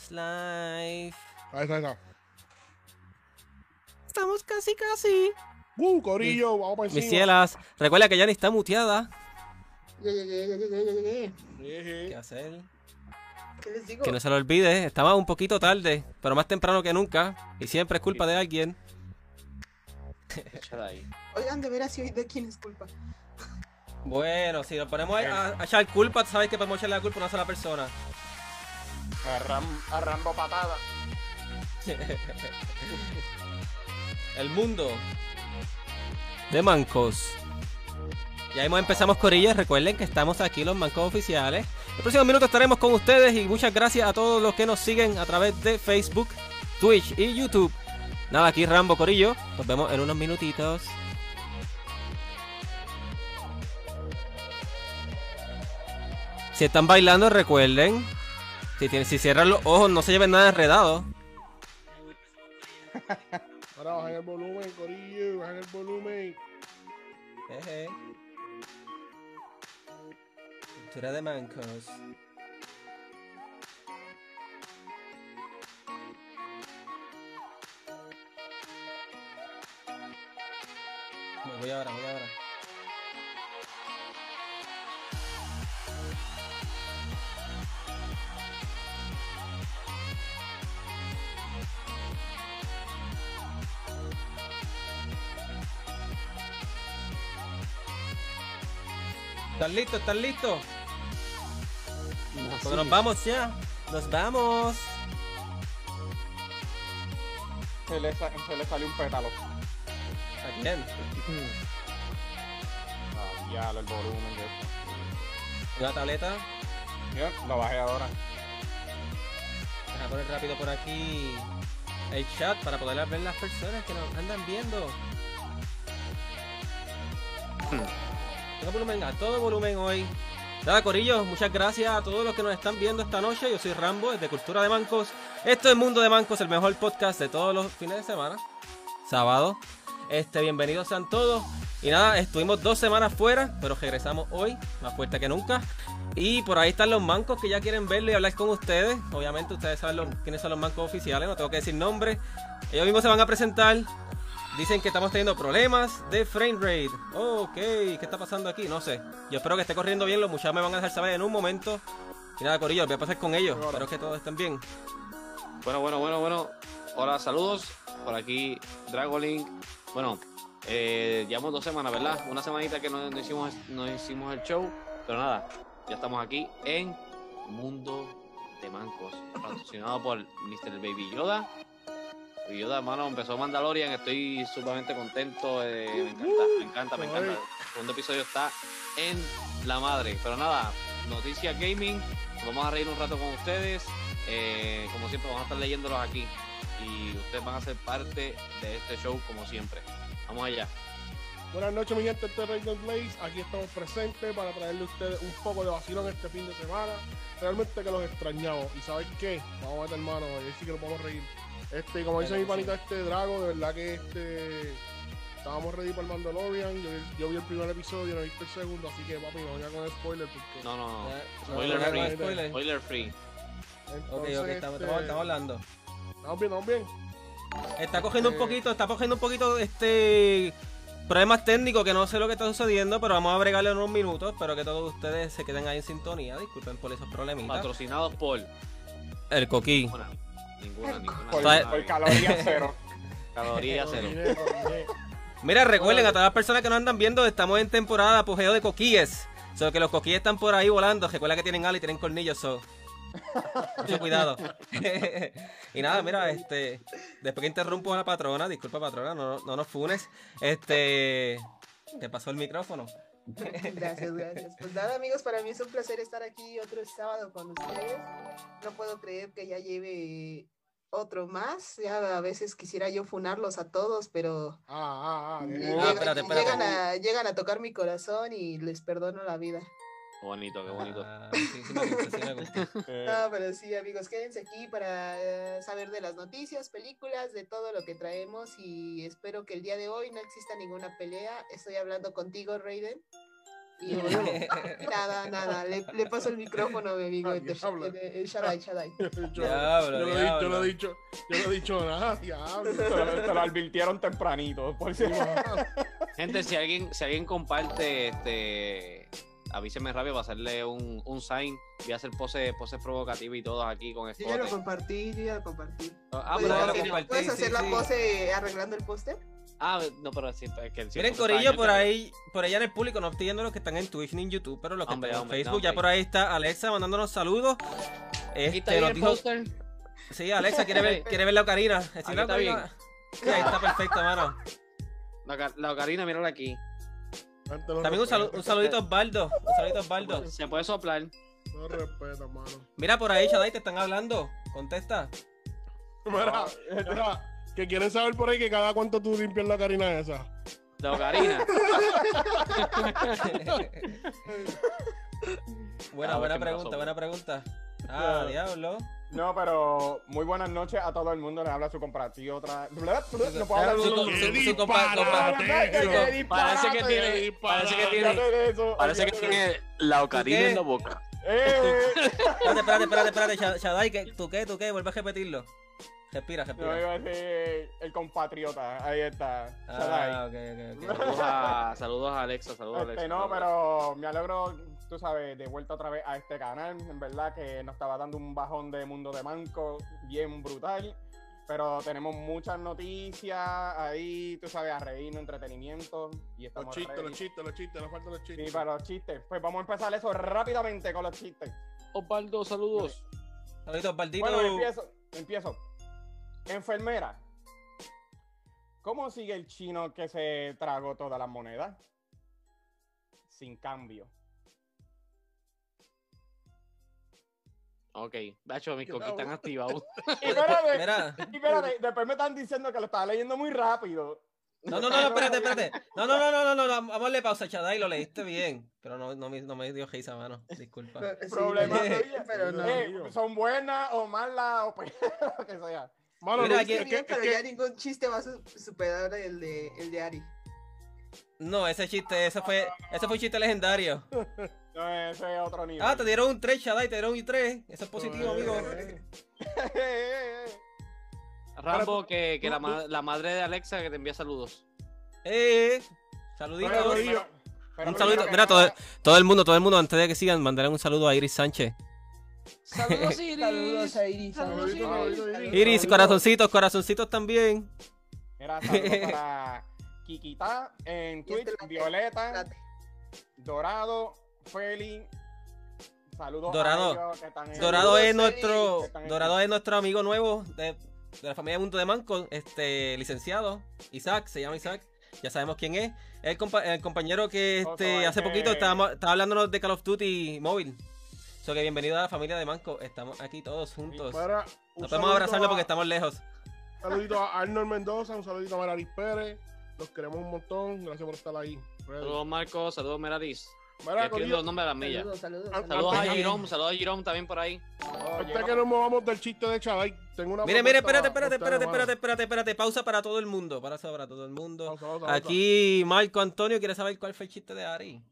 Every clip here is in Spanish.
Estamos live. Ahí está, ahí está. Estamos casi, casi. Uh, Corillo, vamos para Mis encima. cielas. Recuerda que Yanni está muteada. ¿Qué hacer? ¿Qué les digo? Que no se lo olvide. Estaba un poquito tarde, pero más temprano que nunca. Y siempre es culpa de alguien. Oigan, de veras, si hoy de quién es culpa. Bueno, si nos ponemos a, a echar culpa, sabes que podemos echarle la culpa a una sola persona. A, Ram- a Rambo patada. El mundo de mancos. Ya hemos empezamos Corillas. Recuerden que estamos aquí los mancos oficiales. En próximos minutos estaremos con ustedes y muchas gracias a todos los que nos siguen a través de Facebook, Twitch y YouTube. Nada, aquí Rambo Corillo. Nos vemos en unos minutitos. Si están bailando, recuerden. Si, tienen, si cierran los ojos, no se lleven nada enredado. Ahora bajen el volumen, Corillo, bajen el volumen. Jeje. Cultura de mancos. Voy ahora, voy ahora. ¿Están listos? ¿Están listos? Porque nos vamos ya. Nos vamos. Se le, sa- se le salió un pétalo. ¿A quién? Ah, ya, el volumen de esto. Una tableta. Mira, lo bajé ahora. Deja poner rápido por aquí el chat para poder ver las personas que nos andan viendo. Tengo volumen a todo volumen hoy. Nada, Corillo, muchas gracias a todos los que nos están viendo esta noche. Yo soy Rambo, desde Cultura de Mancos. Esto es Mundo de Mancos, el mejor podcast de todos los fines de semana. Sábado. Este, bienvenidos sean todos. Y nada, estuvimos dos semanas fuera, pero regresamos hoy, más fuerte que nunca. Y por ahí están los mancos que ya quieren verlo y hablar con ustedes. Obviamente ustedes saben quiénes son los mancos oficiales, no tengo que decir nombre. Ellos mismos se van a presentar. Dicen que estamos teniendo problemas de frame rate. ok, ¿qué está pasando aquí? No sé. Yo espero que esté corriendo bien. Los muchachos me van a dejar saber en un momento. Y nada, Corillo, voy a pasar con ellos. Espero que todos estén bien. Bueno, bueno, bueno, bueno. Hola, saludos. Por aquí, Dragolink. Bueno, eh, llevamos dos semanas, ¿verdad? Una semanita que no, no hicimos, no hicimos el show. Pero nada, ya estamos aquí en Mundo de Mancos. Patrocinado por Mr. Baby Yoda. Baby Yoda, hermano, empezó Mandalorian. Estoy sumamente contento. eh, me encanta, me encanta, me encanta. El segundo episodio está en la madre. Pero nada, noticias gaming. Nos vamos a reír un rato con ustedes. Eh, como siempre, vamos a estar leyéndolos aquí. Y ustedes van a ser parte de este show como siempre. Vamos allá. Buenas noches, mi gente de Raiden Blaze. Aquí estamos presentes para traerle a ustedes un poco de vacilón este fin de semana. Realmente que los extrañamos. ¿Y saben qué? Vamos a meter mano, a ver si que nos vamos a reír. Este, como dice mi panita este Drago, de verdad que este estábamos ready para el Mandalorian. Yo, yo vi el primer episodio, no he visto el segundo, así que papi, no voy a con spoiler porque. No, no, no. Eh, Spoiler no, free. spoiler. Spoiler free. Ok, Entonces, ok, estamos, este, estamos- hablando. ¿Estamos bien? ¿Estamos bien? Está cogiendo un Eh. poquito, está cogiendo un poquito este problemas técnicos que no sé lo que está sucediendo, pero vamos a bregarle en unos minutos. Espero que todos ustedes se queden ahí en sintonía. Disculpen por esos problemitas. Patrocinados por. El coquí. Ninguna, ninguna, ninguna. Por- calorías cero. Calorías cero. Mira, recuerden a todas las personas que nos andan viendo, estamos en temporada de apogeo de coquíes. So que los coquíes están por ahí volando. Recuerda que tienen alas y tienen colmillos, so. Mucho cuidado. y nada, mira, este. Después que interrumpo a la patrona, disculpa patrona, no, no nos funes. Este. Te pasó el micrófono. Gracias, gracias. Pues nada, amigos, para mí es un placer estar aquí otro sábado con ustedes. No puedo creer que ya lleve otro más. Ya a veces quisiera yo funarlos a todos, pero Ah, ah, ah. eh, que- llega- espérate, espérate. Llegan, a, llegan a tocar mi corazón y les perdono la vida. Qué bonito, qué bonito. Ah, sí, sí me gusta, sí me gusta. No, pero sí, amigos, quédense aquí para eh, saber de las noticias, películas, de todo lo que traemos y espero que el día de hoy no exista ninguna pelea. Estoy hablando contigo, Raiden. Y nada, nada, le, le paso el micrófono a mi amigo diablo. el- el Shaddai, Shaddai. yo, yo no he dicho- yo no diablo. he dicho, yo no he dicho nada, diablo. Te lo, te lo advirtieron tempranito. Por si... Gente, si alguien, si alguien comparte, este, avíseme rápido para hacerle un, un sign. Voy a hacer poses pose provocativas y todos aquí con Yo ya lo escote. compartí, yo ya lo compartí. Ah, ¿Puedes, pero, ya lo hacer, compartí, puedes sí, hacer la sí. pose arreglando el póster? ah, no, pero sí, es que el Miren, 100% Corillo, por ahí, por allá en el público, no estoy viendo los que están en Twitch ni en YouTube, pero los que Hombre, están en hombre, Facebook, no, ya por ahí está Alexa mandándonos saludos. Aquí está Este, ahí nos el dijo, póster. sí, Alexa quiere ver, quiere ver la ocarina. La está bien. ocarina. Sí, ahí está perfecto, mano. La, la ocarina, mírala aquí. También un, salu- un saludito a Osvaldo, un saludito a Osvaldo. Se puede soplar. No respeta, mano. Mira por ahí, Shaddai, te están hablando. Contesta. Mira, mira, que quieren saber por ahí que cada cuánto tú limpias la carina esa. La ocarina. buena, Ah, buena pregunta, buena pregunta. Ah, diablo. No, pero muy buenas noches a todo el mundo. Le habla su compartido otra. No puedo hablar. Su-. Parece que tiene, parece que tiene, parece que tiene la ocarina en la boca. Eh, Espérate, espérate, espérate, espérate, Sha- Shaddai, ¿qué- ¿tú qué? ¿Tú qué? Vuelve a repetirlo. Respira, respira. iba a decir el compatriota. Ahí está. Ah, Shaddai. ok, ok, ok. Saludos a, saludos a Alexa, saludos a Este, Alexa. no, pero me alegro, tú sabes, de vuelta otra vez a este canal. En verdad que nos estaba dando un bajón de mundo de manco bien brutal. Pero tenemos muchas noticias ahí, tú sabes, a reírnos, entretenimiento. Y Los chistes, los chistes, los chistes, nos faltan los chistes. Sí, para los chistes. Pues vamos a empezar eso rápidamente con los chistes. Osvaldo, saludos. Saluditos, Osvaldito. Bueno, empiezo. Empiezo. Enfermera. ¿Cómo sigue el chino que se tragó todas las monedas? Sin cambio. Ok, Bacho, mis coquis están activados. Y espérate, Mira. y espérate, después me están diciendo que lo estaba leyendo muy rápido. No, no, no, no, espérate, espérate. No, no, no, no, no, no, no. Vamos a darle pausa, Shaddai, lo leíste bien. Pero no, no, me, no me dio risa, mano. Disculpa. Sí, Problema pero- de ella. pero no. Eh, son buenas o malas o lo que sea. Mano, Mira, no, aquí- es Está que, bien, es pero que- ya ningún chiste va a su- superar el de, el de Ari. No, ese chiste, ese fue, ese fue un chiste legendario. No, ese es otro nivel. Ah, te dieron un 3, Shaddai, te dieron un 3. Eso es positivo, amigo. Eh, Rambo, que, la, ma- la madre de Alexa que te envía saludos. Eh, saluditos. Pero- pero- pero Un saludito. Mira, todo, todo el mundo, todo el mundo, antes de que sigan, mandarle un saludo a Iris Sánchez. Saludos, Iris. Saludos a Iris. Saludos, Iris. saludito, Iris. Iris, corazoncitos, corazoncitos también. Mira, saludos para Kikita en Twitch, este Violeta. Dorado, Feli. Saludos Dorado. a ellos que están en- Dorado es nuestro, Dorado es nuestro amigo nuevo de, de la familia de Mundo de Manco, este licenciado, Isaac, se llama Isaac, ya sabemos quién es. Es el, compa- el compañero que este, es hace que- poquito estábamos, estaba hablándonos de Call of Duty móvil. So que bienvenido a la familia de Manco, estamos aquí todos juntos. No podemos saludito abrazarlo a- porque estamos lejos. Un saludito a Arnold Mendoza, un saludito a Mararis Pérez. Los queremos un montón. Gracias por estar ahí. Ready. Saludos, Marcos. Saludos, millas. Saludos, saludos. Ah, Saludos a Ah, Jerome, saludos a Jerome también por ahí. No- que nos movamos del chiste de Chaday, tengo una Mire, mire, espérate, espérate, espérate, espérate, espérate, espérate, pausa para todo el mundo, pausa para todo el mundo. mano. Pausa, pausa, pausa. Aquí Marco Antonio quiere saber cuál fue el chiste de Ari.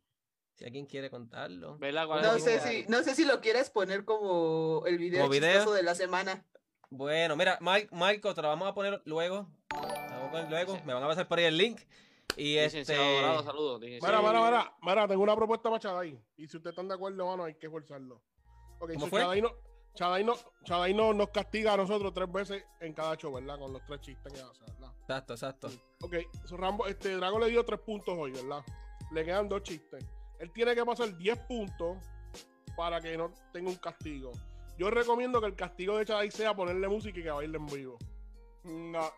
Si alguien quiere contarlo. ¿Verdad? ¿Cuál es No sé si, no sé si lo quieres poner como el video, de la semana. Bueno, mira, Mar- Marco, te lo vamos a poner luego. Te lo vamos a poner luego. Me van a pasar por ahí el link. Y este. Dorado, saludos. Mira, mira, mira, mira, tengo una propuesta para Chaday. Y si ustedes están de acuerdo, mano, hay que forzarlo. Ok, ¿Cómo so fue? Chaday, no, Chaday, no, Chaday no, nos castiga a nosotros tres veces en cada show, ¿verdad? Con los tres chistes que hace, ¿verdad? Exacto, exacto. Ok, so Rambo, este Drago le dio tres puntos hoy, ¿verdad? Le quedan dos chistes. Él tiene que pasar 10 puntos para que no tenga un castigo. Yo recomiendo que el castigo de Chaday sea ponerle música y que baile en vivo. No.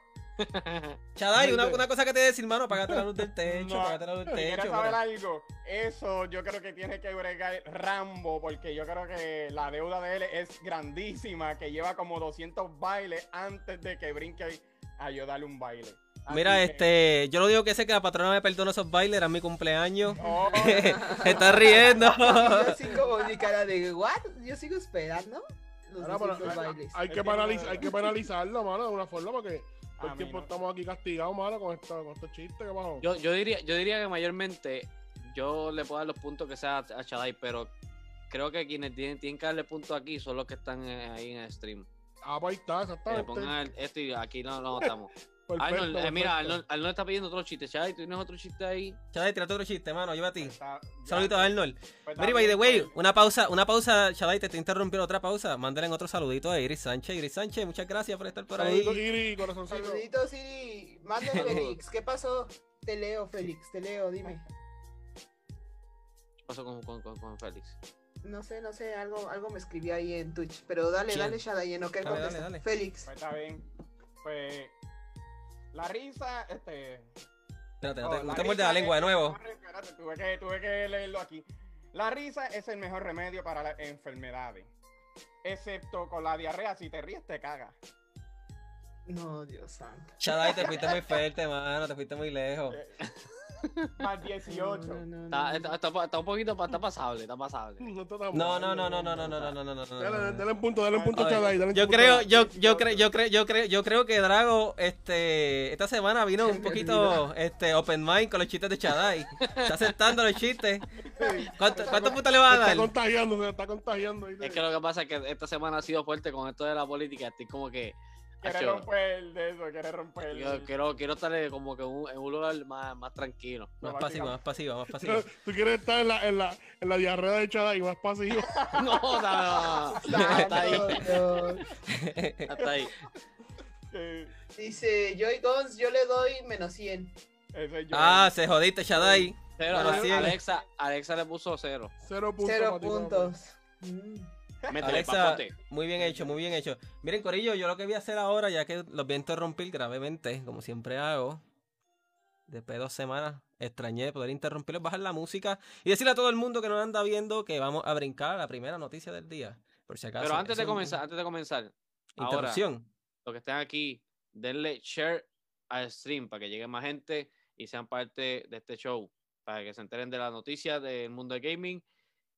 Chaday, una, cosa que te decir, hermano, apagate la luz del techo, No. apagate la luz del ¿Quieres techo. saber mira. algo? Eso yo creo que tiene que bregar Rambo, porque yo creo que la deuda de él es grandísima, que lleva como 200 bailes antes de que brinque a yo darle un baile. Así Mira, que- este, yo lo digo que sé que la patrona me perdona esos bailes, era mi cumpleaños. Oh, Se está riendo. Yo así como mi cara de, ¿what? Yo sigo esperando los Ahora, pero 200 hay, bailes. hay que hay que penalizarlo, mano, de una forma, porque todo el tiempo no. estamos aquí castigados, mano, con, esto, con estos chistes que pasó. Yo, yo, diría, yo diría que mayormente yo le puedo dar los puntos que sea a Chadai, pero creo que quienes tienen, tienen que darle puntos aquí son los que están ahí en el stream. Ah, pues ahí está, Que le exactamente. pongan el- esto y aquí no lo notamos. Perfecto, Arnold, eh, mira. Arnold, Arnold está pidiendo otro chiste. Chadai, ¿tú tienes otro chiste ahí? Chadai, tírate otro chiste, mano, lleva a ti. Saludito a Arnold. pues, Mira, y by the way, también, una pausa, una pausa, Chadai, te estoy interrumpiendo otra pausa. Mándale otro saludito a Iris Sánchez. Iris Sánchez, muchas gracias por estar por Saluditos, ahí. Iri, corazoncito. Saluditos, Siri. Manda Félix. ¿Qué pasó? Te leo, Félix. Te leo, dime. ¿Qué pasó con, con, con, con Félix? No sé, no sé, algo, algo me escribí ahí en Twitch. Pero dale, ¿Quién? dale, Shadayen, ¿ok? Dale, dale. Félix. Pues está bien. Pues. La risa, este. Espérate, no Oh, te, no te la lengua de es- nuevo. Espérate, tuve que, tuve que leerlo aquí. La risa es el mejor remedio para las enfermedades. Excepto con la diarrea, si te ríes, te cagas. No, Dios santo. Chadai, te fuiste muy fuerte, mano, te fuiste muy lejos. Más 18. No, no, no, Está, no. está, está, está un poquito, está pasable, está pasable. No, No, no, no, no, no, no, no, no, no, no, no, no. Dale, dale un punto, dale un punto, Oye, Chadai. dale un Yo punto, creo, yo, yo creo, yo creo, yo creo, yo creo que Drago, este, esta semana vino un poquito, este, open mind con los chistes de Chadai. Está aceptando los chistes. ¿Cuánto- ¿Cuántos puntos le vas a Se está dar? contagiando, se está contagiando. Es que lo que pasa es que esta semana ha sido fuerte con esto de la política. Estoy como que. Quiere romper de eso, quiere romper. yo quiero, quiero estar como que en un, en un lugar más, más tranquilo. Más pasivo, más pasivo, más pasivo. tú quieres estar en la, en la, en la diarrea de Chadai más pasivo. No, no, no, no. Hasta ahí. Hasta ahí. Dice Joy Gons, yo le doy menos 100. ese yo. Ah, se jodiste, Chadai. Cero. Alexa, Alexa le puso cero. Cero puntos. Cero puntos. Mm. Métele, Alexa, papote. muy bien hecho, muy bien hecho. Miren, Corillo, yo lo que voy a hacer ahora, ya que los voy a interrumpir gravemente, como siempre hago, después de dos semanas, extrañé poder interrumpirlos, bajar la música y decirle a todo el mundo que nos anda viendo que vamos a brincar a la primera noticia del día. Por si acaso. Pero antes de comenzar, antes de comenzar, ahora, Interrupción. los que estén aquí, denle share al stream para que llegue más gente y sean parte de este show, para que se enteren de las noticias del mundo del gaming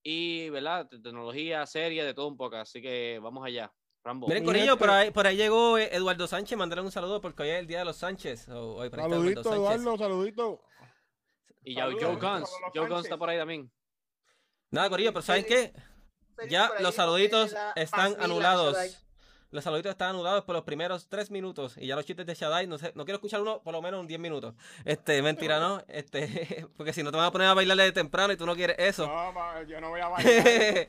y, ¿verdad? De tecnología, series, de todo un poco. Así que vamos allá. Rambo. Miren, Mi Corillo, por ahí, por ahí llegó eh, Eduardo Sánchez, mandarle un saludo porque hoy es el día de los Sánchez. hoy, Saludito, Sánchez. Eduardo, saludito. Y ya Joe Guns. Joe Guns está por ahí también. Nada, Corillo, pero ¿saben qué? Ya los saluditos la están anulados. Los saluditos están anulados por los primeros tres minutos. Y ya los chistes de Shaddai, no sé, no quiero escuchar uno por lo menos en 10 minutos. Este, mentira, ¿no? Este, porque si no te van a poner a bailarle de temprano y tú no quieres eso. No, yo no voy a bailar.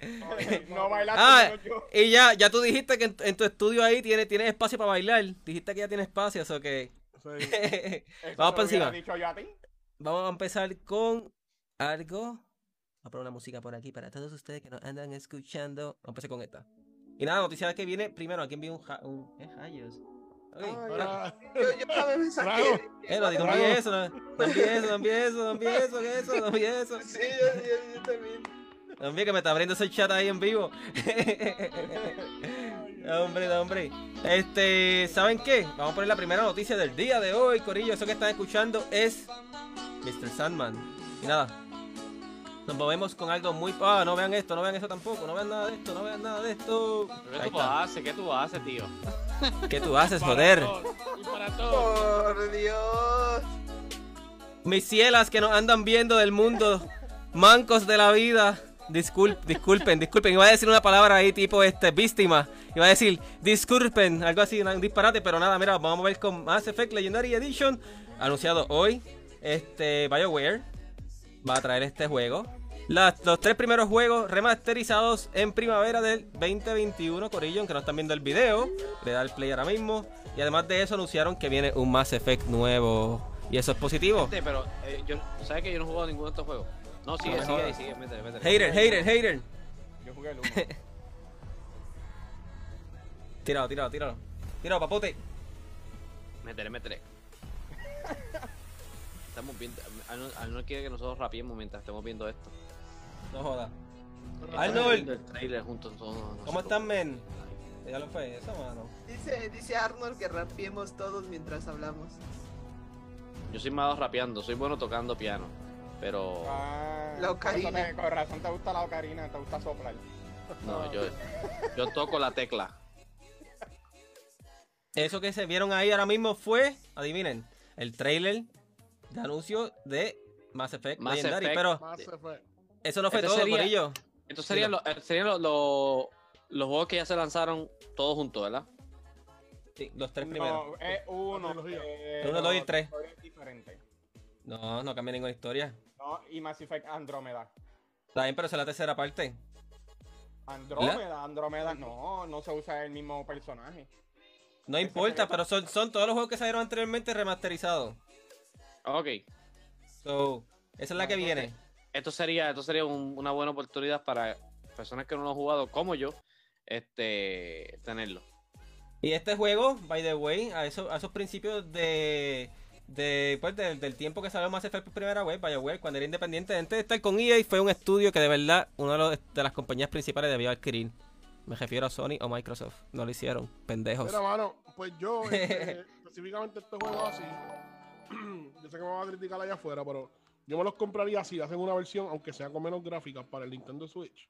No, no bailaste Ah, yo. y ya, ya tú dijiste que en, en tu estudio ahí tienes tienes espacio para bailar. Dijiste que ya tienes espacio, eso que. Sí. Vamos para encima. dicho yo a ti. Vamos a empezar con algo. Voy a poner una música por aquí para todos ustedes que nos andan escuchando. Vamos a empezar con esta. Y nada, noticia que viene primero. Aquí envío un. Ja un ¿eh, rayos? Ok, Ay, ahora- Ah, Yo, yo también me saqué. Bravo. Eh, no, no envíe eso, no, no envíe eso, no envíe eso, no envíe eso, que eso, no envíe eso. Sí, yo, yo, yo también. No envíe que me está abriendo ese chat ahí en vivo. No, hombre, no, hombre. Este, ¿saben qué? Vamos a poner la primera noticia del día de hoy, Corillo. Eso que están escuchando es Mr. Sandman. Y nada. Nos movemos con algo muy. Ah, no vean esto, no vean eso tampoco. No vean nada de esto, no vean nada de esto. ¿Qué tú haces? ¿Qué tú haces, tío? ¿Qué tú haces, joder? Por Dios. Mis cielas que nos andan viendo del mundo, mancos de la vida. Discul- disculpen, disculpen. Iba a decir una palabra ahí tipo este, víctima. Iba a decir disculpen, algo así, un disparate, pero nada, mira, vamos a ver con Mass Effect Legendary Edition. Anunciado hoy. Este, BioWare va a traer este juego. Las- los tres primeros juegos remasterizados en primavera del 2021, Corillo, aunque no están viendo el video. Le da el play ahora mismo. Y además de eso anunciaron que viene un Mass Effect nuevo. Y eso es positivo. Gente, pero eh, yo, ¿sabes que yo no he jugado ninguno de estos juegos? No, sigue, No, sigue, sigue, métele, métele. Hater, hater, hater. Yo jugué el uno. Tíralo, tíralo, tíralo. Tíralo, papote. Métele, métele. Estamos viendo. Arnold, Arnold quiere que nosotros rapiemos mientras estemos viendo esto. No jodas. Arnold. el trailer juntos todos nosotros. ¿Cómo están, men? Ya lo fue eso, mano. Dice, dice Arnold que rapiemos todos mientras hablamos. Yo soy malo rapeando, soy bueno tocando piano. Pero. Ah, La ocarina. te- Con razón te gusta la ocarina, te gusta soplar. No, yo, yo toco la tecla. Eso que se vieron ahí ahora mismo fue, adivinen, el trailer de anuncio de Mass Effect, Mass Legendary, Effect. pero eso no fue Este todo, sería- Corillo. Estos serían, los, eh, serían los, los, los juegos que ya se lanzaron todos juntos, ¿verdad? Sí, los tres primeros. No, es uno. La trilogía. eh, Uno, dos y los tres. diferentes. No, no cambia ninguna historia. No, y Mass Effect Andrómeda. Está bien, pero esa es la tercera parte. Andrómeda, Andrómeda, no, no se usa el mismo personaje. No importa, pero son, son todos los juegos que salieron anteriormente remasterizados. Ok. So, esa es la que viene. Esto sería, esto sería un- una buena oportunidad para personas que no lo han jugado como yo, este, tenerlo. Y este juego, by the way, a, eso, a esos principios de, de pues, del- del tiempo que salió Mass Effect por primera vez, BioWare, cuando era independiente, antes de estar con EA, fue un estudio que de verdad una de, los- de las compañías principales debía adquirir. Me refiero a Sony o Microsoft. No lo hicieron, pendejos. Mira, mano, pues yo, este, específicamente este juego así, yo sé que me van a criticar allá afuera, pero yo me los compraría así, hacen una versión, aunque sea con menos gráficas, para el Nintendo Switch.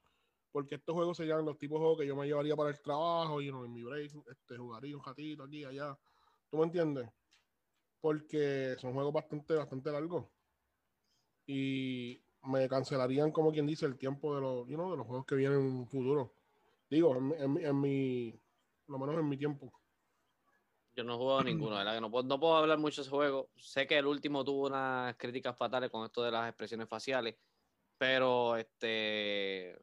Porque estos juegos serían los tipos de juegos que yo me llevaría para el trabajo, y en mi break, este, jugaría un ratito aquí, allá. ¿Tú me entiendes? Porque son juegos bastante, bastante largos. Y me cancelarían, como quien dice, el tiempo de los, you know, de los juegos que vienen en futuro. Digo, en, en, en mi, lo menos en mi tiempo. Yo no he jugado ninguno, ¿verdad? Que no, puedo, no puedo hablar mucho de ese juego. Sé que el último tuvo unas críticas fatales con esto de las expresiones faciales, pero este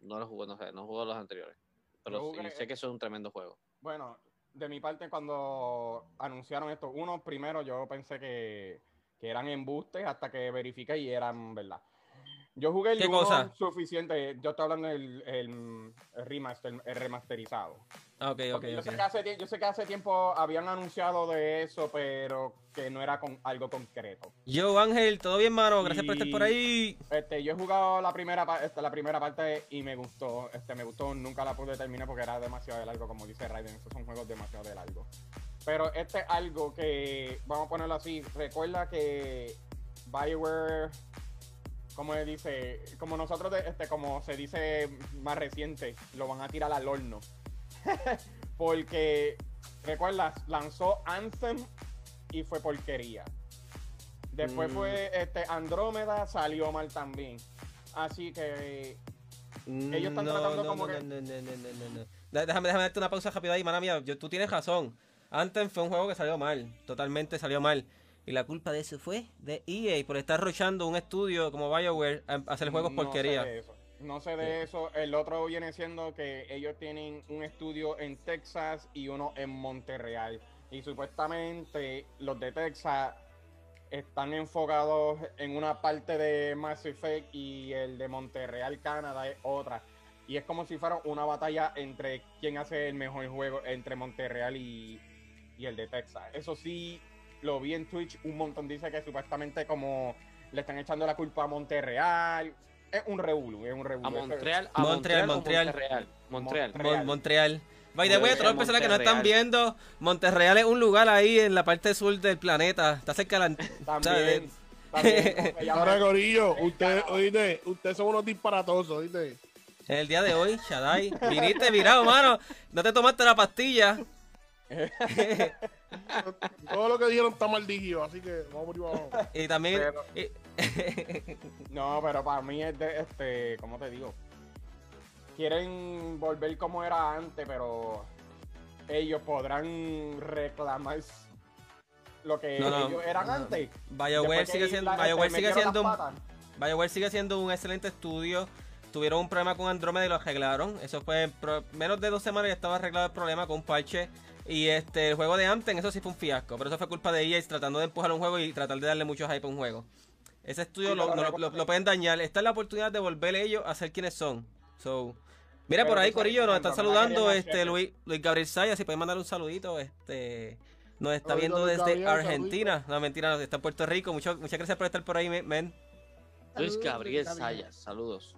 no lo jugué, no sé, no jugué los anteriores. Pero sí, sé que eso es un tremendo juego. Bueno, de mi parte, cuando anunciaron esto, uno, primero yo pensé que, que eran embustes hasta que verifiqué y eran verdad. Yo jugué el ¿Qué uno cosa? suficiente, yo estoy hablando del el, el remaster, el remasterizado. Ah, ok, ok, Porque yo. Sé que hace, tie- yo sé que hace tiempo habían anunciado de eso, pero que no era con algo concreto. Yo, Ángel, ¿todo bien, mano? Gracias por estar por ahí. Este, yo he jugado la primera, este, la primera parte y me gustó. Este, me gustó, nunca la pude terminar porque era demasiado de largo, como dice Raiden. Estos son juegos demasiado de largo. Pero este es algo que, vamos a ponerlo así, recuerda que Bioware, como se dice, como nosotros, este, como se dice más reciente, lo van a tirar al horno. porque, recuerdas, lanzó Anthem y fue porquería. Después Mm. fue este Andrómeda, salió mal también. Así que ellos están tratando como que- Mm, no, no, no, no, no, no. Da- Déjame, déjame darte una pausa rápida ahí, mana mía. Yo- tú tienes razón. Anthem fue un juego que salió mal. Totalmente salió mal. Y la culpa de eso fue de EA por estar rochando un estudio como BioWare a hacer juegos no porquería. sé de eso. No sé de eso. El otro viene siendo que ellos tienen un estudio en Texas y uno en Monterreal. Y supuestamente los de Texas están enfocados en una parte de Mass Effect y el de Monterreal, Canadá, es otra. Y es como si fuera una batalla entre quién hace el mejor juego entre Monterreal y, y el de Texas. Eso sí, lo vi en Twitch un montón. Dice que supuestamente como le están echando la culpa a Monterreal. Es un revuelo, es un revuelo. A Montreal, a Montreal, Montreal, Montreal. Montreal. Montreal. Montreal. Mon- Montreal. By the way, Montreal, todas las personas que nos están viendo, Monterreal es un lugar ahí en la parte sur del planeta. Está cerca de la. También. también Ahora, ustedes, canal. oíste, ustedes son unos disparatosos, oíste. En el día de hoy, Shadai, viniste virado, mano. No te tomaste la pastilla. Todo lo que dijeron está mal digido, así que vamos por abajo. Y también. Pero- y- No, pero para mí es de este, ¿cómo te digo? Quieren volver como era antes, pero ellos podrán reclamar lo que No, no, ellos eran no. antes. BioWare sigue siendo, BioWare sigue siendo, un. BioWare sigue siendo un excelente estudio. Tuvieron un problema con Andromeda y lo arreglaron. Eso fue en menos de dos semanas ya estaba arreglado el problema con un parche. Y este el juego de Anthem, eso sí fue un fiasco. Pero eso fue culpa de EA tratando de empujar un juego y tratar de darle mucho hype a un juego. Ese estudio Sí, lo, pueden dañar. Esta es la oportunidad de volver ellos a ser quienes son. So, mira Pero por ahí, Corillo, nos están saludando este. Luis, Luis Gabriel Sayas. Si pueden mandar un saludito, este nos está viendo desde Gabriel, Argentina. No, mentira, está en Puerto Rico. Mucho- muchas gracias por estar por ahí, men. Luis Gabriel Sayas, saludos.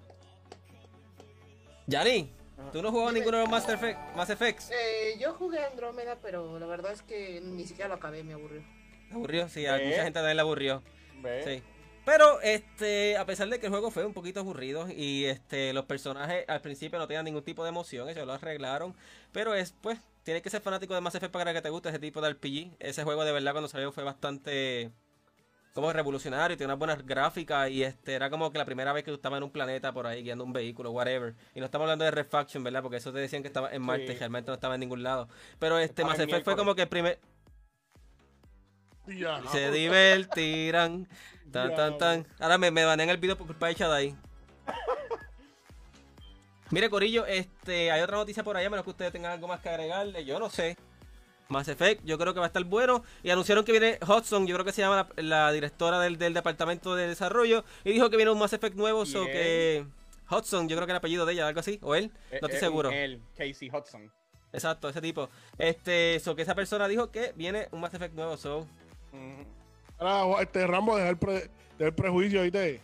Yanni, ¿tú no jugabas ninguno de los Mass, Effect, Mass Effects? Eh, yo jugué Andrómeda, pero la verdad es que ni siquiera lo acabé, me aburrió. ¿Te aburrió? Sí, a ¿Eh? mucha gente también le aburrió. ¿Ves? Sí. Pero, este, a pesar de que el juego fue un poquito aburrido y este, los personajes al principio no tenían ningún tipo de emoción, eso lo arreglaron. Pero es, pues, tienes que ser fanático de Mass Effect para que te guste ese tipo de RPG. Ese juego de verdad cuando salió fue bastante como revolucionario, tiene unas buenas gráficas y este era como que la primera vez que tú estabas en un planeta por ahí guiando un vehículo, whatever. Y no estamos hablando de Refaction, ¿verdad? Porque eso te decían que estaba en Marte, Sí. realmente no estaba en ningún lado. Pero este Mass Effect fue como que el primer Diablo. se divertirán. Tan, tan, tan. Ahora me, me banean el video por culpa de Chadai. Mire, Corillo, este, hay otra noticia por allá, a menos que ustedes tengan algo más que agregarle. Yo no sé. Mass Effect, yo creo que va a estar bueno. Y anunciaron que viene Hudson, yo creo que se llama la, la directora del, del departamento de desarrollo. Y dijo que viene un Mass Effect nuevo, so que. Hudson, yo creo que el apellido de ella, algo así, o él, no estoy Eh, eh, seguro. Él, Casey Hudson. Exacto, ese tipo. Este, so que esa persona dijo que viene un Mass Effect nuevo, so. Ahora, este Rambo, deja el, pre- deja el prejuicio, ¿oíste?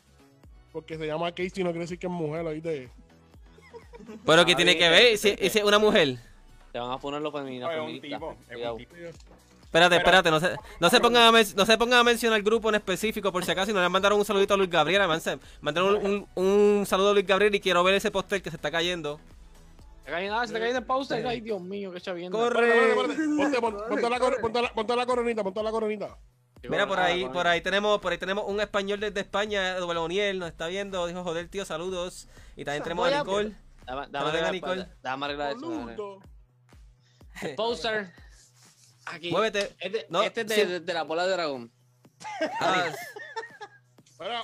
Porque se llama Casey, no quiere decir que es mujer, ¿oíste? Pero que tiene que ver, si es una mujer. Te van a poner los femeninos. Es un tipo, es un tipo. Espérate, espérate, no se, no, se pongan a men- no se pongan a mencionar el grupo en específico por si acaso y no le mandaron un saludito a Luis Gabriel. Mandaron un, un, un saludo a Luis Gabriel y quiero ver ese póster que se está cayendo. Te cae nada, se te cae en pausa. Ay, Dios mío, qué chavienda. Corre. Ponte, pon- ponte la, coronita, ponte la coronita. Mira por ahí, por ahí tenemos, por ahí tenemos un español desde España, Eduardo O'Neill, nos está viendo, dijo joder tío, saludos. Y también tenemos a Nicole. Dame, dame. Poster. Aquí. Muévete. Este, No, este es de, sí. de- de la bola de dragón. Ah,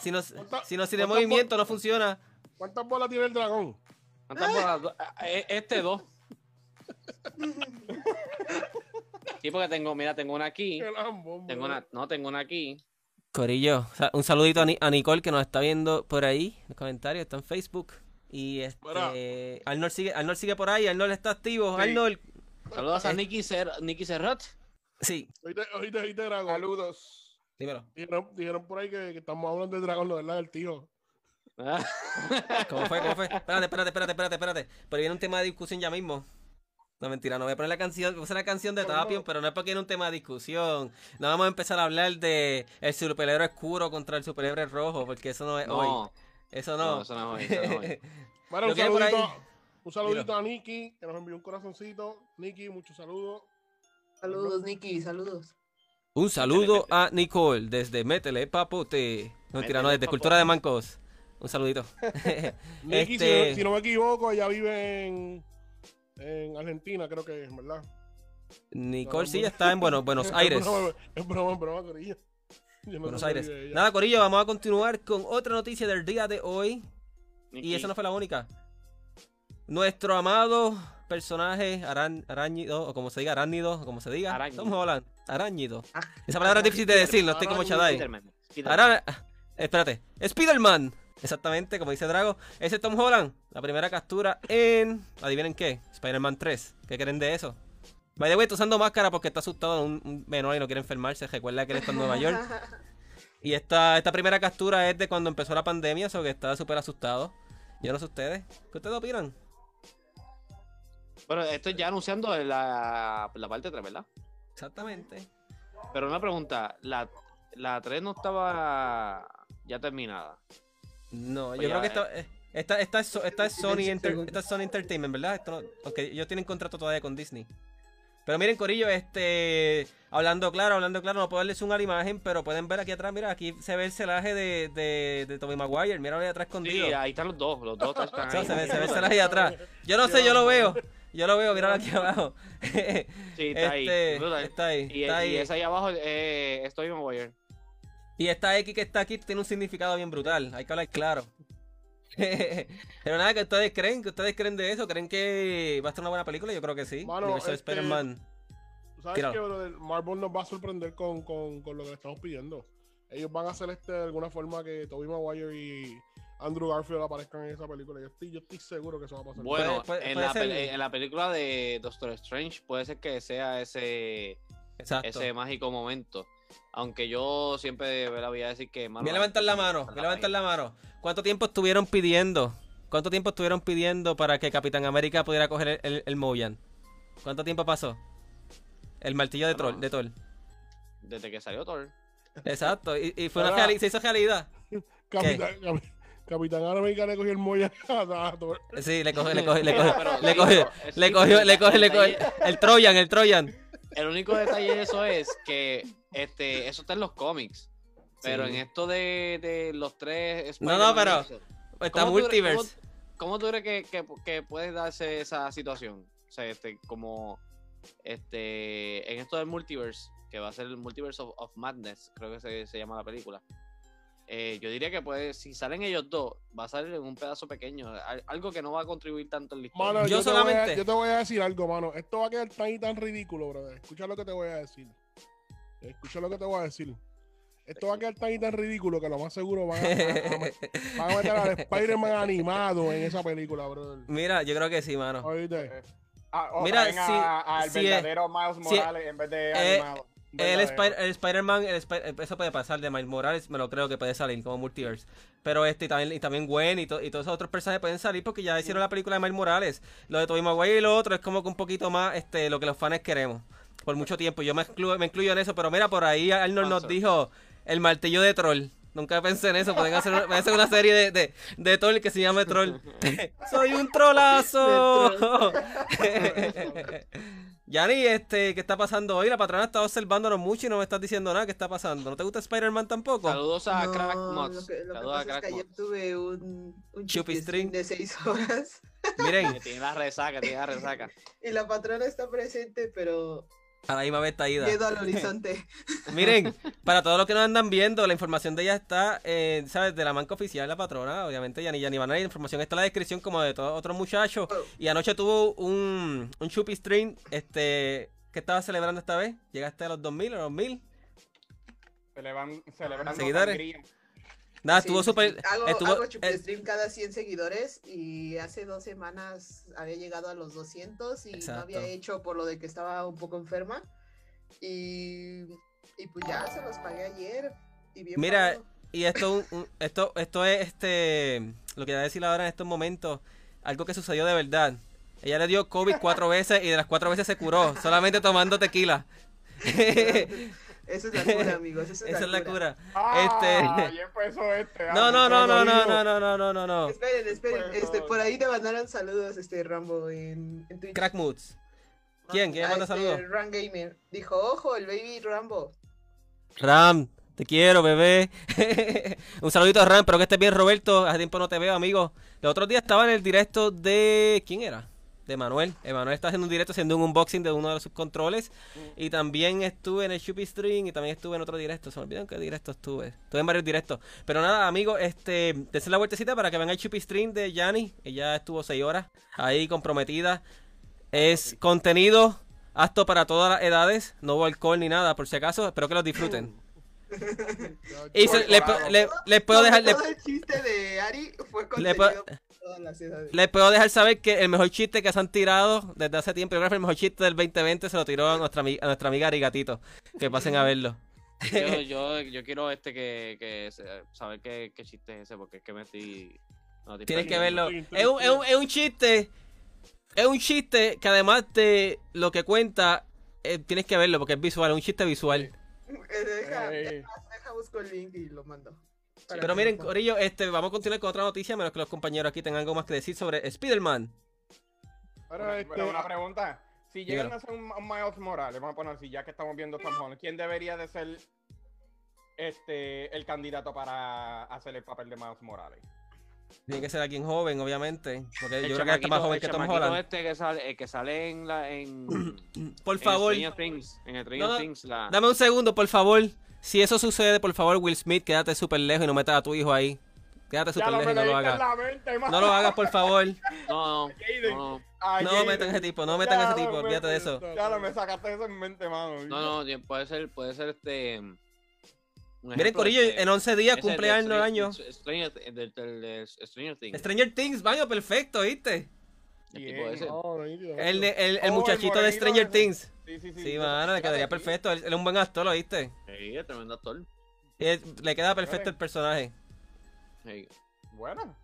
si no, ¿cuántas- si no si de cuántas movimiento no funciona. ¿Cuántas bolas tiene el dragón? ¿Cuántas bolas? Do- eh, Este dos. Sí, porque tengo, mira, tengo una aquí. Ambos, Tengo una, no, tengo una aquí. Corillo, un saludito a, Ni- a Nicole que nos está viendo por ahí, en los comentarios, está en Facebook. Y este, Arnold sigue, Arnold sigue por ahí, Arnold está activo, Sí. Arnold, Saludos a Eh. Nicky, Cer Nicky Serrat. sí, Oíste, oíste, oíste, dragón. Saludos. dímelo. Dijeron, dijeron por ahí que, que estamos hablando dragón, no verdad, del tío. ¿Cómo fue? ¿Cómo fue? Espérate, espérate, espérate, espérate, espérate. Pero viene un tema de discusión ya mismo. No, mentira, no voy a poner la canción, puse la canción de No, no. Tapion, pero no es porque viene un tema de discusión. No vamos a empezar a hablar de el superhéroe oscuro contra el superhéroe rojo, porque eso no es hoy. Eso no, no. eso no es hoy, eso no es hoy. Bueno, Lo un saludito, ahí. Un saludito a Nicky, que nos envió un corazoncito. Nicky, muchos saludos. Saludos, Nicky, saludos. Un saludo a Nicole desde Métele Papote. No, mentira, no, Métele desde Papote. Cultura de Mancos. Un saludito. Nicky, si Este- no- si, no, me equivoco, ella vive en, en Argentina, creo que es, ¿verdad? Nicole sí ya está en Buenos, Buenos Aires. Es broma, es broma, Corillo. No Buenos Aires. Nada, Corillo, vamos a continuar con otra noticia del día de hoy. Y esa no fue la única. Nuestro amado personaje aran- aráñido, o como se diga, arácnido, o como se diga. Aráñido. Tom Holland, aráñido. Ah, Esa palabra es difícil de decir, no estoy como Spiderman. Ara- Espérate, Spider-Man. Exactamente, como dice Drago. Ese es Tom Holland. La primera captura en. Adivinen qué. Spider-Man 3. ¿Qué creen de eso? By the way, está usando máscara porque está asustado. Un, un menor y no quiere enfermarse. Recuerda que él está en Nueva York. Y esta, esta primera captura es de cuando empezó la pandemia. O sea que estaba súper asustado. Yo no sé ustedes. ¿Qué ustedes opinan? Bueno, esto ya anunciando la, la parte 3, ¿verdad? Exactamente. Pero una pregunta, la, la 3 no estaba ya terminada. No, yo Oye, creo que eh. esta, eh, esta, esta, es, esta es Sony, Enter- esta es Sony Entertainment, ¿verdad? Esto no- aunque ellos tienen contrato todavía con Disney. Pero miren, Corillo, este. Hablando claro, hablando claro, no puedo darles una a la imagen, pero pueden ver aquí atrás, mira, aquí se ve el celaje de, de, de Tobey Maguire. Mira ahí atrás escondido. Sí, ahí están los dos, los dos están O sea, ahí. se ve, se ve el celaje ahí atrás. Yo no sé, yo lo veo. Yo lo veo, míralo aquí abajo. Sí, está ahí. Este, está ahí. Y, está ahí. y esa ahí abajo eh, es Tobey Maguire. Y esta X que está aquí tiene un significado bien brutal. Hay que hablar claro. Pero nada, que ustedes creen? que ustedes creen de eso? ¿Creen que va a ser una buena película? Yo creo que sí. Mano, este, Spider-Man. ¿Tú ¿Sabes Tíralo. que brother? Marvel nos va a sorprender con, con, con lo que le estamos pidiendo? Ellos van a hacer este de alguna forma que Tobey Maguire y Andrew Garfield aparezcan en esa película. Yo estoy, yo estoy seguro que eso va a pasar. Bueno, puede- en, puede la ser. pel- en la película de Doctor Strange puede ser que sea ese, Exacto. ese mágico momento. Aunque yo siempre ¿verdad? voy a decir que... Voy a levantar la mano. Voy a levantar la mano. ¿Cuánto tiempo estuvieron pidiendo? ¿Cuánto tiempo estuvieron pidiendo para que Capitán América pudiera coger el, el, el Moyan? ¿Cuánto tiempo pasó? El martillo de. Troll, de Thor. Desde que salió Thor. Exacto. Y, y fue una Ahora- reali- se hizo realidad. Capitán, Capi- Capitán América le cogió el molla a Thor. Sí, le cogió, le cogió, le cogió, le cogió, le cogió, le cogió, le el cogió. El Troyan, el Troyan. El único detalle de eso es que este, eso está en los cómics. Pero Sí. en esto de, de los tres. No, no, pero- Está ¿Cómo tú crees- multiverse. ¿Cómo tú crees que, que, que puede darse esa situación? O sea, este, como este, en esto del multiverse, que va a ser el Multiverse of, of Madness, creo que se, se llama la película. Eh, yo diría que puede, si salen ellos dos, va a salir en un pedazo pequeño, al- algo que no va a contribuir tanto en la historia. Mano, Yo yo, te voy a- solamente- yo te voy a decir algo, mano. Esto va a quedar tan y tan ridículo, brother. Escucha lo que te voy a decir. Escucha lo que te voy a decir. Esto va a quedar tan y tan ridículo que lo más seguro van a, a- a- van a meter al Spider-Man animado en esa película, brother. Mira, yo creo que sí, mano. ¿Oíste? Ah, o Mira, traen a- si- al si es- verdadero Miles si- Morales en vez de eh, animado. El. Spider- el Spider-Man, Spi- eso puede pasar de Miles Morales, me lo creo que puede salir como multiverse. Pero este y también, y también Gwen y, to- y todos esos otros personajes pueden salir porque ya hicieron la película de Miles Morales. Lo de Tobey Maguire y lo otro es como que un poquito más este lo que los fans queremos. Por mucho tiempo. Yo me excluyo, me incluyo en eso, pero mira, por ahí Arnold nos dijo el martillo de troll. Nunca pensé en eso. Pueden hacer, pueden hacer una serie de, de, de troll que se llame troll. Soy un trolazo. Yanni, este, ¿qué está pasando hoy? La patrona está observándonos mucho y no me estás diciendo nada. ¿Qué está pasando? ¿No te gusta Spider-Man tampoco? Saludos a No, Crack Lo Mods. que, lo que Saludos a pasa es Crack que ayer tuve un, un chupistrín de seis horas Miren, tiene la resaca, tiene la resaca. y la patrona está presente, pero a la misma vez está ida. miedo al horizonte. Miren, para todos los que nos andan viendo, la información de ella está, eh, ¿sabes? De la manca oficial, la patrona, obviamente, Yani Yani Banana, y la información está en la descripción como de todos otros muchachos. Y anoche tuvo un, un chupi stream, este, ¿qué estaba celebrando esta vez? ¿Llegaste a los 2000 o los 1000? Celeban- celebrando Seguidores. sangría. Nada, Sí, estuvo súper... Hago, estuvo- hago chupistream cada 100 seguidores y hace dos semanas había llegado a los 200 y no Exacto. había hecho por lo de que estaba un poco enferma. Y, y pues ya se los pagué ayer. Y bien Mira, pagado. Y esto, esto, esto es este, lo que voy a decir ahora en estos momentos, algo que sucedió de verdad. Ella le dio COVID cuatro veces y de las cuatro veces se curó, solamente tomando tequila. Esa es la cura, amigos. Esa es, Esa es la cura. Ah, Este- ya empezó este. No, ah, no, no, no, no, no, no, no, no, no, no. Esperen, esperen. Pues, Este, no. por ahí te mandaron saludos, este Rambo, en, en Twitch. Crack Moods. ¿Quién? ¿Quién Ah, manda este, saludos? Ram Gamer. Dijo, ojo, el baby Rambo. Ram, te quiero, bebé. un saludito a Ram, espero que estés bien, Roberto. Hace tiempo no te veo, amigo. El otro día estaba en el directo de. ¿Quién era? De Manuel. Emanuel está haciendo un directo haciendo un unboxing de uno de sus controles. Y también estuve en el Shupi Stream y también estuve en otro directo. Se me olvidó en qué directo estuve. Estuve en varios directos. Pero nada, amigos, este, dense la vueltecita para que vean el Shupi Stream de Yanni. Ella estuvo seis horas ahí comprometida. Es contenido apto para todas las edades. No hubo alcohol ni nada, por si acaso. Espero que los disfruten. Y se- le, Claro. le- les puedo dejar, le- Todo el chiste de Ari fue contenido todas las edades. les puedo dejar saber que el mejor chiste que se han tirado desde hace tiempo, yo creo que el mejor chiste del 2020 se lo tiró a nuestra, a nuestra amiga Arigatito. Que pasen a verlo. Yo, yo, yo quiero este que, que saber qué, qué chiste es ese, porque es que me estoy. no estoy Tienes que verlo. Es un, es, un, es un chiste. Es un chiste que además de lo que cuenta, eh, tienes que verlo porque es visual, es un chiste visual. Eh, deja, deja, deja, busco el link y lo mando. Pero miren. Corillo, este, vamos a continuar con otra noticia, menos que los compañeros aquí tengan algo más que decir sobre Spider-Man. Pero, Una, este, pero una pregunta. Si llegan Dígalo. a ser un, un Miles Morales, vamos a poner así, ya que estamos viendo Tom Holland, ¿quién debería de ser este el candidato para hacer el papel de Miles Morales? Tiene que ser alguien joven, obviamente. Porque El yo creo que está más joven el que Tom Holland. este que sale, el que sale en la. En, Por en favor, Stranger Things. En Stranger No, no, Things, la. dame un segundo, por favor. Si eso sucede, por favor, Will Smith, quédate súper lejos y no metas a tu hijo ahí. Quédate súper lejos y no lo hagas. mente. No lo hagas, por favor. No, no, Jaden. no, metan a ese tipo, no metan a ese tipo, olvídate de eso. Ya lo me sacaste eso en mente, mano. no, no, no, puede ser, puede ser este. Miren, Corillo, este, en 11 días cumple de año el Stranger-. Stranger, Stranger Things. Stranger Things, baño perfecto, ¿viste? El tipo ese. El, nítido. el, el Oh, muchachito el de Stranger. Things. Sí, sí, sí. Sí, mano, le quedaría perfecto. Él, él es un buen actor, ¿lo viste? Sí, es tremendo actor. Y él- le queda perfecto el personaje. Sí. Bueno.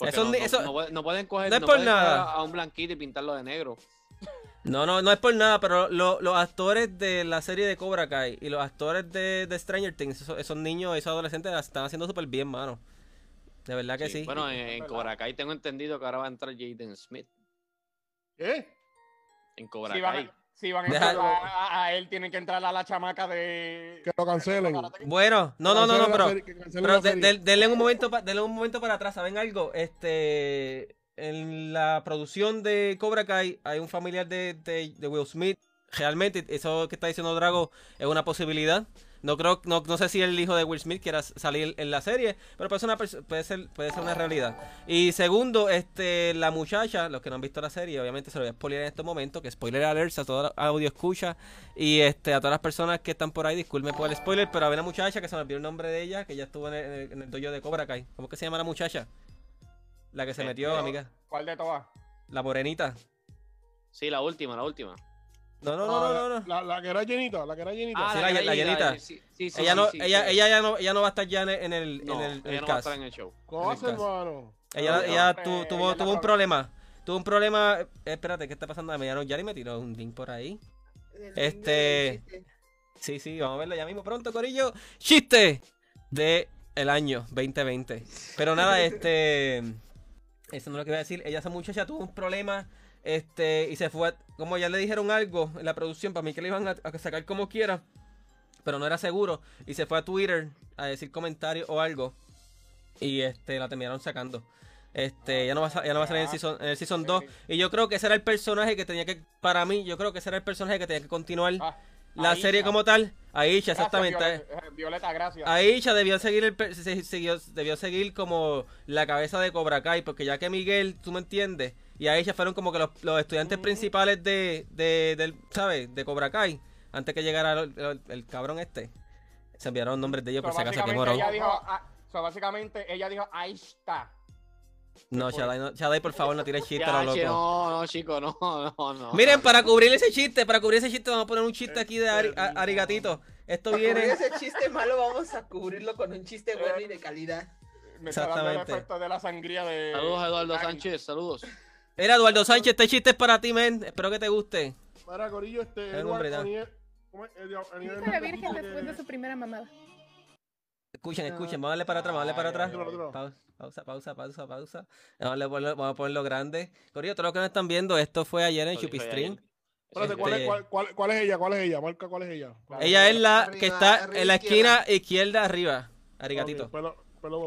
Eso no, eso- pueden- no pueden coger, no es no por pueden coger nada. a, un blanquito y pintarlo de negro. No, no, no es por nada, pero lo- los actores de la serie de Cobra Kai y los actores de, de Stranger Things, esos, esos niños, esos adolescentes, la están haciendo súper bien, mano. De verdad que sí. Bueno, en. Cobra Kai tengo entendido que ahora va a entrar Jaden Smith. ¿Qué? En Cobra Si Kai. van, Si van a entrar a, él, tienen que entrar a la chamaca de. Que lo cancelen. Bueno, no, no, no, no, pero, pero de- denle un momento, pa- denle un momento para atrás, ¿saben algo? Este, en la producción de Cobra Kai hay un familiar de, de, de Will Smith. Realmente, eso que está diciendo Drago es una posibilidad. No creo, no, no sé si el hijo de Will Smith quiera salir en la serie, pero puede ser una, puede ser, puede ser una realidad. Y segundo, este, la muchacha, los que no han visto la serie, obviamente se lo voy a spoiler en este momento, que spoiler alert a todo audio escucha y este a todas las personas que están por ahí, disculpen por el spoiler, pero había una muchacha que se me olvidó el nombre de ella, que ya estuvo en el, en el, en el dojo de Cobra Kai. ¿Cómo que se llama la muchacha? La que se metió, Este, amiga. ¿Cuál de todas? La morenita. Sí, la última, la última. No, no, no, no, no. no. La, la que era llenita, la que era llenita. Ah, Sí, la- la llenita. Sí, sí, sí, ella sí, no, sí, ella, sí. ella ya no, ella no va a estar ya en el, en el, No, en el, en ella el no va a estar en el show. ¿Cómo hace, hermano? Ella, No, ella no, tu- eh, tuvo, ella tuvo un problema. Tuvo un problema. eh, espérate, ¿qué está pasando? Me llamaron Yari me tiró un link por ahí. Este-. Sí, sí, vamos a verlo ya mismo pronto, Corillo. Chiste de el año 2020. Pero nada, este. Eso no es lo que iba a decir. Ella, esa muchacha, tuvo un problema. Este, y se fue. como ya le dijeron algo en la producción, para mí que le iban a, a sacar como quiera. Pero no era seguro. Y se fue a Twitter a decir comentarios o algo. Y este, la terminaron sacando. Este, ya no va a, ya no va a salir en el season, en el season 2. Y yo creo que ese era el personaje que tenía que. Para mí, yo creo que ese era el personaje que tenía que continuar Ah, la Aisha. serie como tal. Aisha, Gracias, exactamente. Violeta, eh, Violeta, gracias. Aisha debió seguir el per- se- siguió- debió seguir como la cabeza de Cobra Kai, porque ya que Miguel, tú me entiendes, y Aisha fueron como que los, los estudiantes principales de, de, del, ¿sabes? De Cobra Kai, antes que llegara el, el- el cabrón este. Se enviaron nombres de ellos por So, si acaso, que básicamente, morón. ella dijo, ah, so, básicamente ella dijo, ahí está. No, Shadai, no, Shadai, por favor, no tires chiste, Ya, loco. no, no, chico, no, no, no. Miren, para cubrir ese chiste, para cubrir ese chiste, vamos a poner un chiste aquí de Ari- a- Arigatito. Esto Para cubrir viene. ese chiste malo, vamos a cubrirlo con un chiste bueno y de calidad. Me está dando el Exactamente. efecto de la sangría de. Saludos, Eduardo Ay, Sánchez, saludos. Mira, Eduardo Sánchez, este chiste es para ti, men. Espero que te guste. Para Corillo, este. El Eduardo. Aniel- ¿cómo es? Aniel la Virgen después de su primera mamada. Escuchen, No. escuchen, vamos a darle para atrás, vamos a darle para atrás. Pausa, pausa, pausa, pausa, pausa. Vamos a, ponerlo, vamos a ponerlo grande. Corillo, todos los que nos están viendo, esto fue ayer en Chupistream. Espérate, ¿cuál, es, Este- cuál, cuál- cuál es ella? ¿Cuál es ella? Marca cuál es ella. Ella es la que está arriba en la izquierda. esquina izquierda arriba. Arigatito.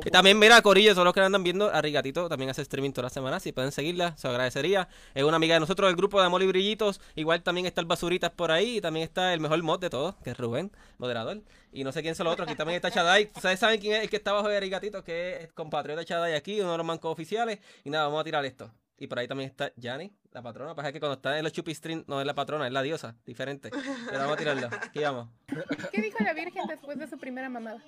Y también, mira, Corillo, todos los que andan viendo, Arigatito también hace streaming toda la semana. Si pueden seguirla, se lo agradecería. Es una amiga de nosotros del grupo de Amor y Brillitos. Igual también está el Basuritas por ahí. Y también está el mejor mod de todos, que es Rubén, moderador. Y no sé quién son los otros. Aquí también está Chadai. Ustedes saben quién es el que está abajo de Arigatito, que es compatriota de Chadai aquí, uno de los mancos oficiales. Y nada, vamos a tirar esto. Y por ahí también está Yanni, la patrona. Pasa que cuando está en los Chupistream no es la patrona, es la diosa. Diferente. Pero vamos a tirarlo. Aquí vamos. ¿Qué dijo la Virgen después de su primera mamada?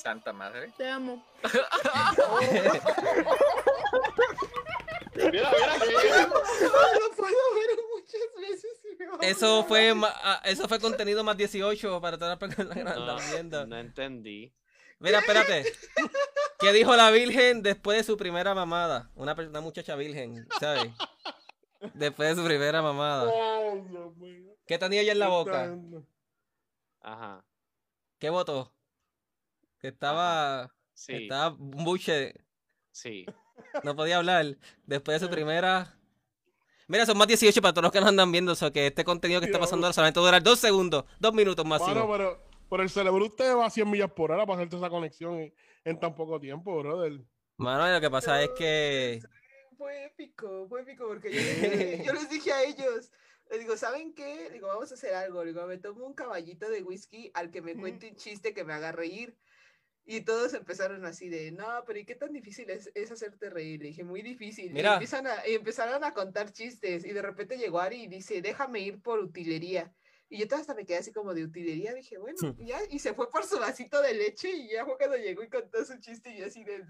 Santa madre. Te amo. Eso fue, ah, eso fue contenido más 18 para No, están viendo. no entendí. Mira, espérate. ¿Qué dijo la Virgen después de su primera mamada? Una, una muchacha virgen, ¿sabes? Después de su primera mamada. Ay, Dios mío. ¿Qué tenía ella en la boca? Ajá. ¿Qué votó? Que estaba. Sí, Estaba un buche. sí. No podía hablar. Después de su primera. Mira, son más 18 para todos los que nos andan viendo. O sea, que este contenido que está pasando ahora solamente dura dos segundos, dos minutos máximo. Mano, pero, pero el cerebro usted va a 100 millas por hora para hacerte esa conexión en, en tan poco tiempo, brother. Mano, lo que pasa es que. Fue épico, fue épico porque yo les, dije, yo les dije a ellos, les digo, ¿saben qué? Digo, vamos a hacer algo. Digo, me tomo un caballito de whisky al que me cuente un chiste que me haga reír. Y todos empezaron así de, no, pero ¿y qué tan difícil es, es hacerte reír? Le dije, muy difícil. Mira. Y, empiezan a- y empezaron a contar chistes. Y de repente llegó Ari y dice, déjame ir por utilería. Y yo hasta me quedé así como de utilería. Dije, bueno, y ya. Y se fue por su vasito de leche. Y ya fue cuando llegó y contó su chiste. Y yo así de.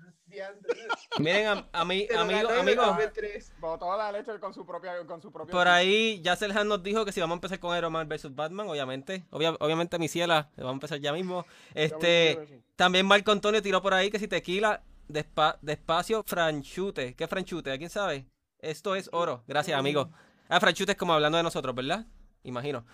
Miren, a, a mí, Te lo amigo, ganó y me amigo. tomé tres. Botó la leche con su propia. Con su propio Por ahí, ya Han nos dijo que si vamos a empezar con Iron Man vs Batman, obviamente. Obvia- obviamente, mi ciela, vamos a empezar ya mismo. Este, también Marco Antonio tiró por ahí que si tequila, despa- despacio, franchute. ¿Qué franchute? ¿A quién sabe? Esto es oro. Gracias, amigo. Ah, franchute es como hablando de nosotros, ¿verdad? Imagino.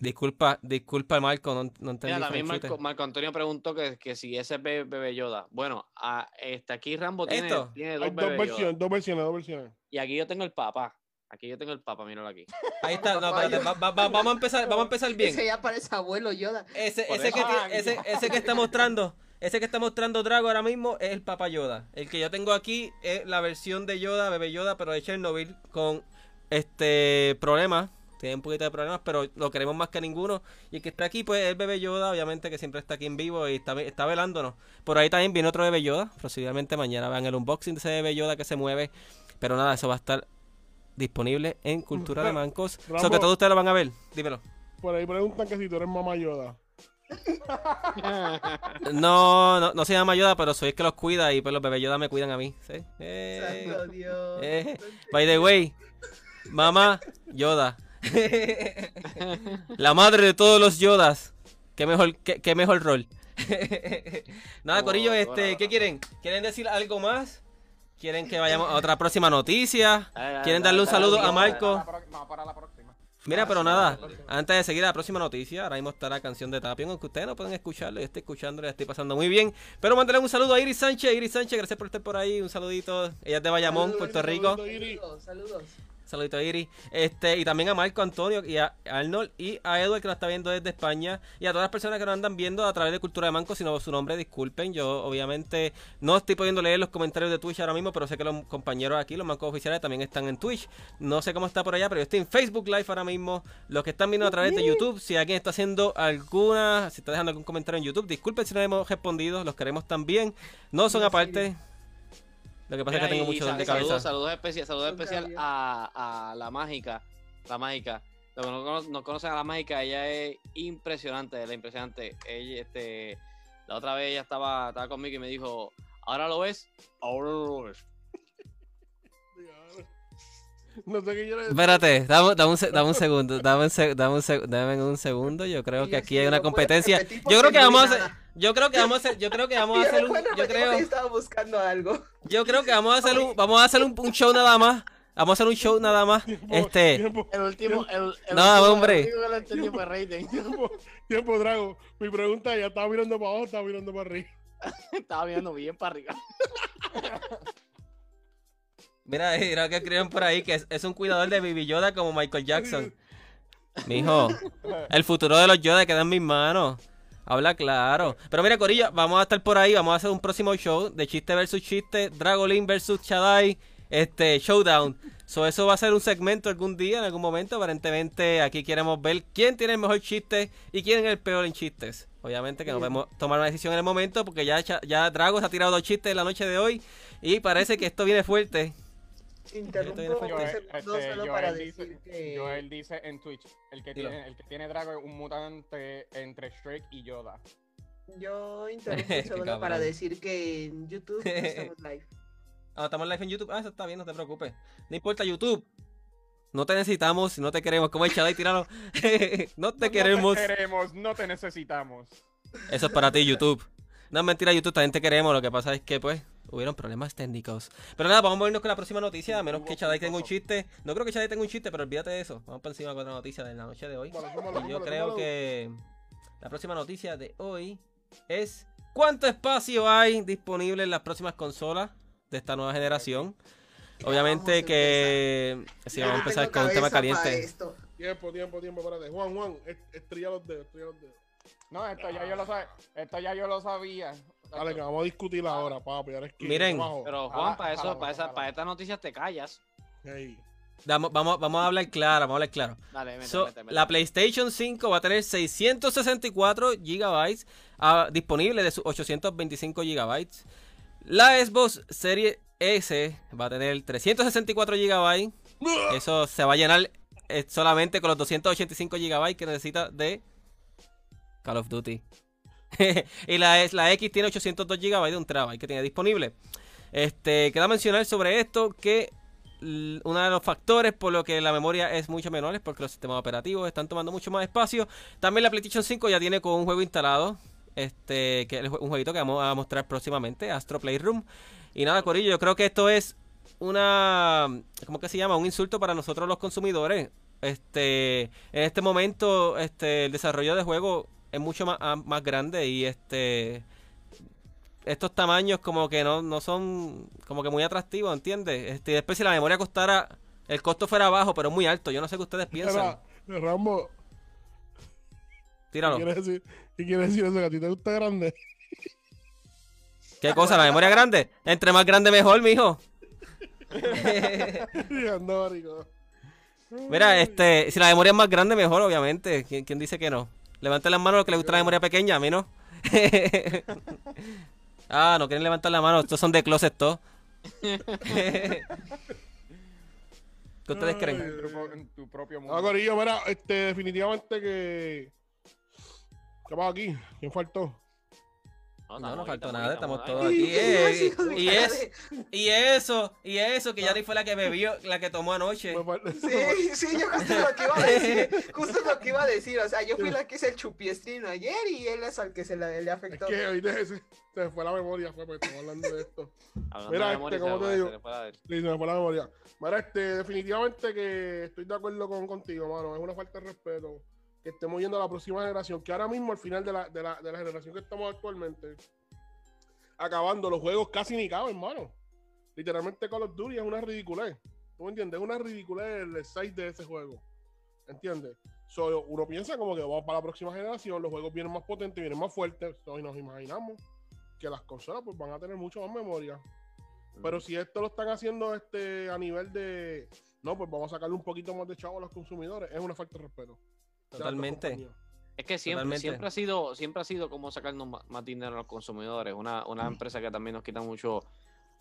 Disculpa, disculpa, Marco, no, no entendí. Mira, también. Marco, Marco Antonio preguntó que, que si ese es Be- Bebé Yoda. Bueno, a, este, aquí Rambo tiene, ¿Esto? tiene dos dos versiones, dos versiones, dos versiones. Y aquí yo tengo el papá. Aquí yo tengo el papa, míralo aquí. Ahí está, no, espérate, va- va- va- vamos a empezar, vamos a empezar bien. Ese ya parece abuelo Yoda. Ese, ese, que, ese, ese que está mostrando, ese que está mostrando Drago ahora mismo es el Papa Yoda. El que yo tengo aquí es la versión de Yoda, bebé Yoda, pero de Chernobyl con este problemas. Tiene un poquito de problemas, pero lo queremos más que ninguno. Y el que está aquí, pues, es el bebé Yoda, obviamente que siempre está aquí en vivo y está, está velándonos. Por ahí también viene otro bebé Yoda. Posiblemente mañana vean el unboxing de ese bebé Yoda que se mueve. Pero nada, eso va a estar disponible en Cultura de Mancos. Eso que Rambo. todos ustedes lo van a ver. Dímelo. Por ahí preguntan que si tú eres mamá Yoda. No, no, no se llama Yoda, pero soy el que los cuida y pues los bebés Yoda me cuidan a mí. ¿sí? Eh, Santo Dios. eh. By the way, mamá Yoda. La madre de todos los Yodas. Qué mejor, qué, qué mejor rol. Nada, Oh, Corillo, este. ¿qué quieren? ¿Quieren decir algo más? ¿Quieren que vayamos a otra próxima noticia? ¿Quieren darle un saludo a. Marco? Para la próxima. Mira, pero nada, antes de seguir a la próxima noticia, ahora mismo está la canción de Tapion, aunque ustedes no pueden escucharlo, yo estoy escuchando, la estoy pasando muy bien. Pero mandarle un saludo a Iris Sánchez, Iris Sánchez, gracias por estar por ahí, un saludito. Ella es de Bayamón, Saludos, Puerto Rico. saludos, Iris. Saludos, saludos. Saludito a Iris. Este, y también a Marco Antonio y a Arnold y a Edward que nos está viendo desde España. Y a todas las personas que nos andan viendo a través de Cultura de Manco, sino su nombre, disculpen. Yo obviamente no estoy pudiendo leer los comentarios de Twitch ahora mismo, pero sé que los compañeros aquí, los mancos oficiales, también están en Twitch. No sé cómo está por allá, pero yo estoy en Facebook Live ahora mismo. Los que están viendo a través de YouTube, si alguien está haciendo alguna, si está dejando algún comentario en YouTube, disculpen si no hemos respondido, los queremos también. No son aparte. Lo que pasa es que tengo mucho dolor de cabeza. Saludos, saludos especial Gabriel. a, a la mágica. La mágica. Los que no, cono- no conocen a la mágica, ella es impresionante, la impresionante. Ella, este, la otra vez ella estaba, estaba conmigo y me dijo, ¿ahora lo ves? Ahora lo ves. No sé qué yo le Espérate, dame, dame un, dame un segundo, dame un, se- dame un, seg- dame un segundo, yo creo que aquí sí hay una competencia. Yo creo que vamos a hacer. Yo creo que vamos a hacer, yo creo que vamos a hacer un, yo creo, estaba buscando algo. yo creo que vamos a hacer un, vamos a hacer un, un show nada más, vamos a hacer un show nada más, Tiempo, este, Tiempo, El último, el, el No, último- hombre. el Raiden. tiempo, tiempo, Drago. Mi pregunta es, ¿ya estaba mirando para abajo o estaba mirando para arriba? Estaba mirando bien para arriba. mira, mira que escriben por ahí que es, es un cuidador de Baby Yoda como Michael Jackson. Mijo, el futuro de los Yoda queda en mis manos. Habla claro. Pero mira, Corilla, vamos a estar por ahí. Vamos a hacer un próximo show de chiste versus chiste. Dragolin versus Chadai. Este, Showdown. So, eso va a ser un segmento algún día, en algún momento. Aparentemente, aquí queremos ver quién tiene el mejor chiste y quién es el peor en chistes. Obviamente que no podemos tomar una decisión en el momento porque ya, ya Drago se ha tirado dos chistes en la noche de hoy. Y parece que esto viene fuerte. Interrumpo Yo un segundo este, solo Joel para dice, decir que... Joel dice en Twitch, el que, Dilo. tiene, el que tiene Drago es un mutante entre Shrek y Yoda. Yo interrumpo un segundo para decir que en YouTube no estamos live. Ah, estamos live en YouTube. Ah, eso está bien, no te preocupes. No importa YouTube. No te necesitamos, no te queremos. Como el Chadai tirano. no te queremos. No te queremos, no te necesitamos. Eso es para ti, YouTube. No es mentira, YouTube, también te queremos. Lo que pasa es que, pues, hubieron problemas técnicos. Pero nada, vamos a movernos con la próxima noticia. A menos que Chadai tenga un chiste. No creo que Chadai tenga un chiste, pero olvídate de eso. Vamos por encima con la noticia de la noche de hoy. Y yo creo que la próxima noticia de hoy es cuánto espacio hay disponible en las próximas consolas de esta nueva generación. Obviamente que sí, Ya vamos a empezar con un tema caliente. Tiempo, tiempo, tiempo, espérate. Juan, Juan, est- estrella los dedos, estrella los dedos. No, esto ya yo lo sabía. Esto ya yo lo sabía. Dale, que vamos a discutir ahora, papi. Ahora es que Miren. Pero Juan, Ah, para eso, para, esa, para estas noticias te callas. Hey. Vamos, vamos, vamos a hablar claro, vamos a hablar claro. Dale, mete, So, mete, mete. la PlayStation 5 va a tener 664 GB ah, disponible de sus 825 GB. La Xbox Series S va a tener 364 GB. Eso se va a llenar eh, solamente con los 285 GB que necesita de Call of Duty. y la, X tiene 802 GB de un terabyte que tiene disponible. Este, queda mencionar sobre esto que uno de los factores por lo que la memoria es mucho menor es porque los sistemas operativos están tomando mucho más espacio. También la PlayStation 5 ya tiene con un juego instalado, este, que es un jueguito que vamos a mostrar próximamente, Astro Playroom. Y nada, Corillo, yo creo que esto es una, ¿cómo que se llama? Un insulto para nosotros los consumidores. Este, en este momento, este, el desarrollo de juego es mucho más, ah, más grande y este, estos tamaños como que no, no son como que muy atractivos, ¿entiendes? Este, después si la memoria costara el costo fuera bajo, pero muy alto. Yo no sé qué ustedes piensan. Mira, Rambo, ¿qué Tíralo. quiere decir, ¿qué quiere decir eso? ¿Que a ti te gusta grande? ¿Qué cosa? ¿La memoria grande? Entre más grande mejor, mijo. Mira, este, si la memoria es más grande, mejor, obviamente. ¿Quién, quién dice que no? Levanten las manos los que les gusta la memoria pequeña, a mí no. ah, no quieren levantar la mano, estos son de closet todos. ¿Qué ustedes creen? En tu, pro- en tu propio No, mundo. Corillo, mira, este, definitivamente que. ¿Qué pasa aquí? ¿Quién faltó? No, no aquí, faltó nada, estamos todos aquí. eh, y, es, y eso, y eso, que Yari fue la que bebió, la que tomó anoche. Sí, sí, yo justo lo que iba a decir. Justo lo que iba a decir. O sea, yo fui la que hice el chupiestrino ayer y él es al que se la- le Es afectó. que hoy se, fue la memoria, fue porque estamos hablando de esto. Hablando Mira, de este, memoria, ¿cómo se te digo? se le fue la- Sí, se me fue la memoria. Mira, este, definitivamente que estoy de acuerdo con, contigo, mano. Es una falta de respeto que estemos yendo a la próxima generación, que ahora mismo, al final de la, de la, de la generación que estamos actualmente, acabando, los juegos casi ni caben, hermano. Literalmente Call of Duty es una ridiculez. ¿Tú me entiendes? Es una ridiculez el size de ese juego. ¿Entiendes? So, uno piensa como que vamos para la próxima generación, los juegos vienen más potentes, vienen más fuertes, so, y nos imaginamos que las consolas pues, van a tener mucho más memoria. Pero si esto lo están haciendo este a nivel de no, pues vamos a sacarle un poquito más de chavo a los consumidores, es una falta de respeto. Totalmente. Es que siempre, Totalmente. siempre ha sido, siempre ha sido como sacarnos más, dinero a los consumidores. Una, una empresa que también nos quita mucho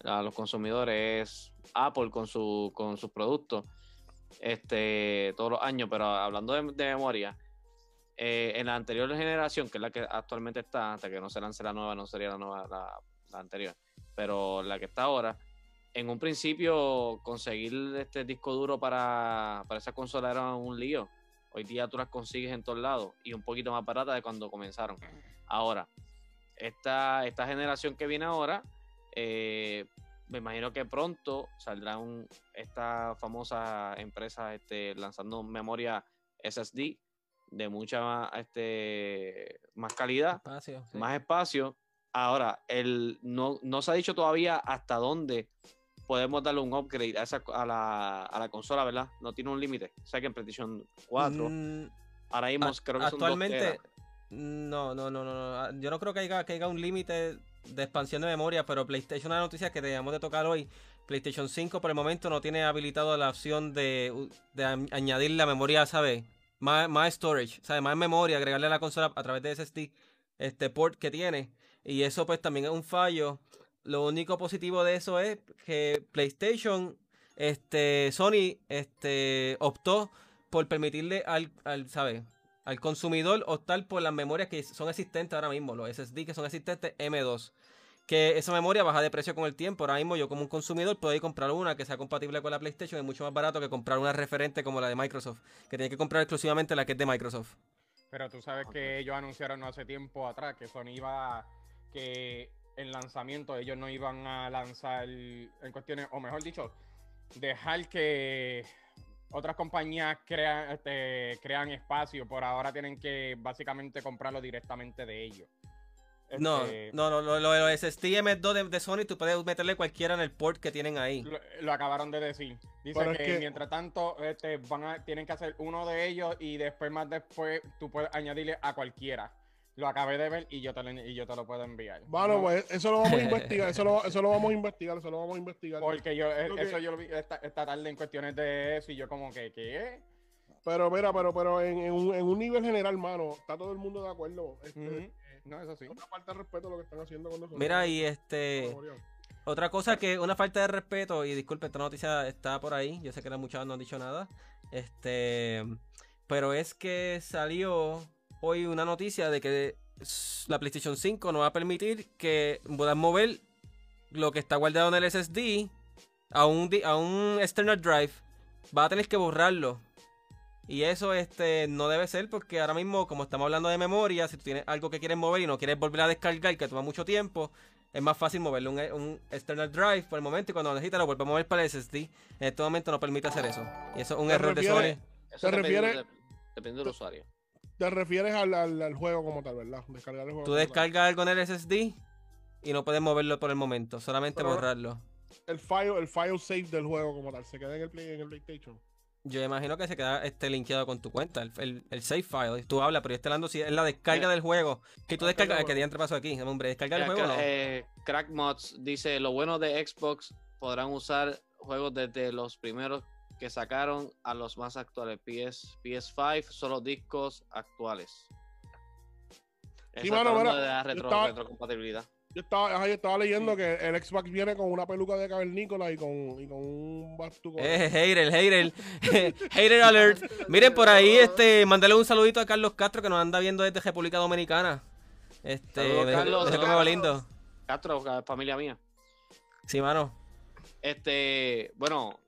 a los consumidores es Apple con su, con sus productos. Este, todos los años, pero hablando de, de memoria, eh, en la anterior generación, que es la que actualmente está, hasta que no se lance la nueva, no sería la nueva, la, la anterior, pero la que está ahora, en un principio conseguir este disco duro para, para esa consola era un lío. Hoy día tú las consigues en todos lados y un poquito más barata de cuando comenzaron. Ahora, esta, esta generación que viene ahora, eh, me imagino que pronto saldrá un, esta famosa empresa este, lanzando memoria SSD de mucha más, este, más calidad, Espacio, sí. más espacio. Ahora, el, no, no se ha dicho todavía hasta dónde podemos darle un upgrade a, esa, a, la, a la consola, ¿verdad? No tiene un límite. O sea que en PlayStation 4, Mm, ahora mismo a- creo que son actualmente, teras. no, no, no, no, no. Yo no creo que haya, que haya un límite de expansión de memoria, pero PlayStation, una noticia que debemos de tocar hoy. PlayStation 5 por el momento no tiene habilitado la opción de, de añ- añadir la memoria, ¿sabes? Más, más storage, ¿sabes? Más memoria, agregarle a la consola a través de SSD, este port que tiene. Y eso pues también es un fallo. Lo único positivo de eso es que PlayStation, este, Sony, este, optó por permitirle al, al, ¿sabes? Al consumidor optar por las memorias que son existentes ahora mismo, los SSD que son existentes M2. Que esa memoria baja de precio con el tiempo. Ahora mismo yo como un consumidor puedo ir a comprar una que sea compatible con la PlayStation. Es mucho más barato que comprar una referente como la de Microsoft. Que tiene que comprar exclusivamente la que es de Microsoft. Pero tú sabes que ellos anunciaron no hace tiempo atrás que Sony iba que en lanzamiento ellos no iban a lanzar en cuestiones, o mejor dicho, dejar que otras compañías crean, este, crean espacio. Por ahora tienen que básicamente comprarlo directamente de ellos. No, Este, no, no, lo, lo de los SSD M2 de, de Sony tú puedes meterle cualquiera en el port que tienen ahí. Lo, lo acabaron de decir. Dice Pero es que, que- mientras tanto este, van a, tienen que hacer uno de ellos y después más después tú puedes añadirle a cualquiera. Lo acabé de ver y yo te lo, y yo te lo puedo enviar. Bueno, No, pues eso lo vamos a investigar, eso lo, eso lo vamos a investigar, eso lo vamos a investigar. Porque yo, eh, que- eso yo lo vi esta, esta tarde en cuestiones de eso y yo como que, ¿qué? Pero mira, pero, pero en, en un, en un nivel general, mano, está todo el mundo de acuerdo. Este, eh, No, eso sí. es una falta de respeto lo que están haciendo con nosotros. Mira, y este. Otra cosa que una falta de respeto, y disculpe, esta noticia está por ahí, yo sé que muchos no han dicho nada, este, pero es que salió hoy una noticia de que la PlayStation 5 no va a permitir que puedan mover lo que está guardado en el SSD a un, a un external drive, va a tener que borrarlo. Y eso este no debe ser porque ahora mismo, como estamos hablando de memoria, si tú tienes algo que quieres mover y no quieres volver a descargar, que toma mucho tiempo, es más fácil moverle un, un external drive por el momento y cuando lo necesitas lo vuelve a mover para el SSD. En este momento no permite hacer eso. Y eso es un ¿Te error de Sony. Eso ¿Te depende, refieres- de- depende del usuario. Te refieres al, al, al juego como tal, ¿verdad? Descargar el juego. Tú descargas algo en el SSD y no puedes moverlo por el momento, solamente Pero- borrarlo. el file, el file save del juego como tal? ¿Se queda en el, play, en el PlayStation? Yo imagino que se queda este linkeado con tu cuenta, el, el, el save file. Tú hablas, pero yo estoy hablando si es la descarga del juego. Que tú descargas, pero que ya entre paso aquí, hombre, descarga el juego. cra- no. eh, Crack Mods dice: Lo bueno de Xbox podrán usar juegos desde los primeros que sacaron a los más actuales. PS, PS5 son los discos actuales. Sí, Eso mano, mira, de la yo retro- estaba- retrocompatibilidad. Yo estaba, ajá, yo estaba leyendo que el Xbox viene con una peluca de cavernícola y con, y con un bastuco. Eh, hater, hater. hater alert. Miren por ahí, este, mándale un saludito a Carlos Castro que nos anda viendo desde República Dominicana. Este, Saludos, Carlos, va lindo. Castro, eh, familia mía. Sí, mano. Este, bueno,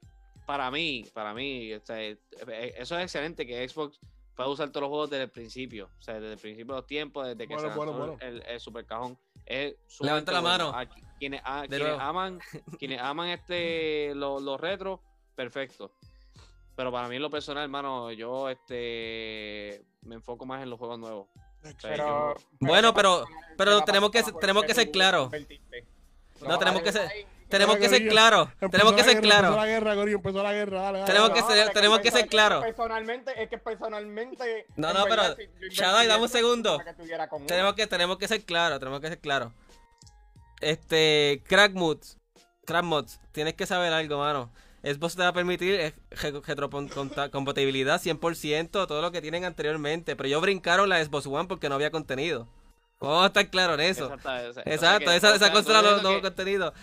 para mí, para mí, este, eh, eso es excelente que Xbox pueda usar todos los juegos desde el principio. O sea, desde el principio de los tiempos, desde que Bueno, se bueno, lanzó bueno. El, el super cajón. Es Levanta la mano. A quienes, a- De quienes nuevo. aman, quienes aman este los retros, perfecto. Pero para mí en lo personal, hermano, yo este me enfoco más en los juegos nuevos. Pero, Bueno, pero- pero ¿qué va a tenemos que- tenemos que ser claros. No, tenemos que ser. Tenemos que ser claros. Tenemos que ser guerra, Empezó claros. la guerra, Corillo, empezó la guerra. Dale, dale, Tenemos que ser- tenemos que ser claros. Personalmente, es que personalmente. No, no, pero, yo Shadow, dame un segundo. que. Tenemos que, tenemos que ser claros, tenemos que ser claros. Este, Crack Mods, Crack Mods, tienes que saber algo, mano. Xbox te va a permitir eh, re- retrocompatibilidad 100%, todo lo que tienen anteriormente. Pero ellos brincaron la Xbox One porque no había contenido. Vamos a estar claros en eso. Esa- Exacto, esa, consola no, contenido.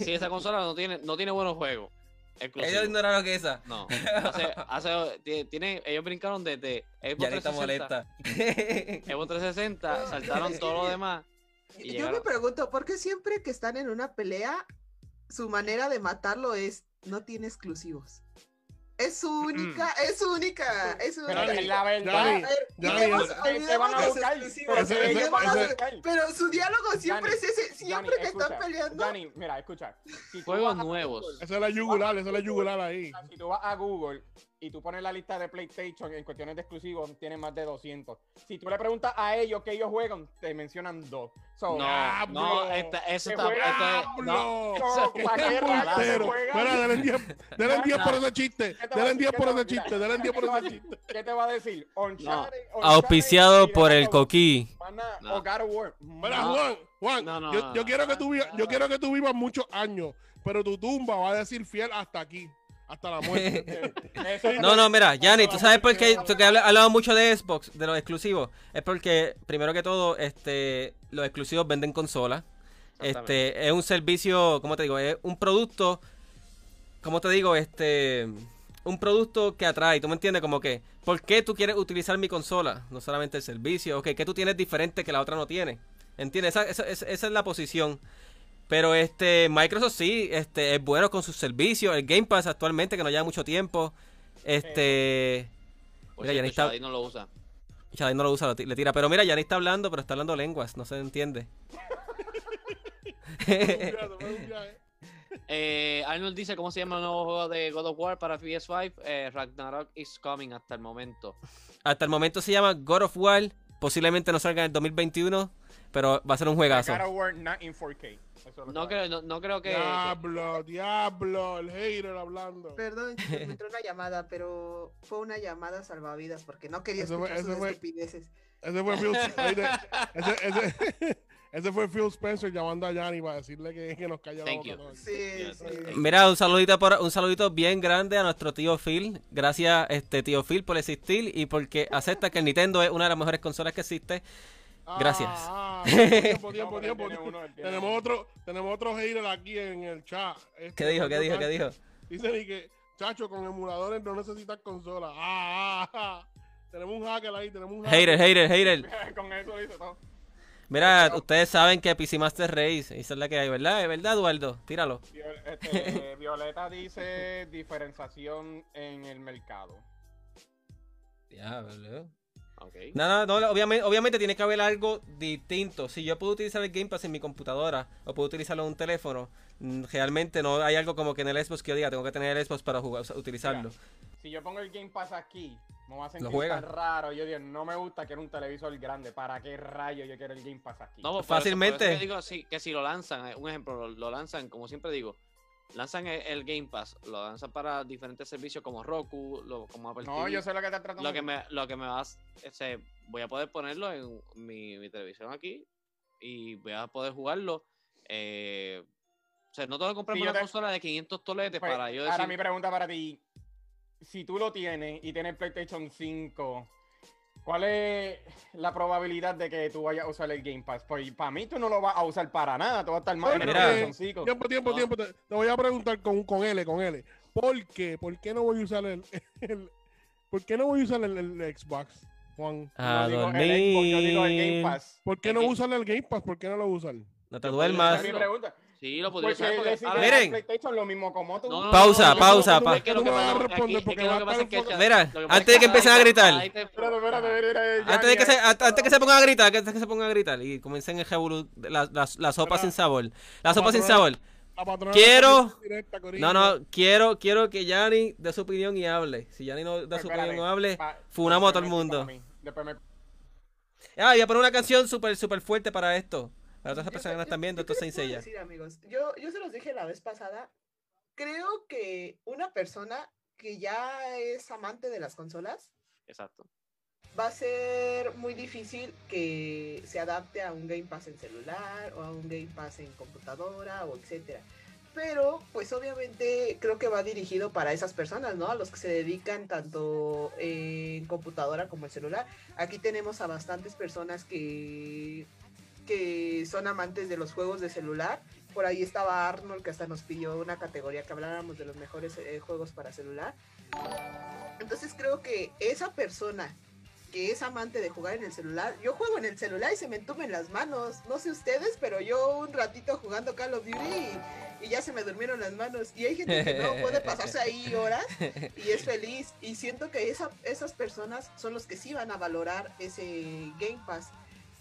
Sí, esa consola no tiene, no tiene buenos juegos. Ellos ignoraron que esa. No, hace, hace, tiene, ellos brincaron desde Xbox Ya está 360, molesta. Xbox 360, saltaron todo lo demás. Y Yo llegaron- me pregunto, ¿por qué siempre que están en una pelea, su manera de matarlo es no tiene exclusivos? Es su única, es su única, es su Pero única. Dani, la verdad. Pero. Pero su diálogo siempre Dani, es ese, siempre Dani, que escucha, están peleando. Dani, mira, escucha. Si Juegos nuevos. Google, Esa es la yugular, esa es la yugular ahí. Si tú vas a Google y tú pones la lista de PlayStation en cuestiones de exclusivos, tienen más de 200. Si tú le preguntas a ellos que ellos juegan, te mencionan dos. So, No, no, esta, eso está. juega- esto es- no, denle 10 denle 10 por ese chiste. ¿Qué te va a Denle decir? 10 ¿Qué por ese chiste. Denle 10 por ¿qué te va ese a chiste. ¿Qué te va a decir? Auspiciado por el Coquí. Mana, No. O God of War. Mira, No. Juan, Juan, No, no, yo, no, yo no. quiero que tú vivas, yo quiero que tú vivas muchos años, pero tu tumba va a decir fiel hasta aquí, hasta la muerte. No, no, mira, Yanni, tú sabes por qué tú que has hablado mucho de Xbox, de los exclusivos. Es porque, primero que todo, este, los exclusivos venden consolas. Este, es un servicio, ¿cómo te digo? Es un producto, ¿cómo te digo? Este, un producto que atrae, ¿tú me entiendes? Como que, ¿por qué tú quieres utilizar mi consola? No solamente el servicio, ok, ¿qué tú tienes diferente que la otra no tiene? ¿Entiendes? Esa, esa- esa- esa es la posición. Pero este, Microsoft sí, este, es bueno con sus servicios. El Game Pass actualmente, que no lleva mucho tiempo. Este. Por Mira, ya cierto, ni está- Shadai no lo usa. Chadai no lo usa, le tira. Pero mira, ya ni está hablando, pero está hablando lenguas, no se entiende. Viaje. Eh, Arnold dice cómo se llama el nuevo juego de God of War para PS5. Eh, Ragnarok is coming hasta el momento. Hasta el momento se llama God of War. Posiblemente no salga en el 2021, pero va a ser un juegazo. God of War not in 4K. Eso No creo, no, no creo que. Diablo, diablo, el hater hablando. Perdón, me entró una llamada, pero fue una llamada salvavidas porque no quería Eso fue- escuchar eso sus fue- estupideces. Ese fue Phil, ese, ese- ese fue Phil Spencer llamando a Yanni para decirle que, que nos calla la Thank boca. you. todo. Sí, Yes, sí. thank Mira, un saludito, por, un saludito bien grande a nuestro tío Phil. Gracias, este tío Phil, por existir y porque acepta que el Nintendo es una de las mejores consolas que existe. Gracias. Ah, ah, tiempo, tiempo, tiempo, Tenemos otro, tenemos otro hater aquí en el chat. Este, ¿Qué dijo? ¿Qué dijo? ¿Qué dijo? Dice ni que, chacho, con emuladores no necesitas consola. Ah, ah, ah. Tenemos un hacker ahí, tenemos un Hater, hater, hater. Con eso dice todo. Mira, ustedes saben que PC Master Race, esa es la que hay, ¿verdad? ¿Es verdad, Eduardo? Tíralo. Este, Violeta dice diferenciación en el mercado. Diablo. No, no, no, obviamente, obviamente tiene que haber algo distinto. Si yo puedo utilizar el Game Pass en mi computadora o puedo utilizarlo en un teléfono, mm, realmente no hay algo como que en el Xbox que yo diga, tengo que tener el Xbox para jugar, utilizarlo. Si yo pongo el Game Pass aquí, me voy a Lo sentir tan raro. Yo digo, no me gusta que era un televisor grande. ¿Para qué rayo yo quiero el Game Pass aquí? No, pues, Fácilmente. eso digo sí, que si lo lanzan, eh, un ejemplo, lo, lo lanzan, como siempre digo, lanzan el, el Game Pass, lo lanzan para diferentes servicios como Roku, lo- como Apple No, TV. yo sé lo que te tratando. lo que me lo que me vas este, voy a poder ponerlo en mi, mi televisión aquí y voy a poder jugarlo eh, o sea no tengo que comprarme Sí, una te- consola de 500 toletes Pues, para yo Ahora decir mi pregunta para ti. Si tú lo tienes y tienes PlayStation 5, ¿cuál es la probabilidad de que tú vayas a usar el Game Pass? Pues para mí tú no lo vas a usar para nada, tú vas a estar mal en el Mira. PlayStation 5. Tiempo, tiempo, No. tiempo. Te, te voy a preguntar con, con L, con L. ¿Por qué? ¿Por qué no voy a usar el, el- ¿Por qué no voy a usar el, el Xbox, Juan? A no digo el Xbox, yo digo el Game. Pass. ¿Por qué no usar el Game Pass? ¿Por qué no lo usar? No te Yo duermas. Esa es mi pregunta. Sí lo podría Porque porque- a Miren. PlayStation lo mismo como tú. No, no, Pausa, no, no, pausa, no, pa- es que lo que no pasa- aquí- es porque que lo pasa es Mira, antes es de que empiecen a gritar. Antes de, que se, antes que se pongan a gritar, antes de que se pongan a gritar y comiencen el revolú, la, la, la sopa sin sabor. La sopa sin sabor. Quiero- directa. No, no, quiero, quiero que Yanni dé su opinión y hable. Si Yanni no da su Espérate, opinión o hable, pa- funamos a todo el mundo. me Ah, voy a poner una canción súper, súper fuerte para esto. Esas Yo- personas no yo- están viendo, yo esto es qué les puedo sencilla. decir, amigos? Yo, yo se los dije la vez pasada. Creo que una persona que ya es amante de las consolas exacto va a ser muy difícil que se adapte a un Game Pass en celular o a un Game Pass en computadora o etcétera. Pero, pues obviamente creo que va dirigido para esas personas, ¿no? A los que se dedican tanto en computadora como en celular. Aquí tenemos a bastantes personas que, que son amantes de los juegos de celular. Por ahí estaba Arnold que hasta nos pidió una categoría que habláramos de los mejores eh, juegos para celular. Entonces creo que esa persona que es amante de jugar en el celular, yo juego en el celular y se me entumen las manos. No sé ustedes, pero yo un ratito jugando Call of Duty y, ya se me durmieron las manos. Y hay gente que no puede pasarse ahí horas y es feliz. Y siento que esa, esas personas son los que sí van a valorar ese Game Pass.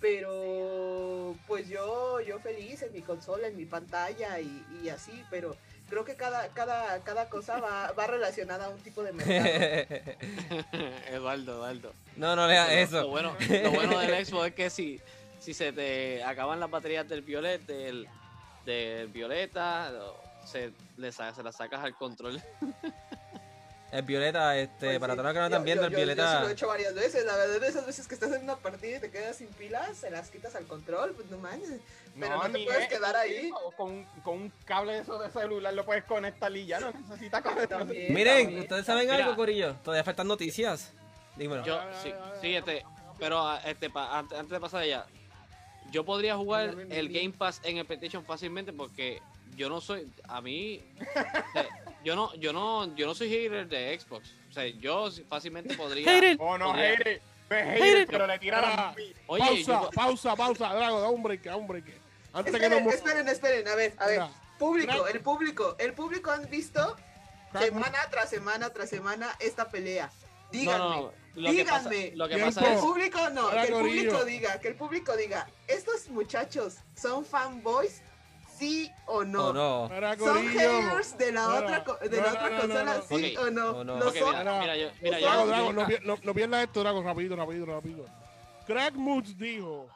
Pero pues yo, yo feliz en mi consola, en mi pantalla y, y así, pero creo que cada, cada, cada cosa va, va relacionada a un tipo de mercado. Eduardo Eduardo no, no lea eso. Lo bueno, lo bueno del Xbox es que si, si se te acaban las baterías del violet, del, del violeta, se, le se las sacas al control. El violeta, este, Pues para sí. todos los que no están viendo, yo- el yo- Yo sí violeta. lo he hecho varias veces, la verdad, de esas veces que estás en una partida y te quedas sin pilas, se las quitas al control, pues no manches. Pero no te puedes es- quedar ahí. o Con, con un cable de eso de celular lo puedes conectar y ya no necesitas conectar. También, Miren, también. ¿ustedes saben Mira. algo, Corillo? Todavía faltan noticias. Dímelo. Yo, sí, sí, este, pero ah, este, pa- antes, antes de pasar allá, yo podría jugar el. Game Pass en el PlayStation fácilmente porque yo no soy, a mí, yo no, yo no, yo no soy hater de Xbox. O sea, yo fácilmente podría. Hater. Oh, no, podría- hater. No Hater. pero le tiran Ah. Oye, pausa, yo- pausa, pausa, Drago, da un break, da un break. Antes que Esperen, nos esperen, esperen, a ver, a ver. Mira, Público, el público, el público han visto semana tras semana tras semana esta pelea. no, Díganme. no, no, lo que pasa, díganme. lo que pasa Que el es, público no, que el público diga, que el público diga, ¿estos muchachos son fanboys? ¿Sí o no? ¿O no? ¿Son haters de la otra, de no, la no, otra no, no, consola? no. ¿Sí o no? No. ¿Lo Ok, son? mira, mira, yo, mira, yo- Drago, Drago, no, no, no pierdas esto, Drago, rápido, rápido, rápido. Crack Moods dijo,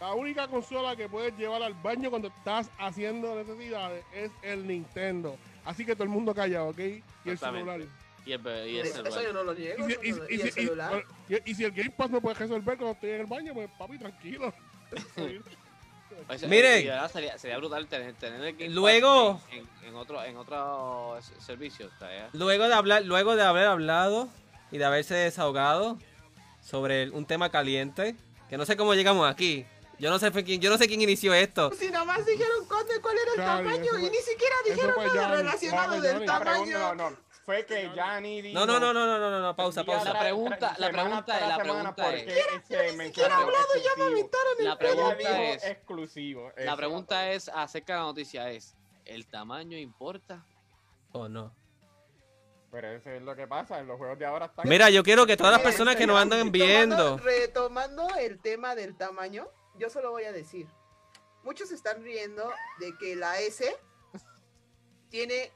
la única consola que puedes llevar al baño cuando estás haciendo necesidades es el Nintendo. Así que todo el mundo callado, ¿ok? Y el celular. y el, y el Eso, celular. yo no lo niego. Y eso si, y, no y el y- celular. y- y si el Game Pass no puede resolver cuando estoy en el baño, pues papi, tranquilo. O sea, Miren. y de verdad sería, sería brutal tener, tener el Game Pass Luego- en, en, en otro en otro servicio. Luego de hablar, luego de haber hablado y de haberse desahogado sobre un tema caliente, que no sé cómo llegamos aquí. Yo no sé quién, yo no sé quién inició esto. Si nada más dijeron cuál, cuál era el tamaño y ni siquiera dijeron nada relacionado del tamaño. pregunta, no, no. Fue que Gianni dijo. No, no, no, no, no, no, no, no, pausa, pausa. La pregunta- la pregunta es- la pregunta ¿por es- ese mensaje hablado, ya me aventaron el La pregunta es, exclusivo. la pregunta es acerca de la noticia es, ¿el tamaño importa? ¿O no? Pero eso es lo que pasa, en los juegos de ahora están... Mira, yo quiero que todas las personas que nos andan viendo. Retomando el tema del tamaño, yo solo voy a decir, muchos están riendo de que la S tiene...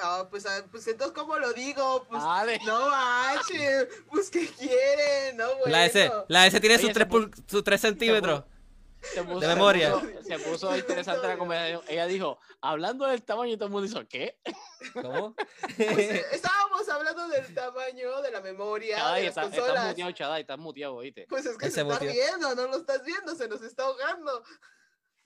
Ah, pues, ah, pues entonces, ¿cómo lo digo? Pues, Dale. no manches, pues, ¿qué quieren? No, bueno. La S, la S tiene sus Oye, 3, se pon- sus 3 centímetros. Se puso, De memoria. Se puso, se puso interesante la conversación. Ella dijo, hablando del tamaño, y todo el mundo hizo, ¿qué? ¿Cómo? Pues, eh, estábamos hablando del tamaño de la memoria Chaday, de las está, estás consolas. muteado, Chaday, estás muteado, oíste. Pues es que Ese se está riendo, no lo estás viendo, se nos está ahogando.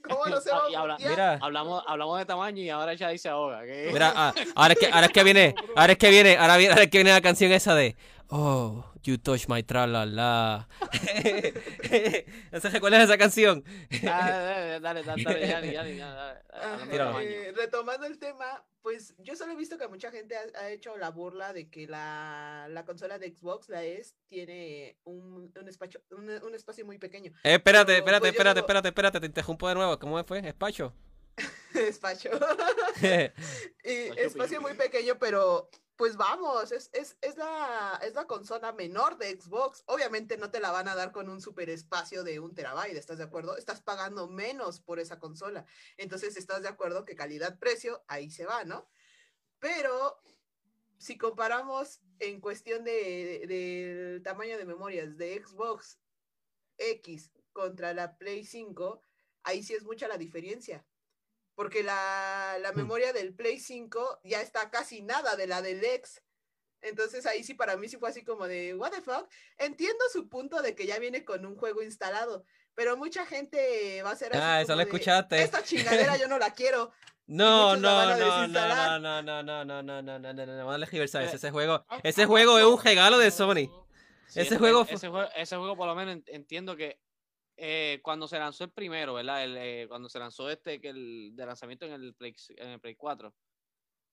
¿Cómo no se va Ah, y habla- a mutear? Mira, Hablamos, hablamos de tamaño y ahora Chaday se ahoga. mira, ah, ahora es que, ahora es que viene, ahora es que viene, ahora viene, ahora es que viene la canción esa de Oh, you touch my tra la la. ¿No se recuerdan esa canción? Dale, dale, dale, dale, dale, dale, eh, retomando el tema, pues yo solo he visto que mucha gente ha, ha hecho la burla de que la, la consola de Xbox, la S, tiene un, un espacio, un, un espacio muy pequeño. Eh, espérate, Pero, espérate, pues, yo espérate, digo- espérate, espérate, te interrumpo de nuevo. ¿Cómo fue? ¿Espacio? espacio. Y Espacio muy pequeño, pero pues vamos, es, es, es, la, es la consola menor de Xbox. Obviamente no te la van a dar con un super espacio de un terabyte, ¿estás de acuerdo? Estás pagando menos por esa consola. Entonces, ¿estás de acuerdo que calidad-precio ahí se va, ¿no? Pero si comparamos en cuestión de, de- del tamaño de memorias de Xbox X contra la Play 5, ahí sí es mucha la diferencia. Porque la, la Hmm. memoria del Play 5 ya está casi nada de la del X. Entonces ahí sí para mí sí fue así como de, what the fuck. Entiendo su punto de que ya viene con un juego instalado, pero mucha gente va a ser así Ah, eso lo escuchaste. Esta chingadera yo no la quiero. No, no, no, no, no, no, no, no, no, no, no, no, no, vamos a reversar eso. Eh, Ese juego, ese juego es un regalo de Sony. Ese juego ese juego, ese juego por lo menos en- entiendo que eh, cuando se lanzó el primero, ¿verdad? El, eh, cuando se lanzó este que el de lanzamiento en el Play, en el Play 4,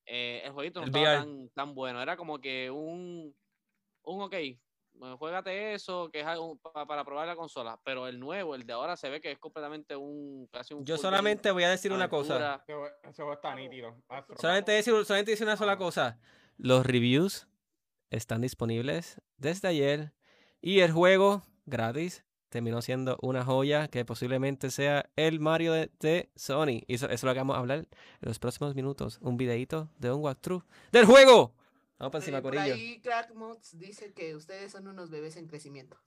eh, el jueguito no El estaba tan, tan bueno. Era como que un, un ok, juégate eso, que es algo pa- para probar la consola. Pero el nuevo, el de ahora, se ve que es completamente un casi un Yo solamente voy a decir una cosa. aventura. Ese juego- ese juego está nítido. Astro. Solamente decir, solamente decir una sola cosa. Los reviews están disponibles desde ayer y el juego gratis terminó siendo una joya que posiblemente sea el Mario de, de Sony. Y eso, eso es lo que vamos a hablar en los próximos minutos. Un videito de un walkthrough del juego. Vamos para encima, Corillo. ahí Crack Mods dice que ustedes son unos bebés en crecimiento.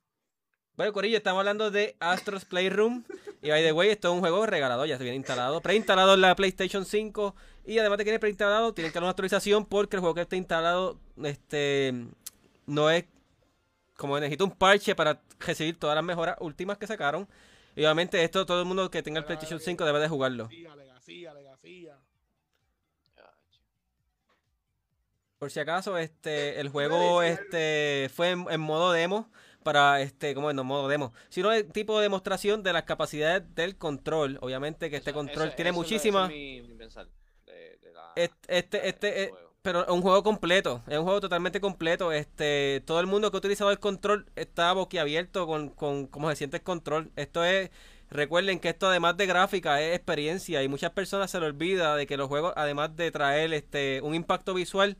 Bueno, Corillo, estamos hablando de Astros Playroom. Y by the way, esto es un juego regalado, ya se viene instalado. Preinstalado en la PlayStation 5. Y además de que viene preinstalado, tienen que dar una actualización porque el juego que está instalado este, no es como necesita un parche para recibir todas las mejoras últimas que sacaron. Y obviamente esto todo el mundo que tenga el PlayStation 5 debe de jugarlo. Legacía, legacía, legacía. Por si acaso, este, el juego este, fue en, en modo demo para, este, como no modo demo, sino el tipo de demostración de las capacidades del control. Obviamente que este Eso- control eso- tiene eso muchísimas, ese es mi- mi pensar de- de la- este, este, este, juego. Pero es un juego completo, es un juego totalmente completo. Este, todo el mundo que ha utilizado el control está boquiabierto con, con cómo se siente el control. Esto es, recuerden que esto además de gráfica es experiencia y muchas personas se les olvida de que los juegos además de traer este un impacto visual,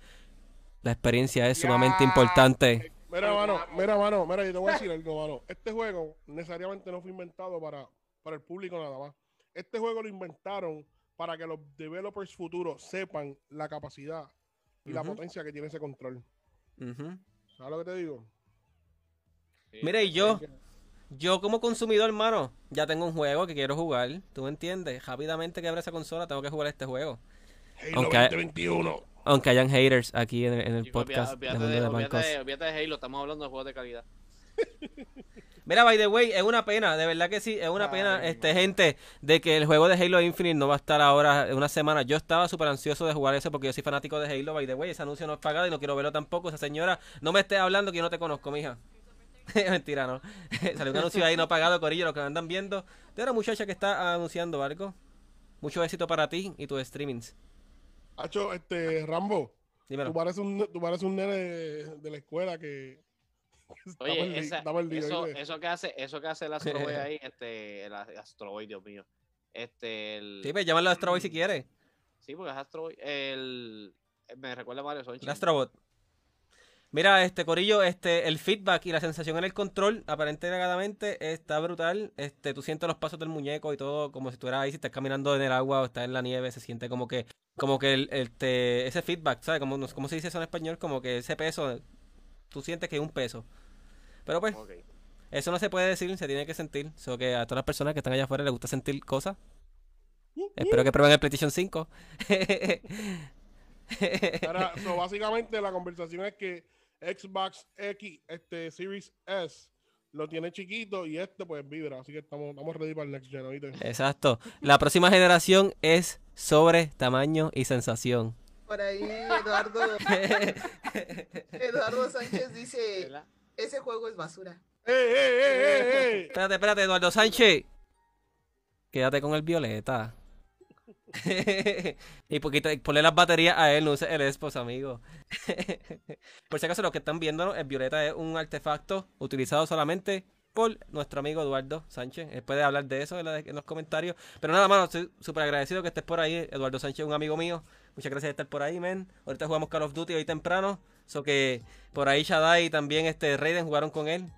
la experiencia es sumamente importante. Mira, mano, mira, mano, mira, yo te voy a decir algo, mano. Este juego necesariamente no fue inventado para, para el público nada más. Este juego lo inventaron para que los developers futuros sepan la capacidad y la potencia que tiene ese control. Ujú. ¿Sabes lo que te digo? Sí. Mira, y yo, yo como consumidor, hermano, ya tengo un juego que quiero jugar. ¿Tú me entiendes? Rápidamente que abra esa consola, tengo que jugar este juego. Halo Aunque- 2021. Aunque hayan haters aquí en, el- en podcast de, de olvídate de Halo, estamos hablando de juegos de calidad. Mira, by the way, es una pena, de verdad que sí, es una Ay, pena, este, gente, de que el juego de Halo Infinite no va a estar ahora en una semana. Yo estaba súper ansioso de jugar eso porque yo soy fanático de Halo, by the way, ese anuncio no es pagado y no quiero verlo tampoco. Esa señora, no me estés hablando que yo no te conozco, mija. Mentira, ¿no? Salió un anuncio ahí no pagado, Corillo, lo que andan viendo. De una muchacha que está anunciando algo. Mucho éxito para ti y tus streamings. Hacho, este, Rambo, Dímelo. tú pareces un, tú pareces un nene de, de la escuela que... Oye, esa- eso, que hace, eso que hace el Astro Boy ahí, este, el Astro Boy, Dios mío. Este, el, Sí, pues llámalo a Astro Boy si quieres. sí, porque es Astro Boy, el, me recuerda a Mario Sunshine. El Astrobot. Mira, este Corillo, este, el feedback y la sensación en el control, aparentemente está brutal. Este, tú sientes los pasos del muñeco y todo, como si estuvieras ahí, si estás caminando en el agua o estás en la nieve, se siente como que, como que el, este, ese feedback, ¿sabes? Como, ¿Cómo se dice eso en español? Como que ese peso, tú sientes que es un peso. Pero pues. Eso no se puede decir, se tiene que sentir. So que a todas las personas que están allá afuera les gusta sentir cosas. Espero que prueben el PlayStation 5. Ahora, so, básicamente la conversación es que Xbox X, este Series S, lo tiene chiquito y este pues vibra. Así que estamos, estamos ready para el next gen. Exacto. La próxima generación es sobre tamaño y sensación. Por ahí Eduardo, Eduardo Sánchez dice, ese juego es basura. ¡Ey, ey, ey, ey, ey! Espérate, espérate, Eduardo Sánchez. Quédate con el violeta. y poquito, ponle las baterías a él, no uses el Xbox, amigo. por si acaso, los que están viendo, el violeta es un artefacto utilizado solamente por nuestro amigo Eduardo Sánchez. Él puede hablar de eso en, la- en los comentarios. Pero nada, mano, estoy súper agradecido que estés por ahí. Eduardo Sánchez es un amigo mío. Muchas gracias de estar por ahí, men. Ahorita jugamos Call of Duty hoy temprano. So que por ahí Shadai y también este Raiden jugaron con él.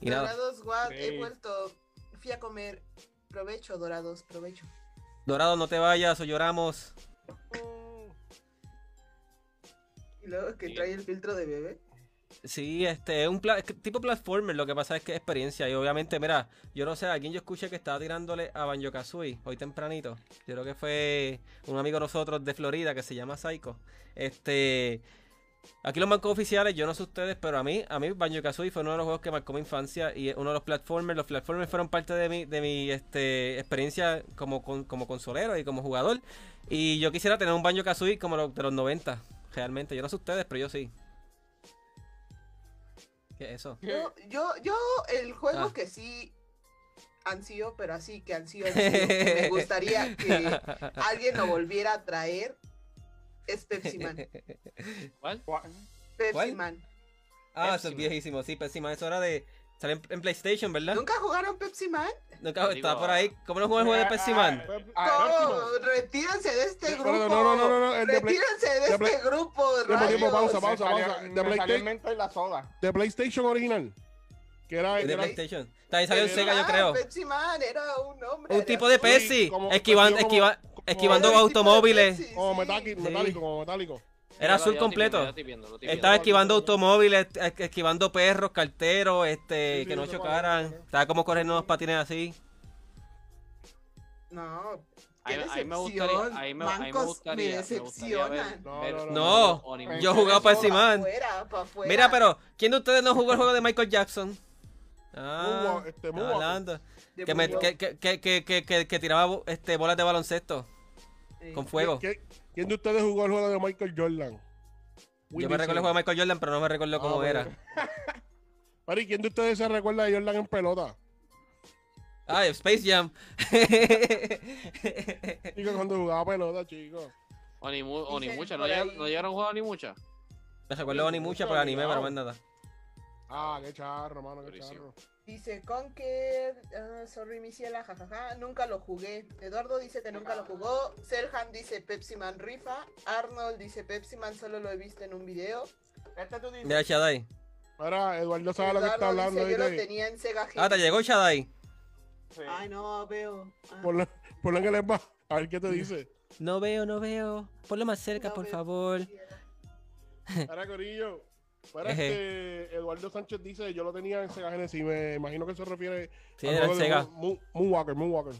Y nada. Dorados, guau, he vuelto, fui a comer. Provecho, Dorados, provecho. Dorado, no te vayas o lloramos. Y luego que trae el filtro de bebé. Sí, este es un tipo platformer, lo que pasa es que es experiencia y obviamente, mira, yo no sé, a yo escuché que estaba tirándole a Banjo Kazooie hoy tempranito. Yo creo que fue un amigo de nosotros de Florida que se llama Psycho. Este, aquí los bancos oficiales, yo no sé ustedes, pero a mí, a mí Banjo Kazooie fue uno de los juegos que marcó mi infancia y uno de los platformers. Los platformers fueron parte de mi, de mi este, experiencia como, como consolero y como jugador. Y yo quisiera tener un Banjo Kazooie como los de los 90, realmente. Yo no sé ustedes, pero yo sí. ¿Qué es eso? Yo, yo, yo, el juego Ah. que sí ansío, pero así que ansío, ansío, que me gustaría que alguien lo volviera a traer, es Pepsi Man. ¿Cuál? Pepsi ¿Cuál? Man. Ah, eso Pepsi es Man. viejísimo, sí, Pepsi Man, eso era de... Sale en, en PlayStation, ¿verdad? ¿Nunca jugaron Pepsi Man? Nunca Digo, está por ahí. ¿Cómo no el juego de Pepsi Man? Ah, No, retírense de este grupo. no, no, no, no, no, Retírense de, este grupo. Tiempo, tiempo, pausa, pausa, salió- pausa. De salió PlayStation, la soda. de PlayStation original. Que era, de era- PlayStation. También salió en Pepsi Sega, yo Man, creo. Pepsi Man era un hombre. Un tipo de. Pepsi. esquivando de automóviles. Como metálico, como metálico. Era azul completo. Estaba esquivando automóviles, esquivando perros, carteros, este, que no chocaran. Estaba como corriendo unos patines así. No. Ahí, me gustaría, me, no, yo jugaba para Simán. Mira, pero ¿quién de ustedes no jugó el juego de Michael Jackson? Ah, este, hablando. Que, me, que, que, que, tiraba este, bolas de baloncesto con fuego quién de ustedes jugó el juego de Michael Jordan? Yo me recuerdo el juego de Michael Jordan, pero no me recuerdo cómo Ah, era. bueno. Mari, ¿quién de ustedes se recuerda de Jordan en pelota? Ah, Space Jam. Chico, cuando jugaba pelota, chicos. Onimu- Dicen Onimucha, ¿no por llegaron, ahí- ¿no llegaron a jugar Onimucha? Me recuerdo ni mucho por anime, pero más nada. Ah, qué charro, mano, qué Durísimo. charro. Dice Conker, ah, sorry mi ciela, jajaja, nunca lo jugué. Eduardo dice que nunca lo jugó. Selham dice Pepsi Man rifa. Arnold dice Pepsi Man solo lo he visto en un video. Este tú dices. Mira, Shadai. Mira, Eduardo sabe lo que está hablando. dice, yo lo ¿viste? tenía en Sega Ah, te Genesis". llegó Shadai. Sí. Ay, no, veo. Ah, Ponlo, ponlo en el spa, a ver qué te dice. No veo, no veo. Ponlo más cerca, no por veo. favor. Ahora, Corillo. Ejé. este, Eduardo Sánchez dice, yo lo tenía en Sega Genesis. Me imagino que se refiere Sí, era el Sega. Moon- Moonwalker, Moonwalker.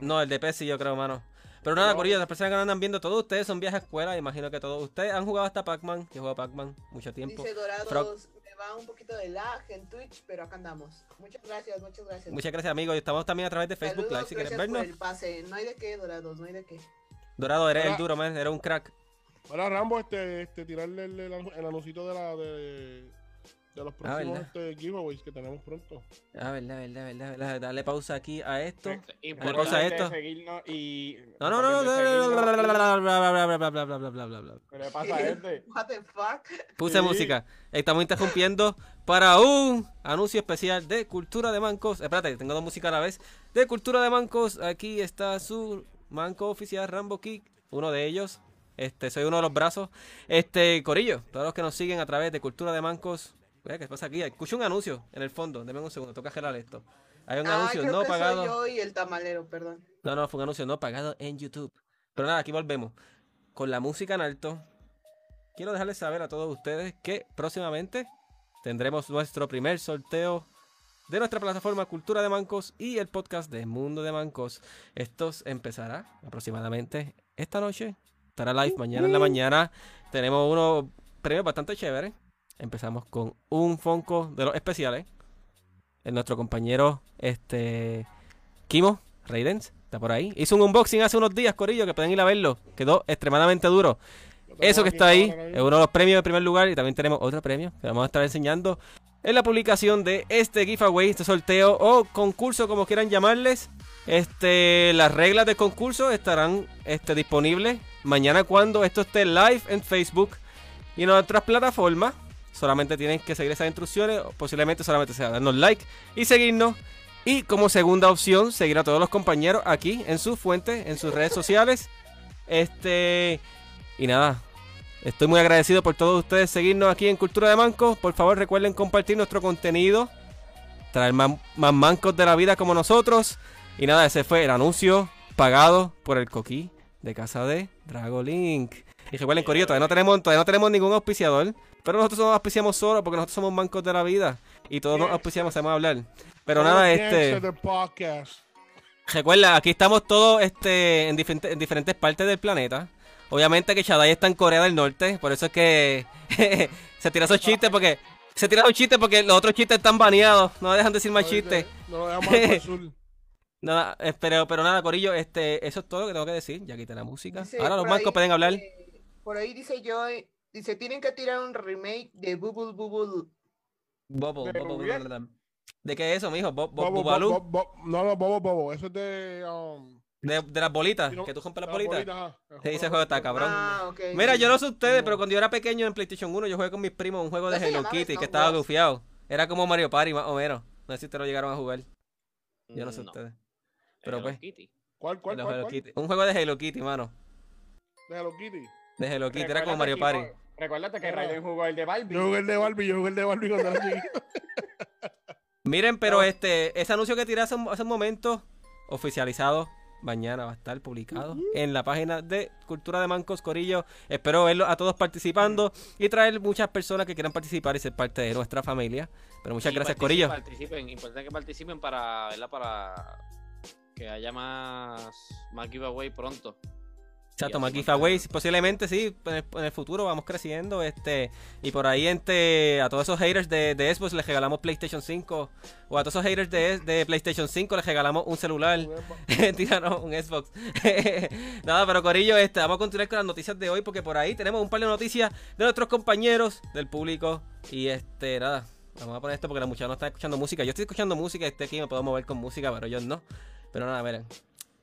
No, el de Pepsi, yo creo, mano. Pero nada. Corillo, las personas que nos andan viendo, todos ustedes son viajes a escuela. Imagino que todos ustedes han jugado hasta Pac-Man. Yo juego a Pac-Man mucho tiempo. Dice Dorados, Frog. me va un poquito de lag en Twitch, pero acá andamos. Muchas gracias, muchas gracias. Muchas gracias, amigos. Y estamos también a través de Facebook Saludos, Live si quieren por vernos. el pase. No hay de qué, Dorados, no hay de qué. Dorado, eres el duro, man. Eres un crack. Para Rambo, este, este, tirarle el, el, el anuncito de la de, de los próximos este, giveaways que tenemos pronto. Ah, verdad, verdad, verdad, verdad. Dale pausa aquí a esto. Y Dale pausa a esto. Y... No, no, no, no, no, ¿Qué le? What the fuck? Puse música. Estamos interrumpiendo para un anuncio especial de Cultura de Mancos. Espérate, tengo dos músicas a la vez. De Cultura de Mancos, aquí está su manco oficial Rambo Kick, uno de ellos. Este, soy uno de los brazos. Este, Corillo, todos los que nos siguen a través de Cultura de Mancos. ¿Qué pasa aquí? Escucho un anuncio en el fondo. Deme un segundo, toca gelar esto. Hay un Ah, anuncio creo no que pagado. soy yo y el tamalero, perdón. No, no, fue un anuncio no pagado en YouTube. Pero nada, aquí volvemos. Con la música en alto. Quiero dejarles saber a todos ustedes que próximamente tendremos nuestro primer sorteo de nuestra plataforma Cultura de Mancos y el podcast de Mundo de Mancos. Esto empezará aproximadamente esta noche. Estará live mañana en la mañana. Tenemos unos premios bastante chéveres. Empezamos con un Fonco de los especiales. El nuestro compañero este Kimo Raidens está por ahí. Hizo un unboxing hace unos días, Corillo, que pueden ir a verlo. Quedó extremadamente duro. Eso que está ahí es uno de los premios de primer lugar y también tenemos otro premio que vamos a estar enseñando en la publicación de este giveaway, este sorteo o concurso, como quieran llamarles. Este, las reglas del concurso estarán este, disponibles mañana cuando esto esté live en Facebook y en otras plataformas. Solamente tienen que seguir esas instrucciones, posiblemente solamente sea darnos like y seguirnos. Y como segunda opción, seguir a todos los compañeros aquí en sus fuentes, en sus redes sociales. Este, y nada, estoy muy agradecido por todos ustedes seguirnos aquí en Cultura de Mancos. Por favor, recuerden compartir nuestro contenido, traer más, más mancos de la vida como nosotros. Y nada, ese fue el anuncio pagado por el coquí de casa de Dragolink. Y recuerden, Corillo, todavía no tenemos, todavía no tenemos ningún auspiciador. Pero nosotros nos auspiciamos solo porque nosotros somos mancos de la vida. Y todos nos auspiciamos, sabemos hablar. Pero nada, este. Recuerda, aquí estamos todos este, en, diferentes, en diferentes partes del planeta. Obviamente que Shadai está en Corea del Norte, por eso es que se tira esos chistes porque se tira esos chistes porque los otros chistes están baneados, no dejan decir más chistes. No lo dejamos al por sur. Nada, eh, pero, pero nada, Corillo, este, eso es todo lo que tengo que decir. Ya quité la música. Dice Ahora los ahí, pueden hablar. eh, por ahí dice yo, eh, dice, tienen que tirar un remake de Bubble Bubble. Bubble, ¿De bubble, bubble. ¿De qué es eso, mijo? Bo- bo- Bobo. Bobo, no, no, Bobo, Bobo. Eso es de. Um, De, de las bolitas, no, que tú rompes las la bolitas. bolita. Sí, ese juego está cabrón. Ah, ok. Mira, yo no sé ustedes, No. pero cuando yo era pequeño en PlayStation 1, yo jugué con mis primos un juego de ¿No Hello Kitty que estaba gufiado. Era como Mario Party, más o menos. No sé si ustedes lo llegaron a jugar. Yo no sé ustedes. Pero Hello pues, Kitty. ¿Cuál, cuál, cuál? Hello cuál? Kitty. Un juego de Hello Kitty, mano. De Hello Kitty. De Hello Kitty, era como Mario Party. Recuérdate que. Raiden jugó el de Barbie. Yo jugué el de Barbie, yo jugué el de Barbie cuando era chiquito. Miren, pero este, ese anuncio que tiré hace, un- hace un momento, oficializado, mañana va a estar publicado en la página de Cultura de Mancos Corillo. Espero verlos a todos participando y traer muchas personas que quieran participar y ser parte de nuestra familia. Pero muchas Y gracias, participen, Corillo. Participen, importante que participen para, ¿verdad? Para que haya más, más giveaway pronto. Exacto, más giveaways, posiblemente sí, en el, en el futuro vamos creciendo, este, y por ahí este, a todos esos haters de, de Xbox les regalamos PlayStation 5, o a todos esos haters de, de PlayStation 5 les regalamos un celular, tíranos un Xbox. Nada, pero Corillo, este, vamos a continuar con las noticias de hoy, porque por ahí tenemos un par de noticias de nuestros compañeros, del público, y este, nada, vamos a poner esto porque la muchacha no está escuchando música, yo estoy escuchando música, este aquí me puedo mover con música, pero ellos no, pero nada, miren,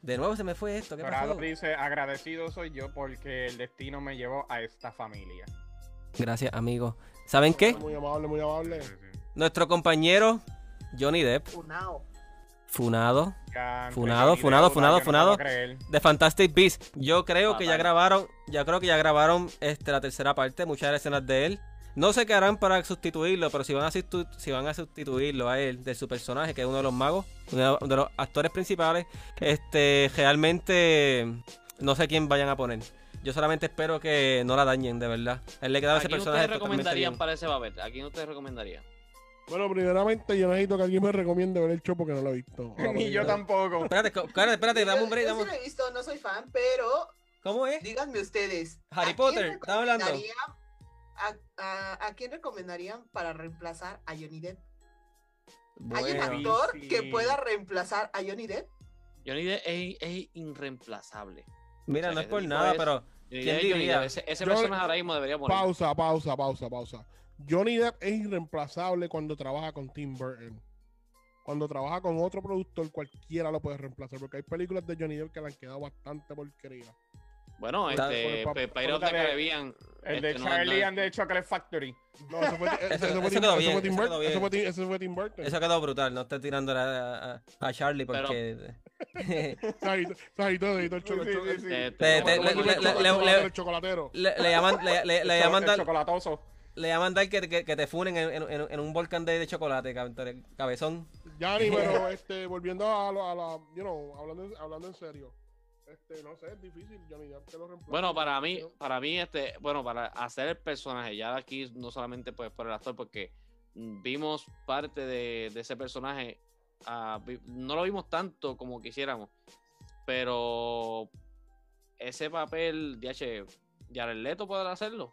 de nuevo se me fue esto, ¿qué Dorado pasó? dice, agradecido soy yo porque el destino me llevó a esta familia. Gracias, amigo. ¿Saben qué? Muy amable, muy amable. Sí, sí. Nuestro compañero Johnny Depp, funado Ya, Funado, funado, funado, no funado. creer. de Fantastic Beasts. Yo creo que ya grabaron, ya creo que ya grabaron este la tercera parte, muchas de las escenas de él. No sé qué harán para sustituirlo, pero si van a sustitu- si van a sustituirlo a él de su personaje, que es uno de los magos, uno de los actores principales, este realmente no sé quién vayan a poner. Yo solamente espero que no la dañen, de verdad. A él le queda ¿A ese quién personaje ustedes totalmente recomendarían bien. para ese papel? ¿A quién ustedes recomendarían? Bueno, primeramente yo necesito que alguien me recomiende ver el show porque no lo he visto. Ni yo tampoco. Espérate, espérate, espérate, dame un break. Yo dame sí un- lo he visto, no soy fan, pero ¿Cómo es? díganme ustedes. Harry ¿a quién Potter, estaba hablando. A, a- a quién recomendarían para reemplazar a Johnny Depp? ¿Hay un actor Sí, que pueda reemplazar a Johnny Depp? Johnny Depp es, es irreemplazable. Mira, O sea, no es por nada, es- pero Johnny ¿Quién Depp es Johnny diría? Depp. Ese, personaje ahora mismo debería morir. Pausa, pausa, pausa, pausa. Johnny Depp es irreemplazable cuando trabaja con Tim Burton. Cuando trabaja con otro productor, cualquiera lo puede reemplazar. Porque hay películas de Johnny Depp que le han quedado bastante porquería. Bueno, este, Pirates of the el- Caribbean. El de este, Charlie and the Chocolate Factory. No, eso fue, eso, Eso- fue Tim- quedó eso Burton. quedó. Eso quedado brutal, no esté tirando a, a- a Charlie porque... El cho- Sí, el cho- sí, sí. Eh, Le- ¿cómo- le- cómo le- el le- chocolatero, le- llaman, le, llaman chocolatoso. le llaman dar que, que, que te funen en, en- en- un volcán de, de chocolate, cab- cabezón. Yanni, pero este, volviendo a, lo- a la, you know, hablando, hablando en serio. Este, no sé, es difícil, Johnny Depp que lo reemplace. Bueno, para mí, para mí, este, bueno, para hacer el personaje, ya aquí no solamente pues por el actor, porque vimos parte de, de ese personaje. ah, vi- no lo vimos tanto como quisiéramos, pero ese papel, DH, Jared Leto podrá hacerlo.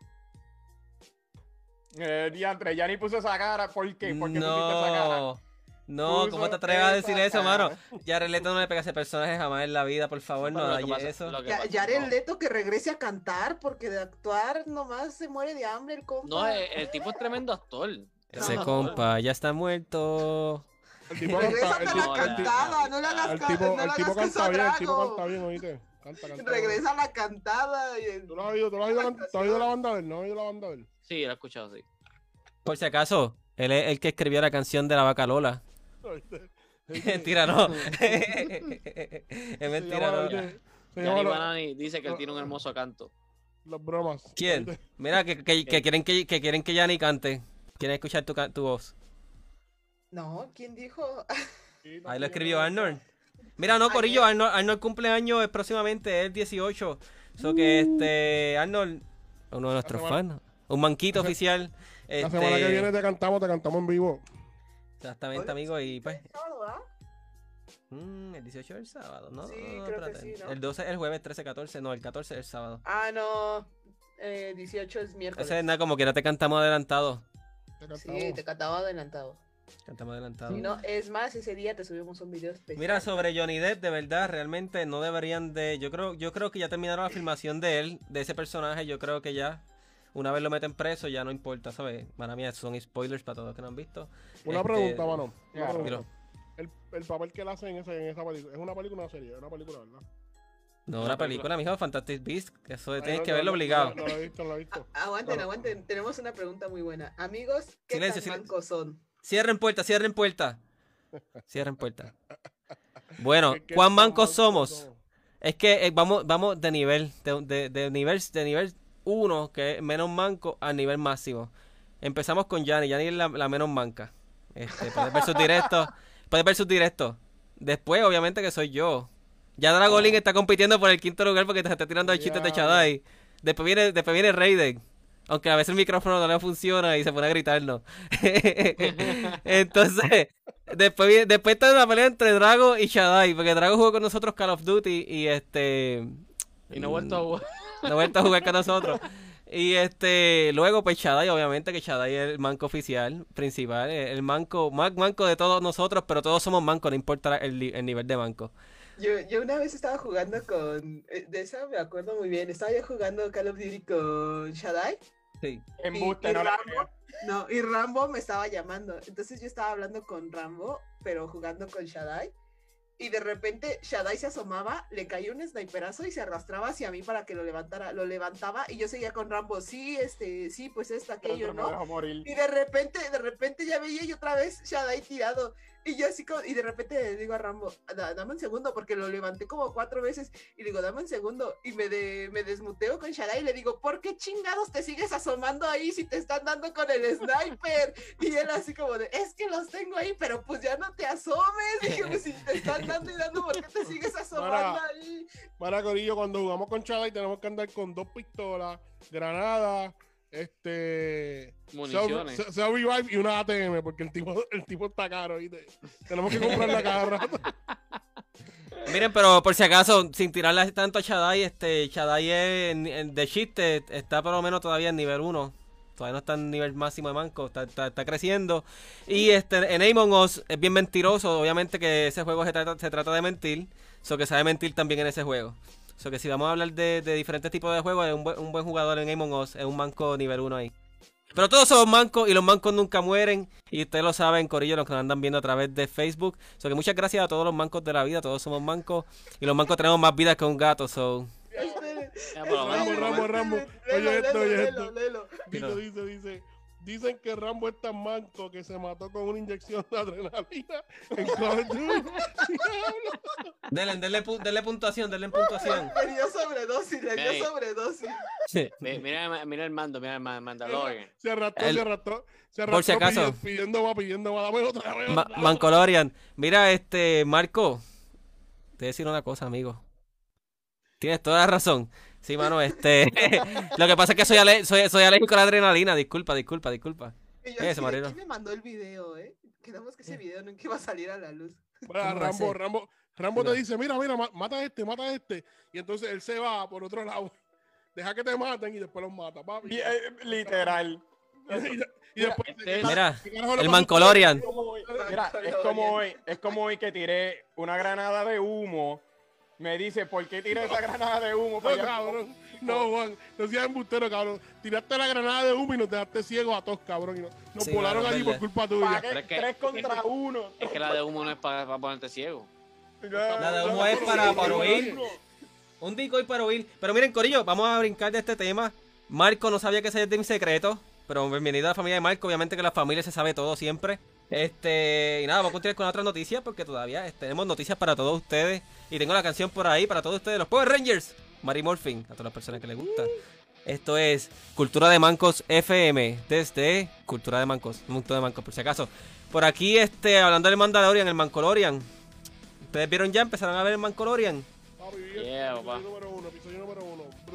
Eh, diantre, ya ni puso esa cara. ¿Por qué? ¿Por qué pusiste esa cara? No, ¿cómo te atreves a decir eso, mano? Jared Leto no le pega a ese personaje jamás en la vida, por favor, no pasa- eso. pasa- Jared no. Leto que regrese a cantar porque de actuar nomás se muere de hambre el compa. No, el, el tipo es tremendo actor. Ese compa ya está muerto. El tipo Regrésate canta, la cantada, no le hagas el ca- tipo, no el tipo canta bien, el tipo canta bien, oíste. Canta, canta. Regresa a la cantada. y- ¿Tú lo has oído, tú lo has oído, la- tú has oído la banda de él? ¿No has oído la banda de él? Sí, lo he escuchado, sí. Por si acaso, él es el que escribió la canción de la vaca Lola. Mentira, no. es mentira, no. la- Banani dice que él tiene un hermoso canto. las bromas. ¿Quién? Mira, que, que, que quieren que, que quieren que Yanni cante. Quieren escuchar tu, tu voz. No, ¿quién dijo? Ahí lo escribió ¿no? Arnold. Mira, no, Corillo, Arnold, Arnold cumpleaños es próximamente, es el 18. So que este, Arnold, uno de nuestros fans, un manquito oficial. La Este, semana que viene te cantamos, te cantamos en vivo. Exactamente, amigo, y pues. sábado, ¿ah? mm, el 18 es el sábado, ¿no? Sí, no, creo que espérate. sí, ¿no? El 12 es el jueves, 13, 14, no, el 14 es el sábado. Ah, no. Eh, 18 es miércoles. Ese es nada, como quiera te cantamos adelantado. Te cantamos. Sí, te cantaba adelantado. Cantamos adelantado. Si no, es más, ese día te subimos un video especial. Mira, sobre Johnny Depp, de verdad, realmente no deberían de. Yo creo, yo creo que ya terminaron la filmación de él, de ese personaje. Yo creo que ya, una vez lo meten preso, ya no importa, ¿sabes? Para mí son spoilers para todos los que no han visto. Una Este, pregunta, mano. Una pregunta. El, el papel que él hace en esa, en esa película, ¿es una película o una serie? Es una película, ¿verdad? No, Una una película. película, mijo, Fantastic Beast. Eso Ay, tienes no, que no, verlo no, obligado. No, no lo he visto, no lo he visto. Aguanten, aguanten. Tenemos una pregunta muy buena. Amigos, ¿qué Silencio, tan silencio. mancos son? Cierren puerta, cierren puerta. Cierren puerta. Bueno, ¿Qué- qué ¿cuán mancos somos? somos? Es que eh, vamos, vamos de nivel, de, de, de nivel, de nivel 1, que es menos manco, a nivel máximo. Empezamos con Yanni, Yanni es la, la menos manca. Este, puedes ver sus directos, puedes ver sus directos. Después, obviamente, que soy yo. Ya Dragolin está compitiendo por el quinto lugar porque te está tirando el chistes de. Chadai. Después viene, después viene Raiden. Aunque a veces el micrófono no le funciona y se pone a gritarnos. Entonces, después, después está la pelea entre Drago y Shadai. Porque Drago jugó con nosotros Call of Duty y este. Y no he vuelto a jugar. No ha vuelto a jugar con nosotros. Y este, luego pues Shadai, obviamente que Shadai es el manco oficial, principal, el el manco, más manco de todos nosotros, pero todos somos mancos, no importa el, nivel de manco. Yo, yo una vez estaba jugando con. eh, De esa me acuerdo muy bien. Estaba yo jugando Call of Duty con Shadai. Sí. Embuste, y no Rambo-. No, y Rambo me estaba llamando. Entonces yo estaba hablando con Rambo, pero jugando con Shadai. Y de repente Shadai se asomaba, le cayó un sniperazo y se arrastraba hacia mí para que lo levantara. Lo levantaba y yo seguía con Rambo. Sí, este, sí, pues esto, aquello, ¿no? Y de repente, de repente ya veía yo otra vez Shadai tirado. Y yo así como, y de repente le digo a Rambo, "Da- dame un segundo, porque lo levanté como cuatro veces. Y le digo, dame un segundo. Y me, de, me desmuteo con Shadai y le digo, ¿por qué chingados te sigues asomando ahí si te están dando con el sniper? Y él así como de, es que los tengo ahí, pero pues ya no te asomes. Dije, pues si te están dando y dando, ¿por qué te sigues asomando ahí? Para Corillo, cuando jugamos con Chadai tenemos que andar con dos pistolas, granadas, este. Municiones. self- self revive y una ATM, porque el tipo, el tipo está caro, ¿viste? Tenemos que comprarla cada rato. Miren, pero por si acaso, sin tirarle tanto a Shadai, este, Shadai es, en- en- de chiste está por lo menos todavía en nivel 1. Todavía no está en nivel máximo de manco, está, está, está creciendo. Y este, en Among Us es bien mentiroso, obviamente que ese juego se trata, se trata de mentir, so que sabe mentir también en ese juego. So que si vamos a hablar de, de diferentes tipos de juegos, es un, buen- un buen jugador en Among Us, es un manco nivel 1 ahí. Pero todos somos mancos y los mancos nunca mueren. Y ustedes lo saben, Corillo, los que nos andan viendo a través de Facebook. So que muchas gracias a todos los mancos de la vida. Todos somos mancos. Y los mancos tenemos más vida que un gato. So. Rambo, Rambo. Rambo. Oye esto, lelo, oye esto. lelo. Dice, dice, dice. Dicen que Rambo es tan manco que se mató con una inyección de adrenalina en Call. Denle, denle, pu- denle puntuación, denle puntuación. Le dio sobredosis, le dio sobredosis. Mi- Mira, mira el mando, mira el ma- Mandalorian. Se arrastró, El- se arrastró. Se arrastró Por si acaso. pidiendo, va, pidiendo va, dame otra, Ma- otra. Mancolorian. Mira, este, Marco. Te voy a decir una cosa, amigo. Tienes toda la razón. Sí, mano, este. Lo que pasa es que soy, ale- soy, soy alérgico a la adrenalina. Disculpa, disculpa, disculpa. Y yo marino. ¿Quién me mandó el video, eh? Quedamos que ese video nunca iba a salir a la luz. Bueno, ¿Cómo va a Rambo? Rambo, Rambo te dice, mira, mira, ma- mata a este, mata a este. Y entonces él se va por otro lado. Deja que te maten y después los mata, papi. Y, eh, literal. Y, y después... Este es- Mira, ¿qué carajo le el? Mancolorian. Mira, es como hoy, es como hoy que tiré una granada de humo. Me dice, ¿por qué tiré esa granada de humo? No, cabrón. No, Juan. No seas embustero, cabrón. Tiraste la granada de humo y nos dejaste ciegos a todos, cabrón. Y nos, nos Sí, volaron mano, allí verdad. por culpa ¿Pa' tuya. qué? Pero es que- Tres contra uno. Es que la de humo no es para, ponerte ciego. La de humo es para- para oír. Un decoy para oír. Pero miren, Corillo, vamos a brincar de este tema. Marco no sabía que ese es de mi secreto. Pero bienvenido a la familia de Marco. Obviamente que la familia se sabe todo siempre. Este, y nada, vamos a continuar con otras noticias porque todavía este, tenemos noticias para todos ustedes. Y tengo la canción por ahí para todos ustedes, los Power Rangers. Mary Morphin, a todas las personas que les gusta. Esto es Cultura de Mancos FM, desde Cultura de Mancos, un montón de Mancos por si acaso. Por aquí, este, hablando del Mandalorian, el Mancolorian. ¿Ustedes vieron ya? ¿Empezaron a ver el Mancolorian? Yeah.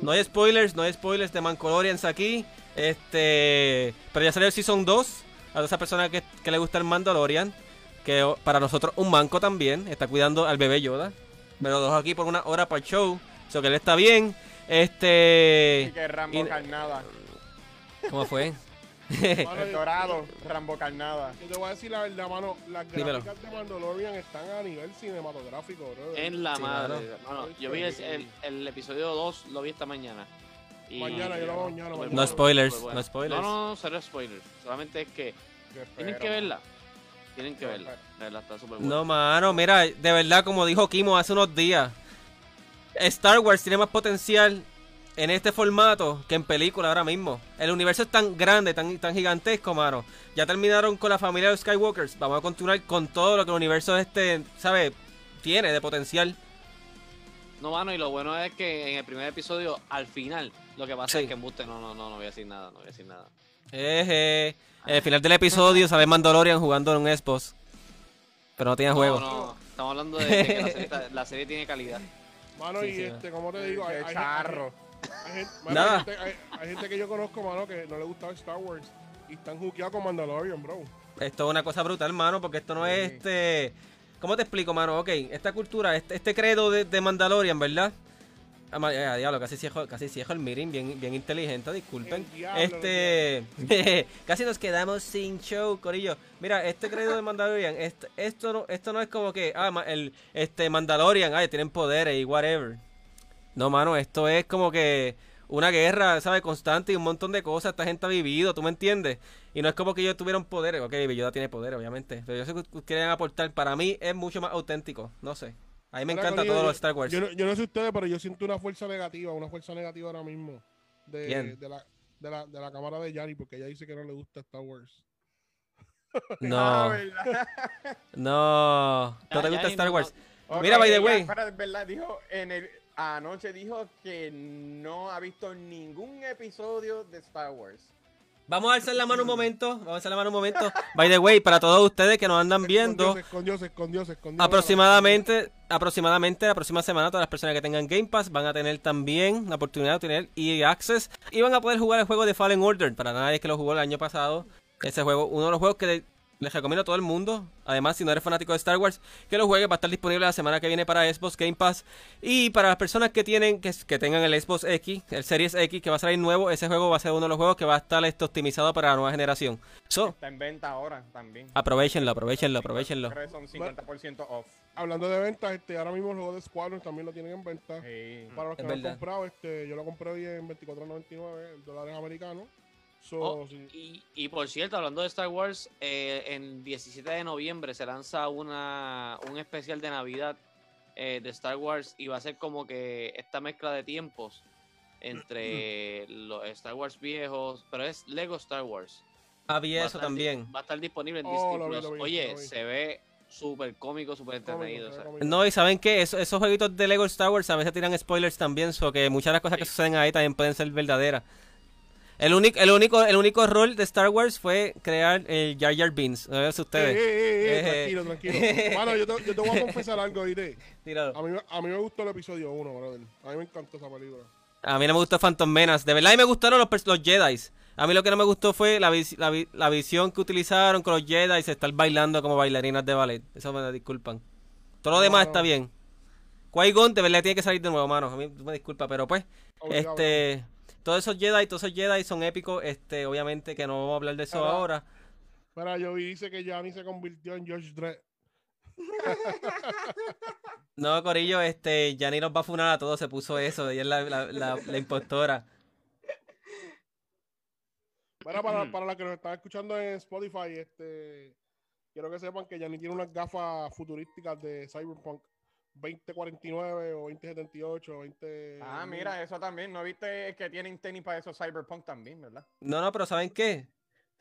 No hay spoilers, no hay spoilers de Mancolorians aquí. Este, pero ya salió el Season 2. A esa persona que, que le gusta el Mandalorian. Que o- para nosotros un manco también. Está cuidando al bebé Yoda. Me lo dejo aquí por una hora para el show. So que él está bien. Y Este. que Rambo y- carnada. ¿Cómo fue? Mano, El dorado, Rambo carnada. Yo te voy a decir la verdad, mano. Las Dímelo. gráficas de Mandalorian están a nivel cinematográfico, bro. En la Sí, madre. mano. Yo vi el, el- el episodio 2, lo vi esta mañana. Y- Mañana, yo lo hago mañana, mañana. No bueno, spoilers, súper no spoilers. No, no, cero spoilers. Solamente es que tienen que verla. Tienen que verla. espero. La verdad está súper buena. No, mano, mira, de verdad, como dijo Kimo hace unos días, Star Wars tiene más potencial en este formato que en película ahora mismo. El universo es tan grande, tan, tan gigantesco, mano. Ya terminaron con la familia de los Skywalkers. Vamos a continuar con todo lo que el universo este, ¿sabe? Tiene de potencial. No, mano, y lo bueno es que en el primer episodio, al final, lo que pasa Sí. es que embuste, no, no, no, no voy a decir nada, no voy a decir nada. Eje. En el final del episodio sale Mandalorian jugando en un Xbox. Pero no tiene juego. No, no, estamos hablando de, de que la serie, está- la serie tiene calidad. Mano, Sí, y sí, este, como te digo, hay, charro. hay gente- mano, Nada. hay gente- hay- hay gente que yo conozco, mano, que no le gustaba Star Wars y están juqueados con Mandalorian, bro. Esto es una cosa brutal, mano, porque esto no es este. ¿Cómo te explico, mano? Ok, esta cultura, este, este credo de, de Mandalorian, ¿verdad? Ah, eh, diablo, casi cierro, casi cierro el meeting, bien, bien inteligente, disculpen. Diablo, Este. casi nos quedamos sin show, Corillo. Mira, este credo de Mandalorian, este- esto, no, esto no es como que, ah, el este Mandalorian, ay, tienen poderes y whatever. No, mano, esto es como que una guerra, ¿sabes? Constante y un montón de cosas. Esta gente ha vivido, ¿tú me entiendes? Y no es como que ellos tuvieron poderes. Ok, Yoda tiene poder, obviamente. Pero yo sé que quieren aportar. Para mí es mucho más auténtico. No sé. A mí me encanta todo lo de Star Wars. Yo no, yo no sé ustedes, pero yo siento una fuerza negativa, una fuerza negativa ahora mismo de, ¿Quién? de, la, de, la, de la cámara de Yanni, porque ella dice que no le gusta Star Wars. Ah, No, ¿verdad? no. ¿No Ah, te ya, gusta Star no- Wars? Mira, by the way. Dijo en el anoche dijo que no ha visto ningún episodio de Star Wars. Vamos a alzar la mano un momento. Vamos a alzar la mano un momento. By the way, para todos ustedes que nos andan viendo. Se escondió, se escondió, se escondió. Aproximadamente, aproximadamente la próxima semana todas las personas que tengan Game Pass van a tener también la oportunidad de tener EA Access y van a poder jugar el juego de Fallen Order. Para nadie que lo jugó el año pasado, ese juego, uno de los juegos que les recomiendo a todo el mundo. Además, si no eres fanático de Star Wars, que lo juegues va a estar disponible la semana que viene para Xbox Game Pass y para las personas que tienen que, que tengan el Xbox X, el Series X que va a salir nuevo, ese juego va a ser uno de los juegos que va a estar esto, optimizado para la nueva generación. So, Está en venta ahora también. aprovechenlo, aprovechenlo, aprovechenlo. Creo que son 50% off. Hablando de ventas, este, ahora mismo el juego de Squadron también lo tienen en venta. Sí. Para los que lo han comprado, este, yo lo compré hoy en 24.99 dólares americanos. So, Oh, sí. y, y por cierto, hablando de Star Wars, eh, en 17 de noviembre se lanza una un especial de Navidad eh, de Star Wars y va a ser como que esta mezcla de tiempos entre los Star Wars viejos, pero es Lego Star Wars. Había Va a eso también. Va a estar disponible en Oh, Disney lo vi, Plus. lo vi, Oye, lo vi. se ve súper cómico, súper entretenido. o sea. Cómico, No, y saben que esos jueguitos de Lego Star Wars a veces tiran spoilers también, so que muchas de las cosas que suceden ahí también pueden ser verdaderas. El único, el único, el único rol de Star Wars fue crear el Jar Jar Beans. No Eh, ustedes. eh, eh, eh, tranquilo, tranquilo. Mano, yo te, yo te voy a confesar algo, ¿viste? Tíralo. A mí, a mí me gustó el episodio 1, brother. A mí me encantó esa película. A mí no me gustó Phantom Menace. De verdad, a mí me gustaron los, los Jedi. A mí lo que no me gustó fue la, vis- la, la visión que utilizaron con los Jedi y se estar bailando como bailarinas de ballet. Eso me disculpan. Todo lo No, demás no. está bien. Qui-Gon de verdad tiene que salir de nuevo, mano. A mí me disculpa, pero pues, Obligado. este, todos esos Jedi, todos esos Jedi son épicos. Este, obviamente que no vamos a hablar de eso Ahora- ahora. Mira, yo vi dice que Gianni se convirtió en George Dredd. No, Corillo, este, Yanni nos va a funar a todos, se puso eso. Ella es la, la, la, la impostora. Mira, para, para las que nos están escuchando en Spotify, este, quiero que sepan que Gianni tiene unas gafas futurísticas de Cyberpunk 2049 o 2078 o 20... Ah, mira, eso también. ¿No viste que tienen tenis para eso Cyberpunk también, verdad? No, no, pero ¿saben qué?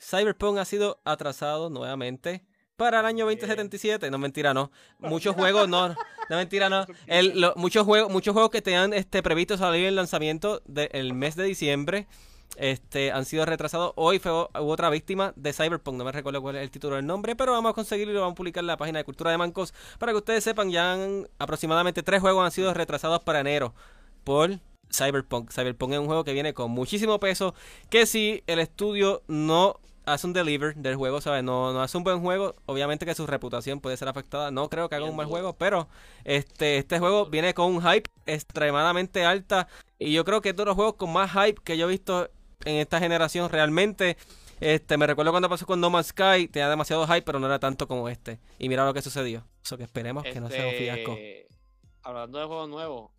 Cyberpunk ha sido atrasado nuevamente para el año 2077. No, mentira, no. Muchos juegos, no, no mentira, no. El, lo- muchos juegos, muchos juegos que tenían este previsto salir en el lanzamiento del mes de diciembre, este, han sido retrasados. Hoy fue hubo otra víctima de Cyberpunk, no me recuerdo cuál es el título del nombre, pero vamos a conseguirlo y lo vamos a publicar en la página de Cultura de Mancos para que ustedes sepan, ya han, aproximadamente tres juegos han sido retrasados para enero por Cyberpunk. Cyberpunk es un juego que viene con muchísimo peso, que si el estudio no hace un deliver del juego, ¿sabes? No, no hace un buen juego, obviamente que su reputación puede ser afectada. No creo que haga un mal juego, pero este, este juego viene con un hype extremadamente alta y yo creo que es de los juegos con más hype que yo he visto en esta generación realmente. Este, me recuerdo cuando pasó con No Man's Sky, tenía demasiado hype, pero no era tanto como este. Y mira lo que sucedió. Eso que esperemos que no sea un fiasco. Este, Hablando de juegos nuevos,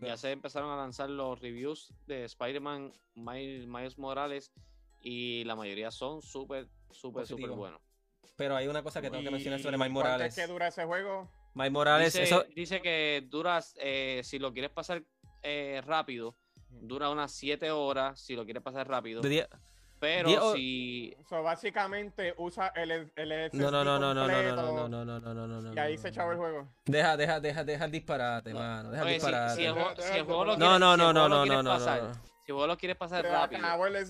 ya se empezaron a lanzar los reviews de Spider-Man Miles, Miles Morales y la mayoría son súper, súper, súper buenos. Pero hay una cosa que tengo que mencionar sobre ¿Y Miles cuánto Morales. es que dura ese juego? Miles Morales, Dice, eso, dice que dura, eh, si lo quieres pasar eh, rápido, dura unas 7 horas, si lo quieres pasar rápido. de Pero diez o- si... So, básicamente usa el, el No, no, no, no, no, no, no, no, no, no, no, no, no, no. Y ahí no, se no, echaba el juego. Deja, deja, deja, deja el disparate, No. mano. Deja el Oye, si, disparate. si el juego, si el juego lo No, quieres, no, si no, no, no, no, no, pasar, no. Si el juego lo quieres pasar rápido,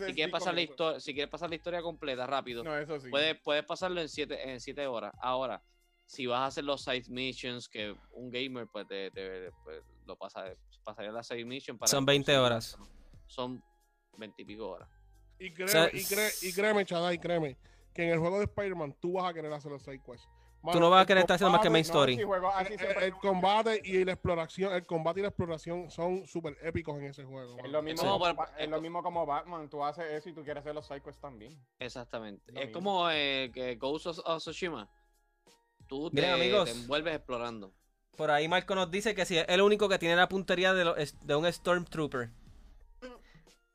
si quieres pasar la historia, si quieres pasar la historia completa rápido, No, eso sí. puedes, puedes pasarlo en 7 en siete horas. Ahora, si vas a hacer los side missions, que un gamer pues, te, te- pues, lo pasa, pasaría las side missions para Son 20 conseguir- horas. Son 20 y pico horas. Y créeme, sea, y, cre- y créeme, Chadai, créeme, que en el juego de Spider-Man tú vas a querer hacer los side quests. Tú no vas a el querer estar haciendo más que main story. si juego así el- siempre el combate y la exploración, el combate y la exploración son súper épicos en ese juego. Es mano. lo, mismo No, como, es lo mismo como Batman. Tú haces eso y tú quieres hacer los psychos también. Exactamente. Lo es mismo. como eh, que Ghost of, of Tsushima. Tú te, Miren, amigos. te envuelves explorando. Por ahí Marco nos dice que si es el único que tiene la puntería de, lo- de un Stormtrooper.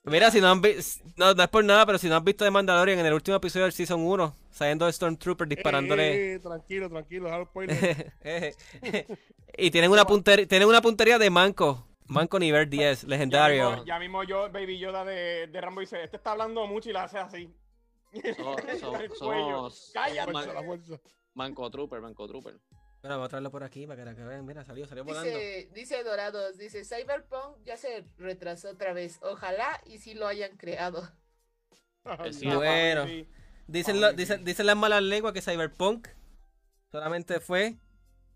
Mira, si no han visto, no, no es por nada, pero si no han visto de Mandalorian en el último episodio del Season 1, saliendo de Stormtrooper disparándole. Eh, eh, tranquilo, tranquilo, déjalo spoiler. y tienen una puntería, tienen una puntería de Manco. Manco nivel 10, Ya legendario. mismo, ya mismo yo, Baby Yoda de, de Rambo dice, este está hablando mucho y la hace así. So- so- somos Cállate. Man-. Manco Trooper, Manco Trooper. Bueno, vamos a traerlo por aquí para que, que vean. Mira, salió, salió volando. Dice, dice Dorados, dice Cyberpunk ya se retrasó otra vez. Ojalá y sí lo hayan creado. Sí. Bueno. Dicen, lo- dicen, dicen las malas lenguas que Cyberpunk solamente fue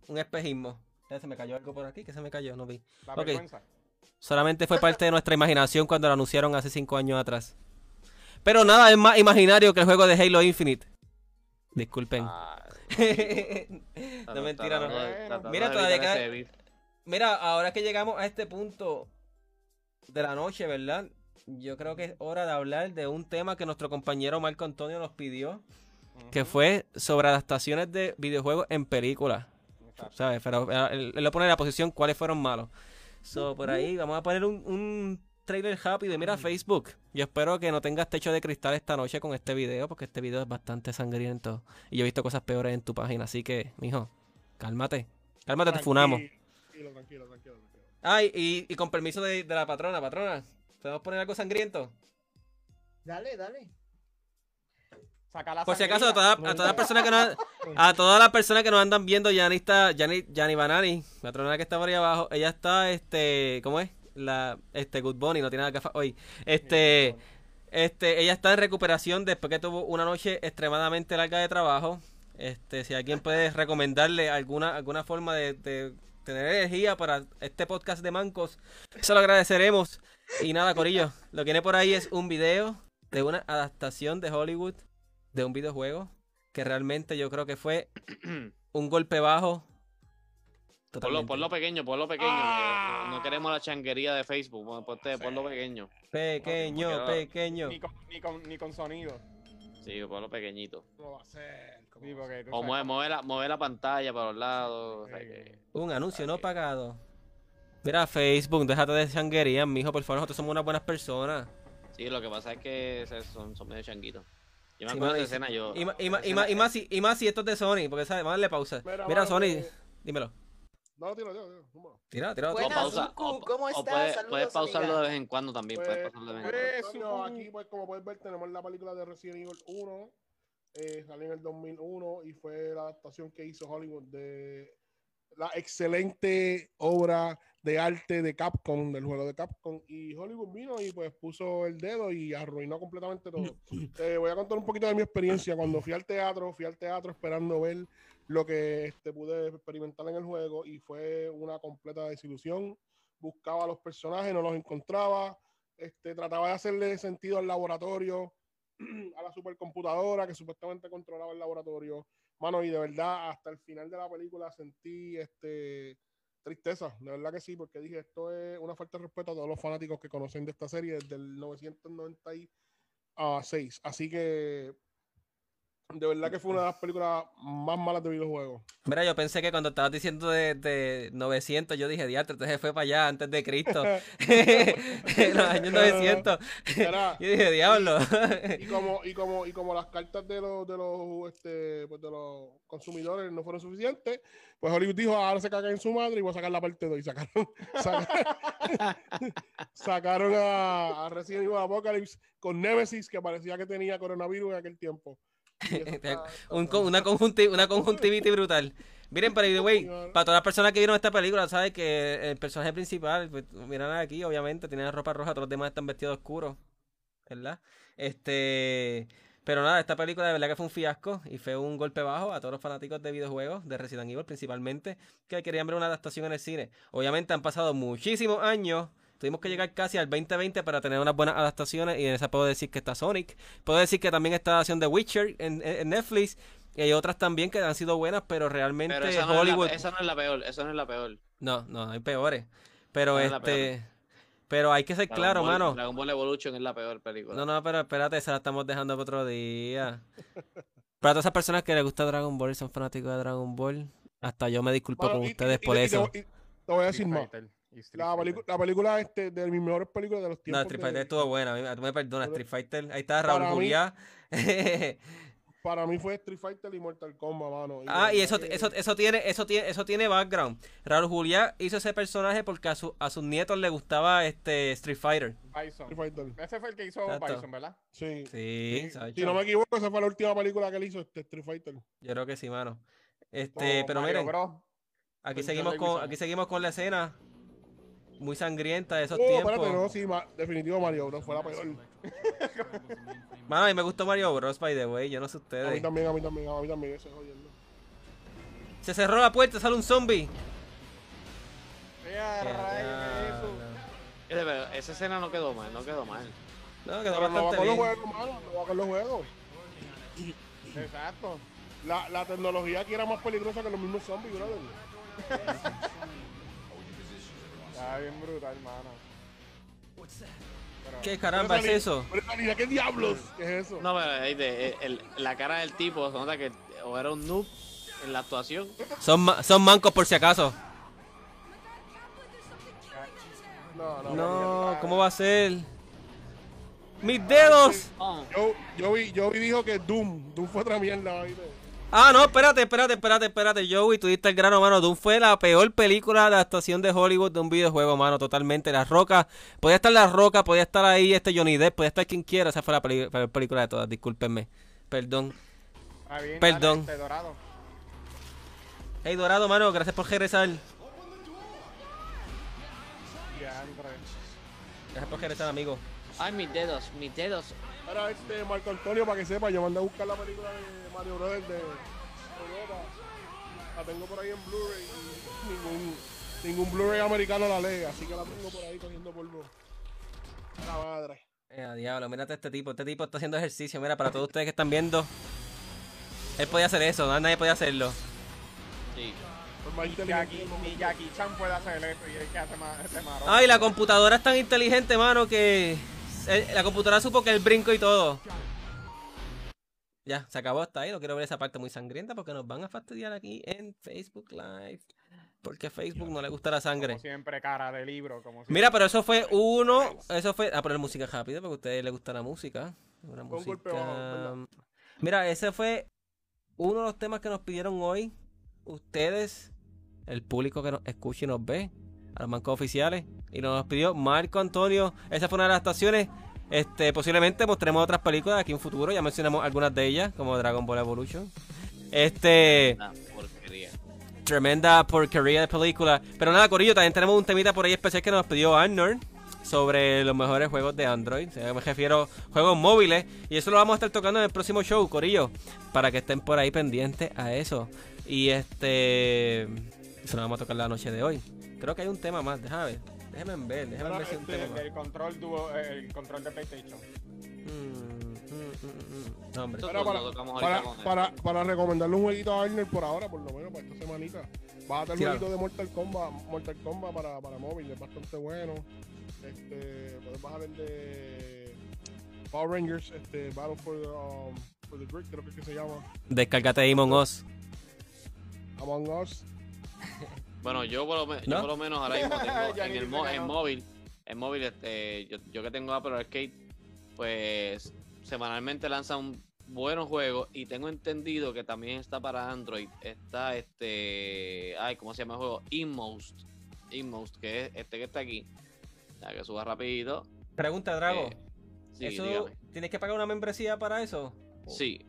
un espejismo. Ya se me cayó algo por aquí, que se me cayó, no vi. La Ok. vergüenza. Solamente fue parte de nuestra imaginación cuando lo anunciaron hace cinco años atrás. Pero nada es más imaginario que el juego de Halo Infinite. Disculpen. Ah, no mentira, no. Bueno. Mira, de todavía. Mira, ahora que llegamos a este punto de la noche, ¿verdad? Yo creo que es hora de hablar de un tema que nuestro compañero Marco Antonio nos pidió, que fue sobre adaptaciones de videojuegos en películas. ¿Sabes? Pero eh, él, él lo pone en la posición cuáles fueron malos. So, por ahí vamos a poner un, un trailer rápido y mira Facebook. Yo espero que no tengas techo de cristal esta noche con este video, porque este video es bastante sangriento. Y yo he visto cosas peores en tu página, así que, mijo, cálmate. Cálmate, te funamos. Tranquilo, tranquilo, tranquilo, tranquilo. Ay, y, y con permiso de, de la patrona, patrona. ¿Podemos poner algo sangriento? Dale, dale. Saca la Por si acaso, a todas, las personas que nos, a todas las personas que nos andan viendo, Yani está, Yani, Yani Banani, la patrona que está por ahí abajo, ella está, este, ¿cómo es? La, este, Good Bunny, no tiene nada que hacer hoy. Este, este, ella está en recuperación después que tuvo una noche extremadamente larga de trabajo. Este, si alguien puede recomendarle alguna, alguna forma de, de tener energía para este podcast de mancos, se lo agradeceremos. Y nada, Corillo, lo que viene por ahí es un video de una adaptación de Hollywood de un videojuego que realmente yo creo que fue un golpe bajo. Por lo, Totalmente. por lo pequeño, por lo pequeño. Ah. No, queremos la changuería de Facebook. Bueno, ponte- por lo pequeño. Pequeño, pequeño. Ni con, ni con, ni con sonido. Sí, por lo pequeñito. ¿Cómo va Sí, porque O mueve, mueve la, mueve la pantalla para los lados. o sea Sí. que- Un anuncio no pagado. Mira, Facebook, déjate de changuería, mijo, por favor, nosotros somos unas buenas personas. Sí, lo que pasa es que son, son medio changuitos. Yo me Sí, acuerdo de escena, yo. Y, más si, y más si esto es de Sony, porque sabes, vamos a darle pausa. Mira, Sony, dímelo. No, tira, tira, tira. Tira, tira Buenas, pausa, Zuku, ¿cómo estás? puedes, Saludos, puedes pausarlo amiga. de vez en cuando también. puedes Pues, pausarlo de vez en eh, cuando. Aquí, pues, como puedes ver, tenemos la película de Resident Evil 1. eh, salió en el 2001 y fue la adaptación que hizo Hollywood de la excelente obra de arte de Capcom, del juego de Capcom. Y Hollywood vino y pues puso el dedo y arruinó completamente todo. Te voy a contar un poquito de mi experiencia. Cuando fui al teatro, fui al teatro esperando ver lo que este, pude experimentar en el juego y fue una completa desilusión. Buscaba a los personajes, no los encontraba. Este, trataba de hacerle sentido al laboratorio, a la supercomputadora que supuestamente controlaba el laboratorio. Mano, y de verdad, hasta el final de la película sentí este tristeza, de verdad que sí, porque dije, esto es una falta de respeto a todos los fanáticos que conocen de esta serie desde el 996. Así que, de verdad que fue una de las películas más malas de videojuegos. Mira, yo pensé que cuando estabas diciendo de, de 900, yo dije, diatre, entonces fue para allá antes de Cristo. En los años 900. Era- Yo dije, diablo. y como y como y como las cartas de los de los este pues de los consumidores no fueron suficientes pues Hollywood dijo ahora se caga en su madre y voy a sacar la parte 2 y sacaron saca- sacaron a, a Resident Evil Apocalypse con Nemesis que parecía que tenía coronavirus en aquel tiempo Y Un una, conjunti- una conjuntivitis brutal. Miren, pero the way, para todas las personas que vieron esta película, sabes que el personaje principal, pues, miran aquí, obviamente, tiene la ropa roja, todos los demás están vestidos oscuros, ¿verdad? Este, pero nada, esta película de verdad que fue un fiasco y fue un golpe bajo a todos los fanáticos de videojuegos, de Resident Evil principalmente, que querían ver una adaptación en el cine. Obviamente han pasado muchísimos años. Tuvimos que llegar casi al 2020 para tener unas buenas adaptaciones y en esa puedo decir que está Sonic. Puedo decir que también está la adaptación de Witcher en, Netflix y hay otras también que han sido buenas, pero realmente Pero esa no, es la, Hollywood... esa no es la peor, esa no es la peor. No, no, hay peores. Pero Esa es la este... Pero hay que ser Dragon claro, Ball- mano. Dragon Ball Evolution es la peor película. No, no, pero espérate, se la estamos dejando para otro día. Para todas esas personas que les gusta Dragon Ball y son fanáticos de Dragon Ball, hasta yo me disculpo con y- ustedes y- por y- y te eso. voy- y te voy a decir más y Street la, la película este de mis mejores películas de los No, tiempos Street de- Fighter estuvo buena, a mí- tú me perdonas, Street Fighter. Ahí está Raúl Juliá. para mí fue Street Fighter y Mortal Kombat mano ah, de y eso, que- eso, eso tiene, eso tiene, eso tiene background. Raúl Juliá hizo ese personaje porque a, su, a sus nietos le gustaba este Street Fighter. Bison. Street Fighter Ese fue el que hizo Exacto. Bison, ¿verdad? sí Sí, si no me equivoco esa fue la última película que él hizo este Street Fighter Yo creo que sí, mano. Este, pero Mario miren, Bros. aquí seguimos con, aquí seguimos con la escena muy sangrienta de esos Oh, tiempos. espérate, no, sí, ma- definitivo Mario Bros. fue la peor. Mano, a mí me gustó Mario Bros, by the way, yo no sé A mí ustedes. también, a mí también, a mí también, ese jodiendo. Se cerró la puerta, sale un zombie. Mira, Qué rayos, ¿qué es eso? pero esa escena no quedó mal, no quedó mal. No, quedó Pero no va bastante con los bien. juegos, mano, no va con los juegos. Exacto. La, la tecnología aquí era más peligrosa que los mismos zombies, brother. Está bien brutal, hermano. ¿Qué caramba es eso? ¿qué diablos? ¿Qué es eso? No, pero ahí de- el- la cara del tipo, se nota que o era un noob en la actuación. Son, ma- son mancos por si acaso. No, no, No, ¿cómo va a ser? ¡Mis dedos! Yo, yo vi, yo vi dijo que Doom, Doom fue otra mierda, ¿viste? Ah, no, espérate, espérate, espérate, espérate, Joey, tú diste el grano, mano. Doom fue la peor película de adaptación de Hollywood de un videojuego, mano, totalmente. La Roca, podía estar La Roca, podía estar ahí este Johnny Depp, podía estar quien quiera. Esa fue la peor película de todas, discúlpenme. Perdón. Ah, bien, Perdón. dale, este dorado. Hey, Dorado, mano, gracias por regresar. Gracias por regresar, amigo. Ay, mis dedos, mis dedos. Ahora este Marco Antonio, para que sepa, yo mandé a buscar la película de Mario Brothers de Europa. La tengo por ahí en Blu-ray y ningún, ningún Blu-ray americano la lee, así que la tengo por ahí cogiendo polvo. La madre. Eh, diablo, mírate a este tipo. Este tipo está haciendo ejercicio. Mira, para todos ustedes que están viendo. Él podía hacer eso, ¿no? nadie podía hacerlo. Sí. Más Ni Jackie, ni Chan puede hacer eso y es que hace más marón. Ay, la computadora es tan inteligente, mano, que el- la computadora supo que el brinco y todo. Ya, se acabó hasta ahí. No quiero ver esa parte muy sangrienta porque nos van a fastidiar aquí en Facebook Live. Porque a Facebook no le gusta la sangre. Como siempre, cara de libro. Como siempre. Mira, pero eso fue uno. Eso fue. A poner música rápido porque a ustedes les gusta la música. Una. Mira, ese fue uno de los temas que nos pidieron hoy. Ustedes, el público que nos escucha y nos ve, a los mancos oficiales. Y nos pidió Marco Antonio. Esa fue una de las estaciones. Este, posiblemente mostremos otras películas aquí en futuro. Ya mencionamos algunas de ellas, como Dragon Ball Evolution. Este. Porquería. Tremenda porquería de película. Pero nada, Corillo, también tenemos un temita por ahí especial que nos pidió Arnold sobre los mejores juegos de Android. O sea, me refiero a juegos móviles. Y eso lo vamos a estar tocando en el próximo show, Corillo. Para que estén por ahí pendientes a eso. Y este. Eso lo vamos a tocar la noche de hoy. Creo que hay un tema más, déjame ver. Déjenme ver, déjenme ver si un este, tema El control, dúo- el control de PlayStation. Mm, mm, mm. No, hombre. Para, para, recomendarle un jueguito a Arnold por ahora, por lo menos para esta semanita. Va a tener un Claro. jueguito de Mortal Kombat, Mortal Kombat para, para móvil, es bastante bueno. Este, puedes bajar el de Power Rangers, este, Battle for the, um, for the Brick, creo que es que se llama. Descárgate Among Us. Among Us. Bueno, yo por, lo me- yo ¿No? por lo menos ahora mismo tengo Ya en ni el dice mo- que en no. móvil, en móvil, este, yo, yo que tengo Apple Arcade, pues semanalmente lanzan buenos juegos y tengo entendido que también está para Android. Está este, ay, ¿cómo se llama el juego? Inmost. Inmost, que es este que está aquí. Ya que suba rapidito. Pregunta, Drago. Eh, sí, ¿Eso dígame. tienes que pagar una membresía para eso? Sí,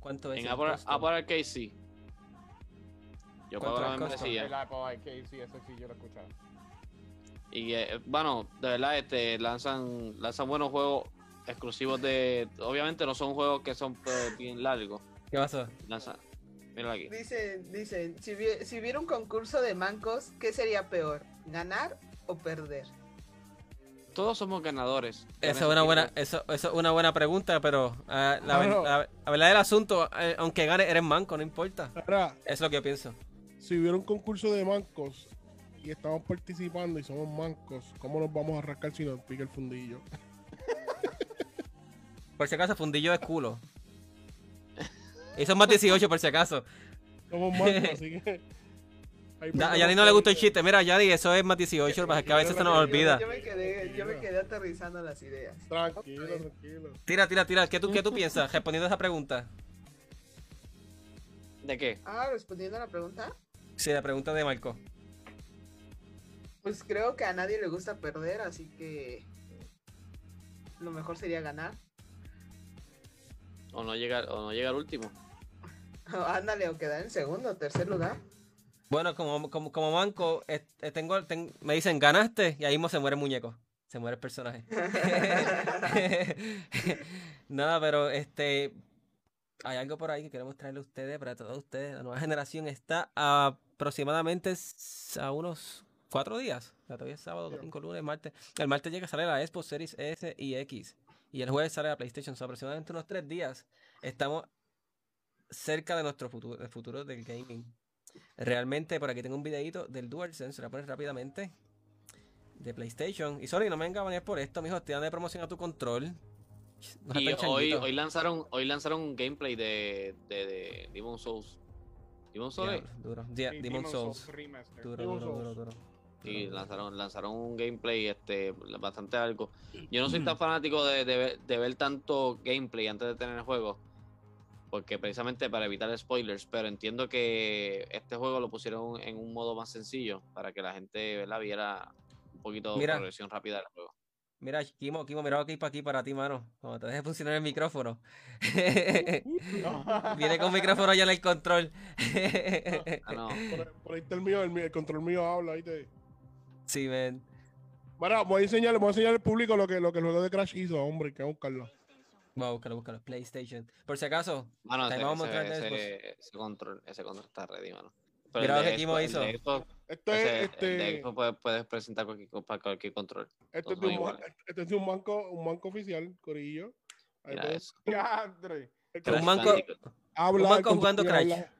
¿Cuánto es? en el Apple, costo? Apple Arcade sí. Yo pago ¿Cuánto la membresía. El Apple Arcade, sí, ese sí yo lo he escuchado. Y eh, bueno, de verdad, este, lanzan, lanzan buenos juegos exclusivos de. Obviamente no son juegos que son pues, bien largos. ¿Qué pasó? Lanzan. Míralo aquí. Dicen, dicen, si, vi- si hubiera un concurso de mancos, ¿qué sería peor? ¿Ganar o perder? Todos somos ganadores. Esa es una buena, eso, eso es una buena pregunta, pero ah, la, ver- Claro. la- la verdad del asunto, eh, aunque gane, eres manco, no importa. Eso es lo que yo pienso. Si hubiera un concurso de mancos y estamos participando y somos mancos, ¿cómo nos vamos a rascar si nos pica el fundillo? Por si acaso, fundillo es culo. Y son más 18 por si acaso. Somos mancos, así que. A Yanni no le gustó el chiste. Mira, Yanni, eso es más 18, para que a veces se nos olvida. Yo me quedé, yo me quedé aterrizando las ideas. Tranquilo, tranquilo. Tira, tira, tira. ¿Qué tú, qué tú piensas respondiendo a esa pregunta? ¿De qué? Ah, respondiendo a la pregunta, Sí, la pregunta de Marco. pues creo que a nadie le gusta perder, así que lo mejor sería ganar. O no llegar, o no llegar último. Ándale, o quedar en segundo o tercer lugar. Bueno, como, como, como manco, eh, eh, tengo, ten- me dicen ganaste y ahí mismo se muere el muñeco. Se muere el personaje. Nada, pero este. Hay algo por ahí que queremos traerle a ustedes, para todos ustedes. La nueva generación está a aproximadamente a unos cuatro días. O sea, todavía es sábado, domingo, lunes, martes. El martes llega a salir la Xbox Series S y X. Y el jueves sale la PlayStation. So, aproximadamente unos tres días. Estamos cerca de nuestro futuro, el futuro del gaming. Realmente, por aquí tengo un videito del DualSense, lo voy a poner rápidamente. De PlayStation. Y sorry, no me venir por esto, mijo. Estoy dando de promoción a tu control. No Y hoy, hoy lanzaron, hoy lanzaron un gameplay de, de, de Demon Souls. Demon Souls. Diablo, duro. Yeah, Demon Souls. Duro, Demon's duro, duro, Souls. duro. Y lanzaron, lanzaron un gameplay este, bastante algo. Yo no soy tan fanático de, de ver, de ver tanto gameplay antes de tener el juego. Porque precisamente para evitar spoilers. Pero entiendo que este juego lo pusieron en un modo más sencillo. Para que la gente ¿verdad? viera un poquito de progresión rápida del juego. Mira, Kimo, Kimo, mira aquí para aquí para ti, mano. Cuando te deje funcionar el micrófono. Viene con micrófono ya en el control. Ah, no. Por, por ahí está el mío, el, mío- el control mío habla, ¿viste? sí, ven. Bueno, voy a enseñarle, voy a enseñar al público lo que, lo que el juego de Crash hizo, hombre, que buscarlo. Vamos a buscarlo, búscalo. PlayStation. Por si acaso, Mano, ese, Ahí vamos a ese- mostrar el ese- ese control, ese control está ready, mano. Pero Mira lo que Kimo hizo. Xbox, Este, ese- este, Xbox puedes, puedes presentar cualquier, para cualquier control. este, es de un, este es de un banco, un banco oficial, Corillo. El Pero un banco- habla, un banco jugando Crash. habla,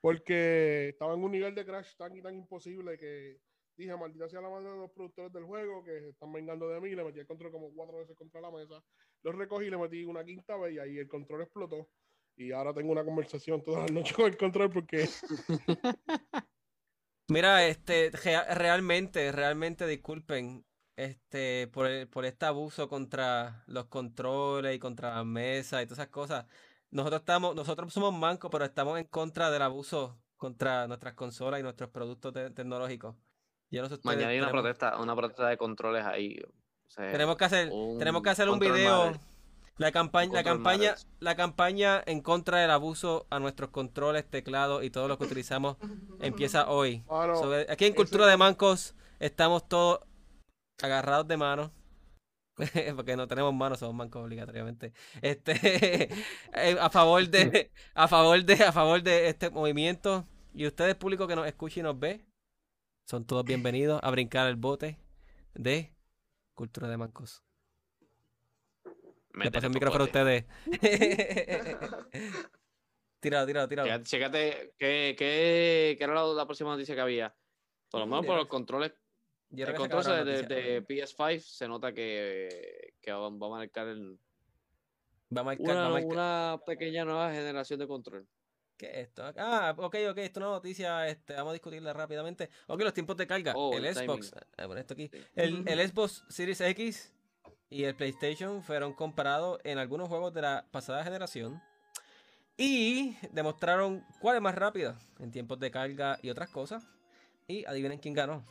Porque estaba en un nivel de Crash tan y tan imposible que dije, maldita sea la madre de los productores del juego que se están vengando de mí. Le metí el control como cuatro veces contra la mesa. Lo recogí, le metí una quinta vez y ahí el control explotó. Y ahora tengo una conversación todas las noches con el control porque Mira, este, rea- realmente, realmente disculpen, este, por, el- por este abuso contra los controles y contra las mesas y todas esas cosas. Nosotros estamos, nosotros somos mancos, pero estamos en contra del abuso contra nuestras consolas y nuestros productos te- tecnológicos. Yo no sé ustedes, Mañana hay una tenemos- protesta, una protesta de controles ahí. o sea, Tenemos que hacer, un tenemos que hacer un video. madre. La campaña, la campaña, la campaña en contra del abuso a nuestros controles, teclados y todo lo que utilizamos empieza hoy. Eh, aquí en ese- Cultura de Mancos estamos todos agarrados de manos. Porque no tenemos manos, somos mancos obligatoriamente. Este eh, a favor de, a favor de, a favor de este movimiento. Y ustedes, público que nos escucha y nos ve, son todos bienvenidos a brincar el bote de Cultura de Mancos. Le el micrófono a ustedes. tíralo, tíralo, tíralo. Chécate, qué, qué, qué era la, la próxima noticia que había. Por lo menos por los controles. El se control de, noticia. de PS5 se nota que, que va, va a marcar el- Va a marcar, va a una, marcar- una pequeña nueva generación de control. ¿Qué es esto? Ah, ok, ok, esto es una noticia, este, vamos a discutirla rápidamente. Ok, los tiempos de carga. Oh, el el Xbox, ah, bueno, esto aquí. Sí. El, el Xbox Series X y el PlayStation fueron comparados en algunos juegos de la pasada generación y demostraron cuál es más rápida en tiempos de carga y otras cosas. Y adivinen quién ganó.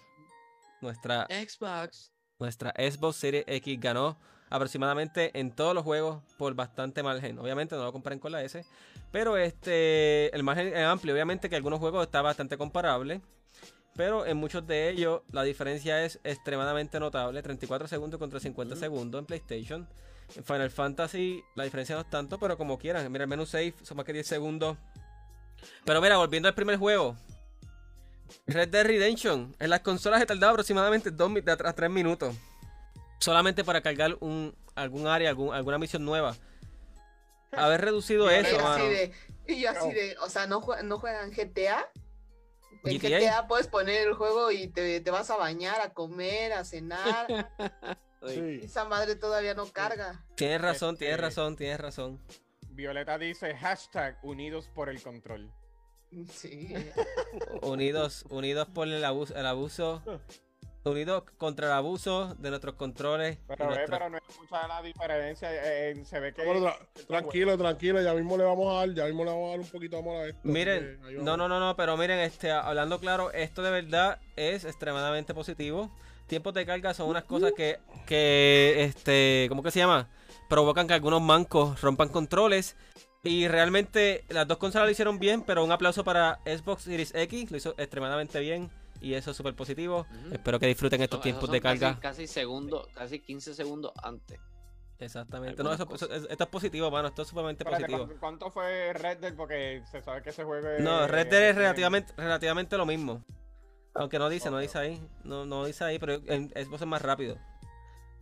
Nuestra Xbox. nuestra Xbox Series X ganó aproximadamente en todos los juegos por bastante margen. Obviamente no lo comparen con la S, pero este el margen es amplio. Obviamente que algunos juegos está bastante comparable, pero en muchos de ellos la diferencia es extremadamente notable. 34 segundos contra 50 segundos en PlayStation. En Final Fantasy la diferencia no es tanto, pero como quieran. Mira, el menú save son más que 10 segundos. Pero mira, volviendo al primer juego. Red Dead Redemption. En las consolas se tardaba aproximadamente 2 de a 3 minutos. Solamente para cargar un, algún área, algún- alguna misión nueva. Haber reducido Y eso, mano. de- y yo así de, o sea, ¿no, jue- no juegan GTA? En GTA. GTA puedes poner el juego y te, te vas a bañar, a comer, a cenar. sí. Esa madre todavía no carga. Tienes razón, tienes Este- razón, tienes razón. Violeta dice hashtag unidos por el control. Sí. Unidos, unidos por el abuso, el abuso. Unidos contra el abuso de nuestros controles. Pero, no es mucha la diferencia. eh, eh, se ve que. Bueno, tra- tranquilo, tranquilo, ya mismo le vamos a dar, ya mismo le vamos a dar un poquito de amor a esto. Miren, no, no, no, no, pero miren, este, hablando claro, esto de verdad es extremadamente positivo. Tiempos de carga son unas cosas que, que, este, ¿cómo que se llama? Provocan que algunos mancos rompan controles. Y realmente las dos consolas lo hicieron bien, pero un aplauso para Xbox Series X, lo hizo extremadamente bien. Y eso es súper positivo. Espero que disfruten estos Son- tiempos de casi- carga. Casi, segundos, casi 15 segundos antes. Exactamente. No, eso, eso- es- esto es positivo, mano. Esto es sumamente positivo. ¿cuánto, cuánto fue Red Dead? Porque se sabe que ese juego es. No, Red Dead es bien- relativamente, relativamente lo mismo. Aunque no dice, no dice ahí. No, no dice ahí, pero en Xbox es más rápido.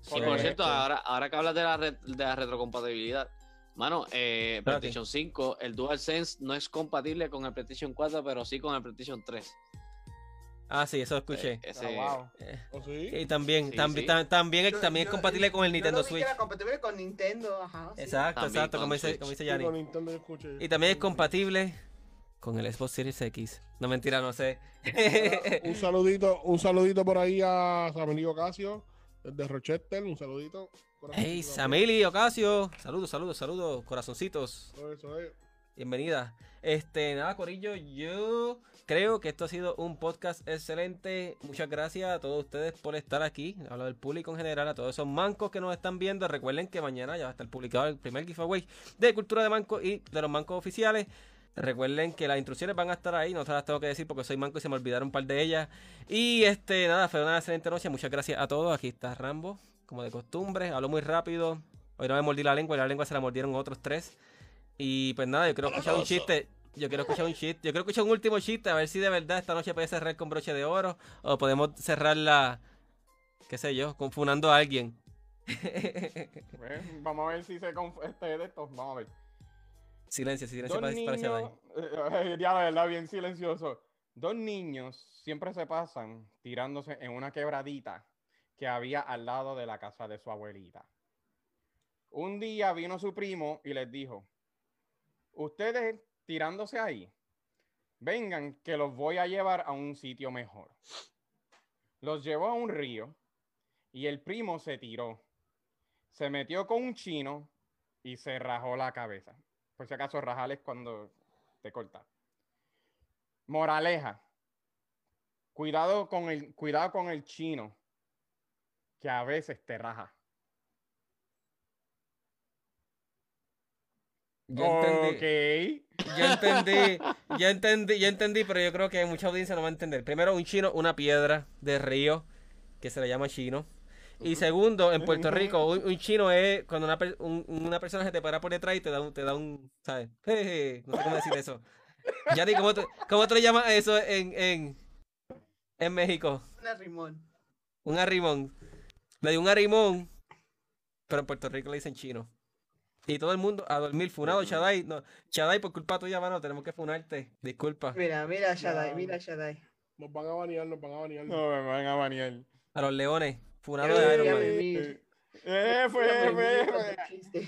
So, por cierto, ahora, ahora que hablas de la, re- de la retrocompatibilidad, mano, eh. PlayStation 5, el DualSense no es compatible con el PlayStation 4, pero sí con el PlayStation 3. Ah, sí, eso lo escuché. Eh, Ah, ese- wow. Eh, ¿Oh, sí? y también, Sí, tambi- sí. tam- también, Yo- también es yo- compatible con el Nintendo que Switch. era compatible con Nintendo, ajá. sí. Exacto, También exacto, como dice, como dice Yanni. Y también es compatible con el Xbox Series X. No mentira, no sé. Un saludito, un saludito por ahí a Samilio Ocasio, desde Rochester, un saludito. hey, Samili, Ocasio. Saludos, saludos, saludos, corazoncitos. Eso es, eso es. Bienvenida. Este, nada, Corillo, yo creo que esto ha sido un podcast excelente. Muchas gracias a todos ustedes por estar aquí. Hablo del público en general, a todos esos mancos que nos están viendo. Recuerden que mañana ya va a estar publicado el primer giveaway de Cultura de Manco y de los mancos oficiales. Recuerden que las instrucciones van a estar ahí, no se las tengo que decir porque soy manco y se me olvidaron un par de ellas. Y este, nada, fue una excelente noche. Muchas gracias a todos. Aquí está Rambo, como de costumbre. Hablo muy rápido. Hoy no me mordí la lengua y la lengua se la mordieron otros tres. Y pues nada, yo quiero escuchar un chiste. Yo quiero escuchar un chiste. Yo quiero escuchar un último chiste. A ver si de verdad esta noche puede cerrar con broche de oro. O podemos cerrarla, qué sé yo, confunando a alguien. Vamos a ver si se este de estos. Vamos a ver. silencio, silencio Dos para, niños, eh, ya la verdad, bien silencioso. Dos niños siempre se pasan tirándose en una quebradita que había al lado de la casa de su abuelita. Un día vino su primo y les dijo, ustedes tirándose ahí, vengan que los voy a llevar a un sitio mejor. Los llevó a un río y el primo se tiró. Se metió con un chino y se rajó la cabeza. Por si acaso, rajales cuando te corta. Moraleja. Cuidado con el, cuidado con el chino, que a veces te raja. Ya entendí. Ok. Ya entendí, ya entendí, ya entendí, pero yo creo que mucha audiencia no va a entender. Primero, un chino, una piedra de río que se le llama chino. Y segundo, en Puerto Rico, un, un chino es cuando una, un- una persona se te para por detrás y te da un, te da un ¿sabes? Jeje, no sé cómo decir eso. ¿cómo te, cómo te le llamas eso en, en, en México? Una rimón. Un arrimón. Le di un arrimón, pero en Puerto Rico le dicen chino. Y todo el mundo a dormir funado, Shaddai. No, Shaddai, por culpa tuya, mano, tenemos que funarte. Disculpa. Mira, mira Shaddai, Ya. mira Shaddai. Nos van a banear, nos van a banear. No me van a banear. A los leones. Funado de Iron Man. Eh, fue, fue.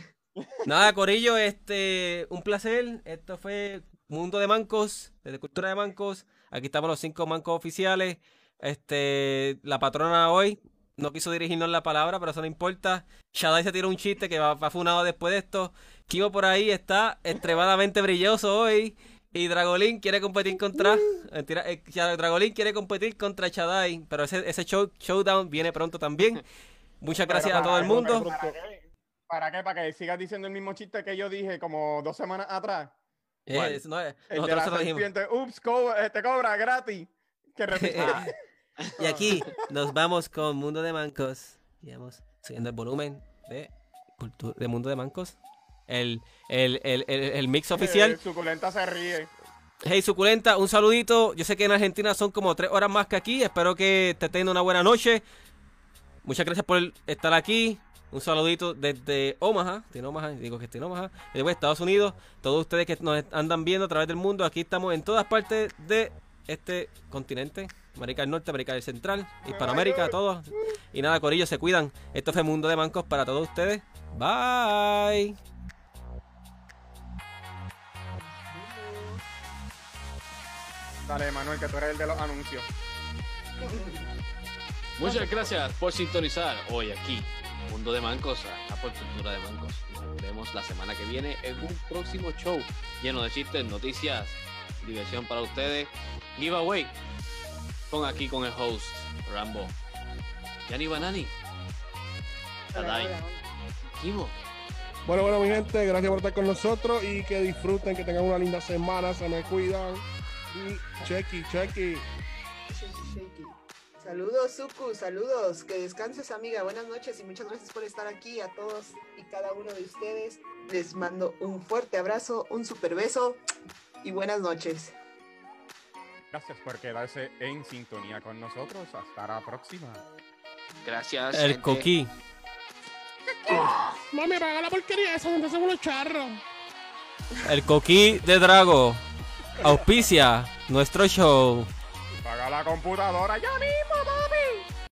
Nada, Corillo, este, un placer. Esto fue Mundo de Mancos, desde Cultura de Mancos. Aquí estamos los cinco mancos oficiales. Este, la patrona hoy no quiso dirigirnos la palabra, pero eso no importa. Shaddai se tiró un chiste que va, va funado después de esto. Kimo por ahí está extremadamente brilloso hoy. Y Dragolín quiere competir contra. Mentira, eh, ya, Dragolín quiere competir contra Shaddai. Pero ese, ese show, showdown viene pronto también. Muchas gracias a todo el mundo. ¿Para qué? ¿Para qué? ¿Para que sigas diciendo el mismo chiste que yo dije como dos semanas atrás? Eh, no de nosotros se lo dijimos. Ups, co- eh, te cobra gratis. Que repita. Y aquí nos vamos con Mundo de Mancos. Y vamos subiendo el volumen de, de Mundo de Mancos. El, el, el, el, el mix oficial. suculenta se ríe. Hey, suculenta, un saludito. Yo sé que en Argentina son como tres horas más que aquí. Espero que te tengan una buena noche. Muchas gracias por estar aquí. Un saludito desde Omaha. Tiene Omaha, digo que está en Omaha. Después Estados Unidos. Todos ustedes que nos andan viendo a través del mundo. Aquí estamos en todas partes de este continente. América del Norte, América del Central, Hispanoamérica, todos. Y nada, Corillo, se cuidan. Esto fue Mundo de Mancos para todos ustedes. Bye. Dale, Manuel, que tú eres el de los anuncios. Muchas gracias por sintonizar hoy aquí, Mundo de Mancos, a por Cultura de Mancos. Nos vemos la semana que viene en un próximo show lleno de chistes, noticias, diversión para ustedes, giveaway. Con aquí con el host, Rambo, Yanni Banani. Kimo. Bueno, bueno, mi gente, gracias por estar con nosotros y que disfruten, que tengan una linda semana, se me cuidan. Y chequi, chequi. Shaky, shaky. Saludos, Suku, saludos. Que descanses, amiga. Buenas noches y muchas gracias por estar aquí. A todos y cada uno de ustedes les mando un fuerte abrazo, un super beso y buenas noches. Gracias por quedarse en sintonía con nosotros. Hasta la próxima. Gracias. El gente. coquí. La porquería esa donde hacemos los charros. El coquí de Drago. Auspicia nuestro show. Paga la computadora ya mismo,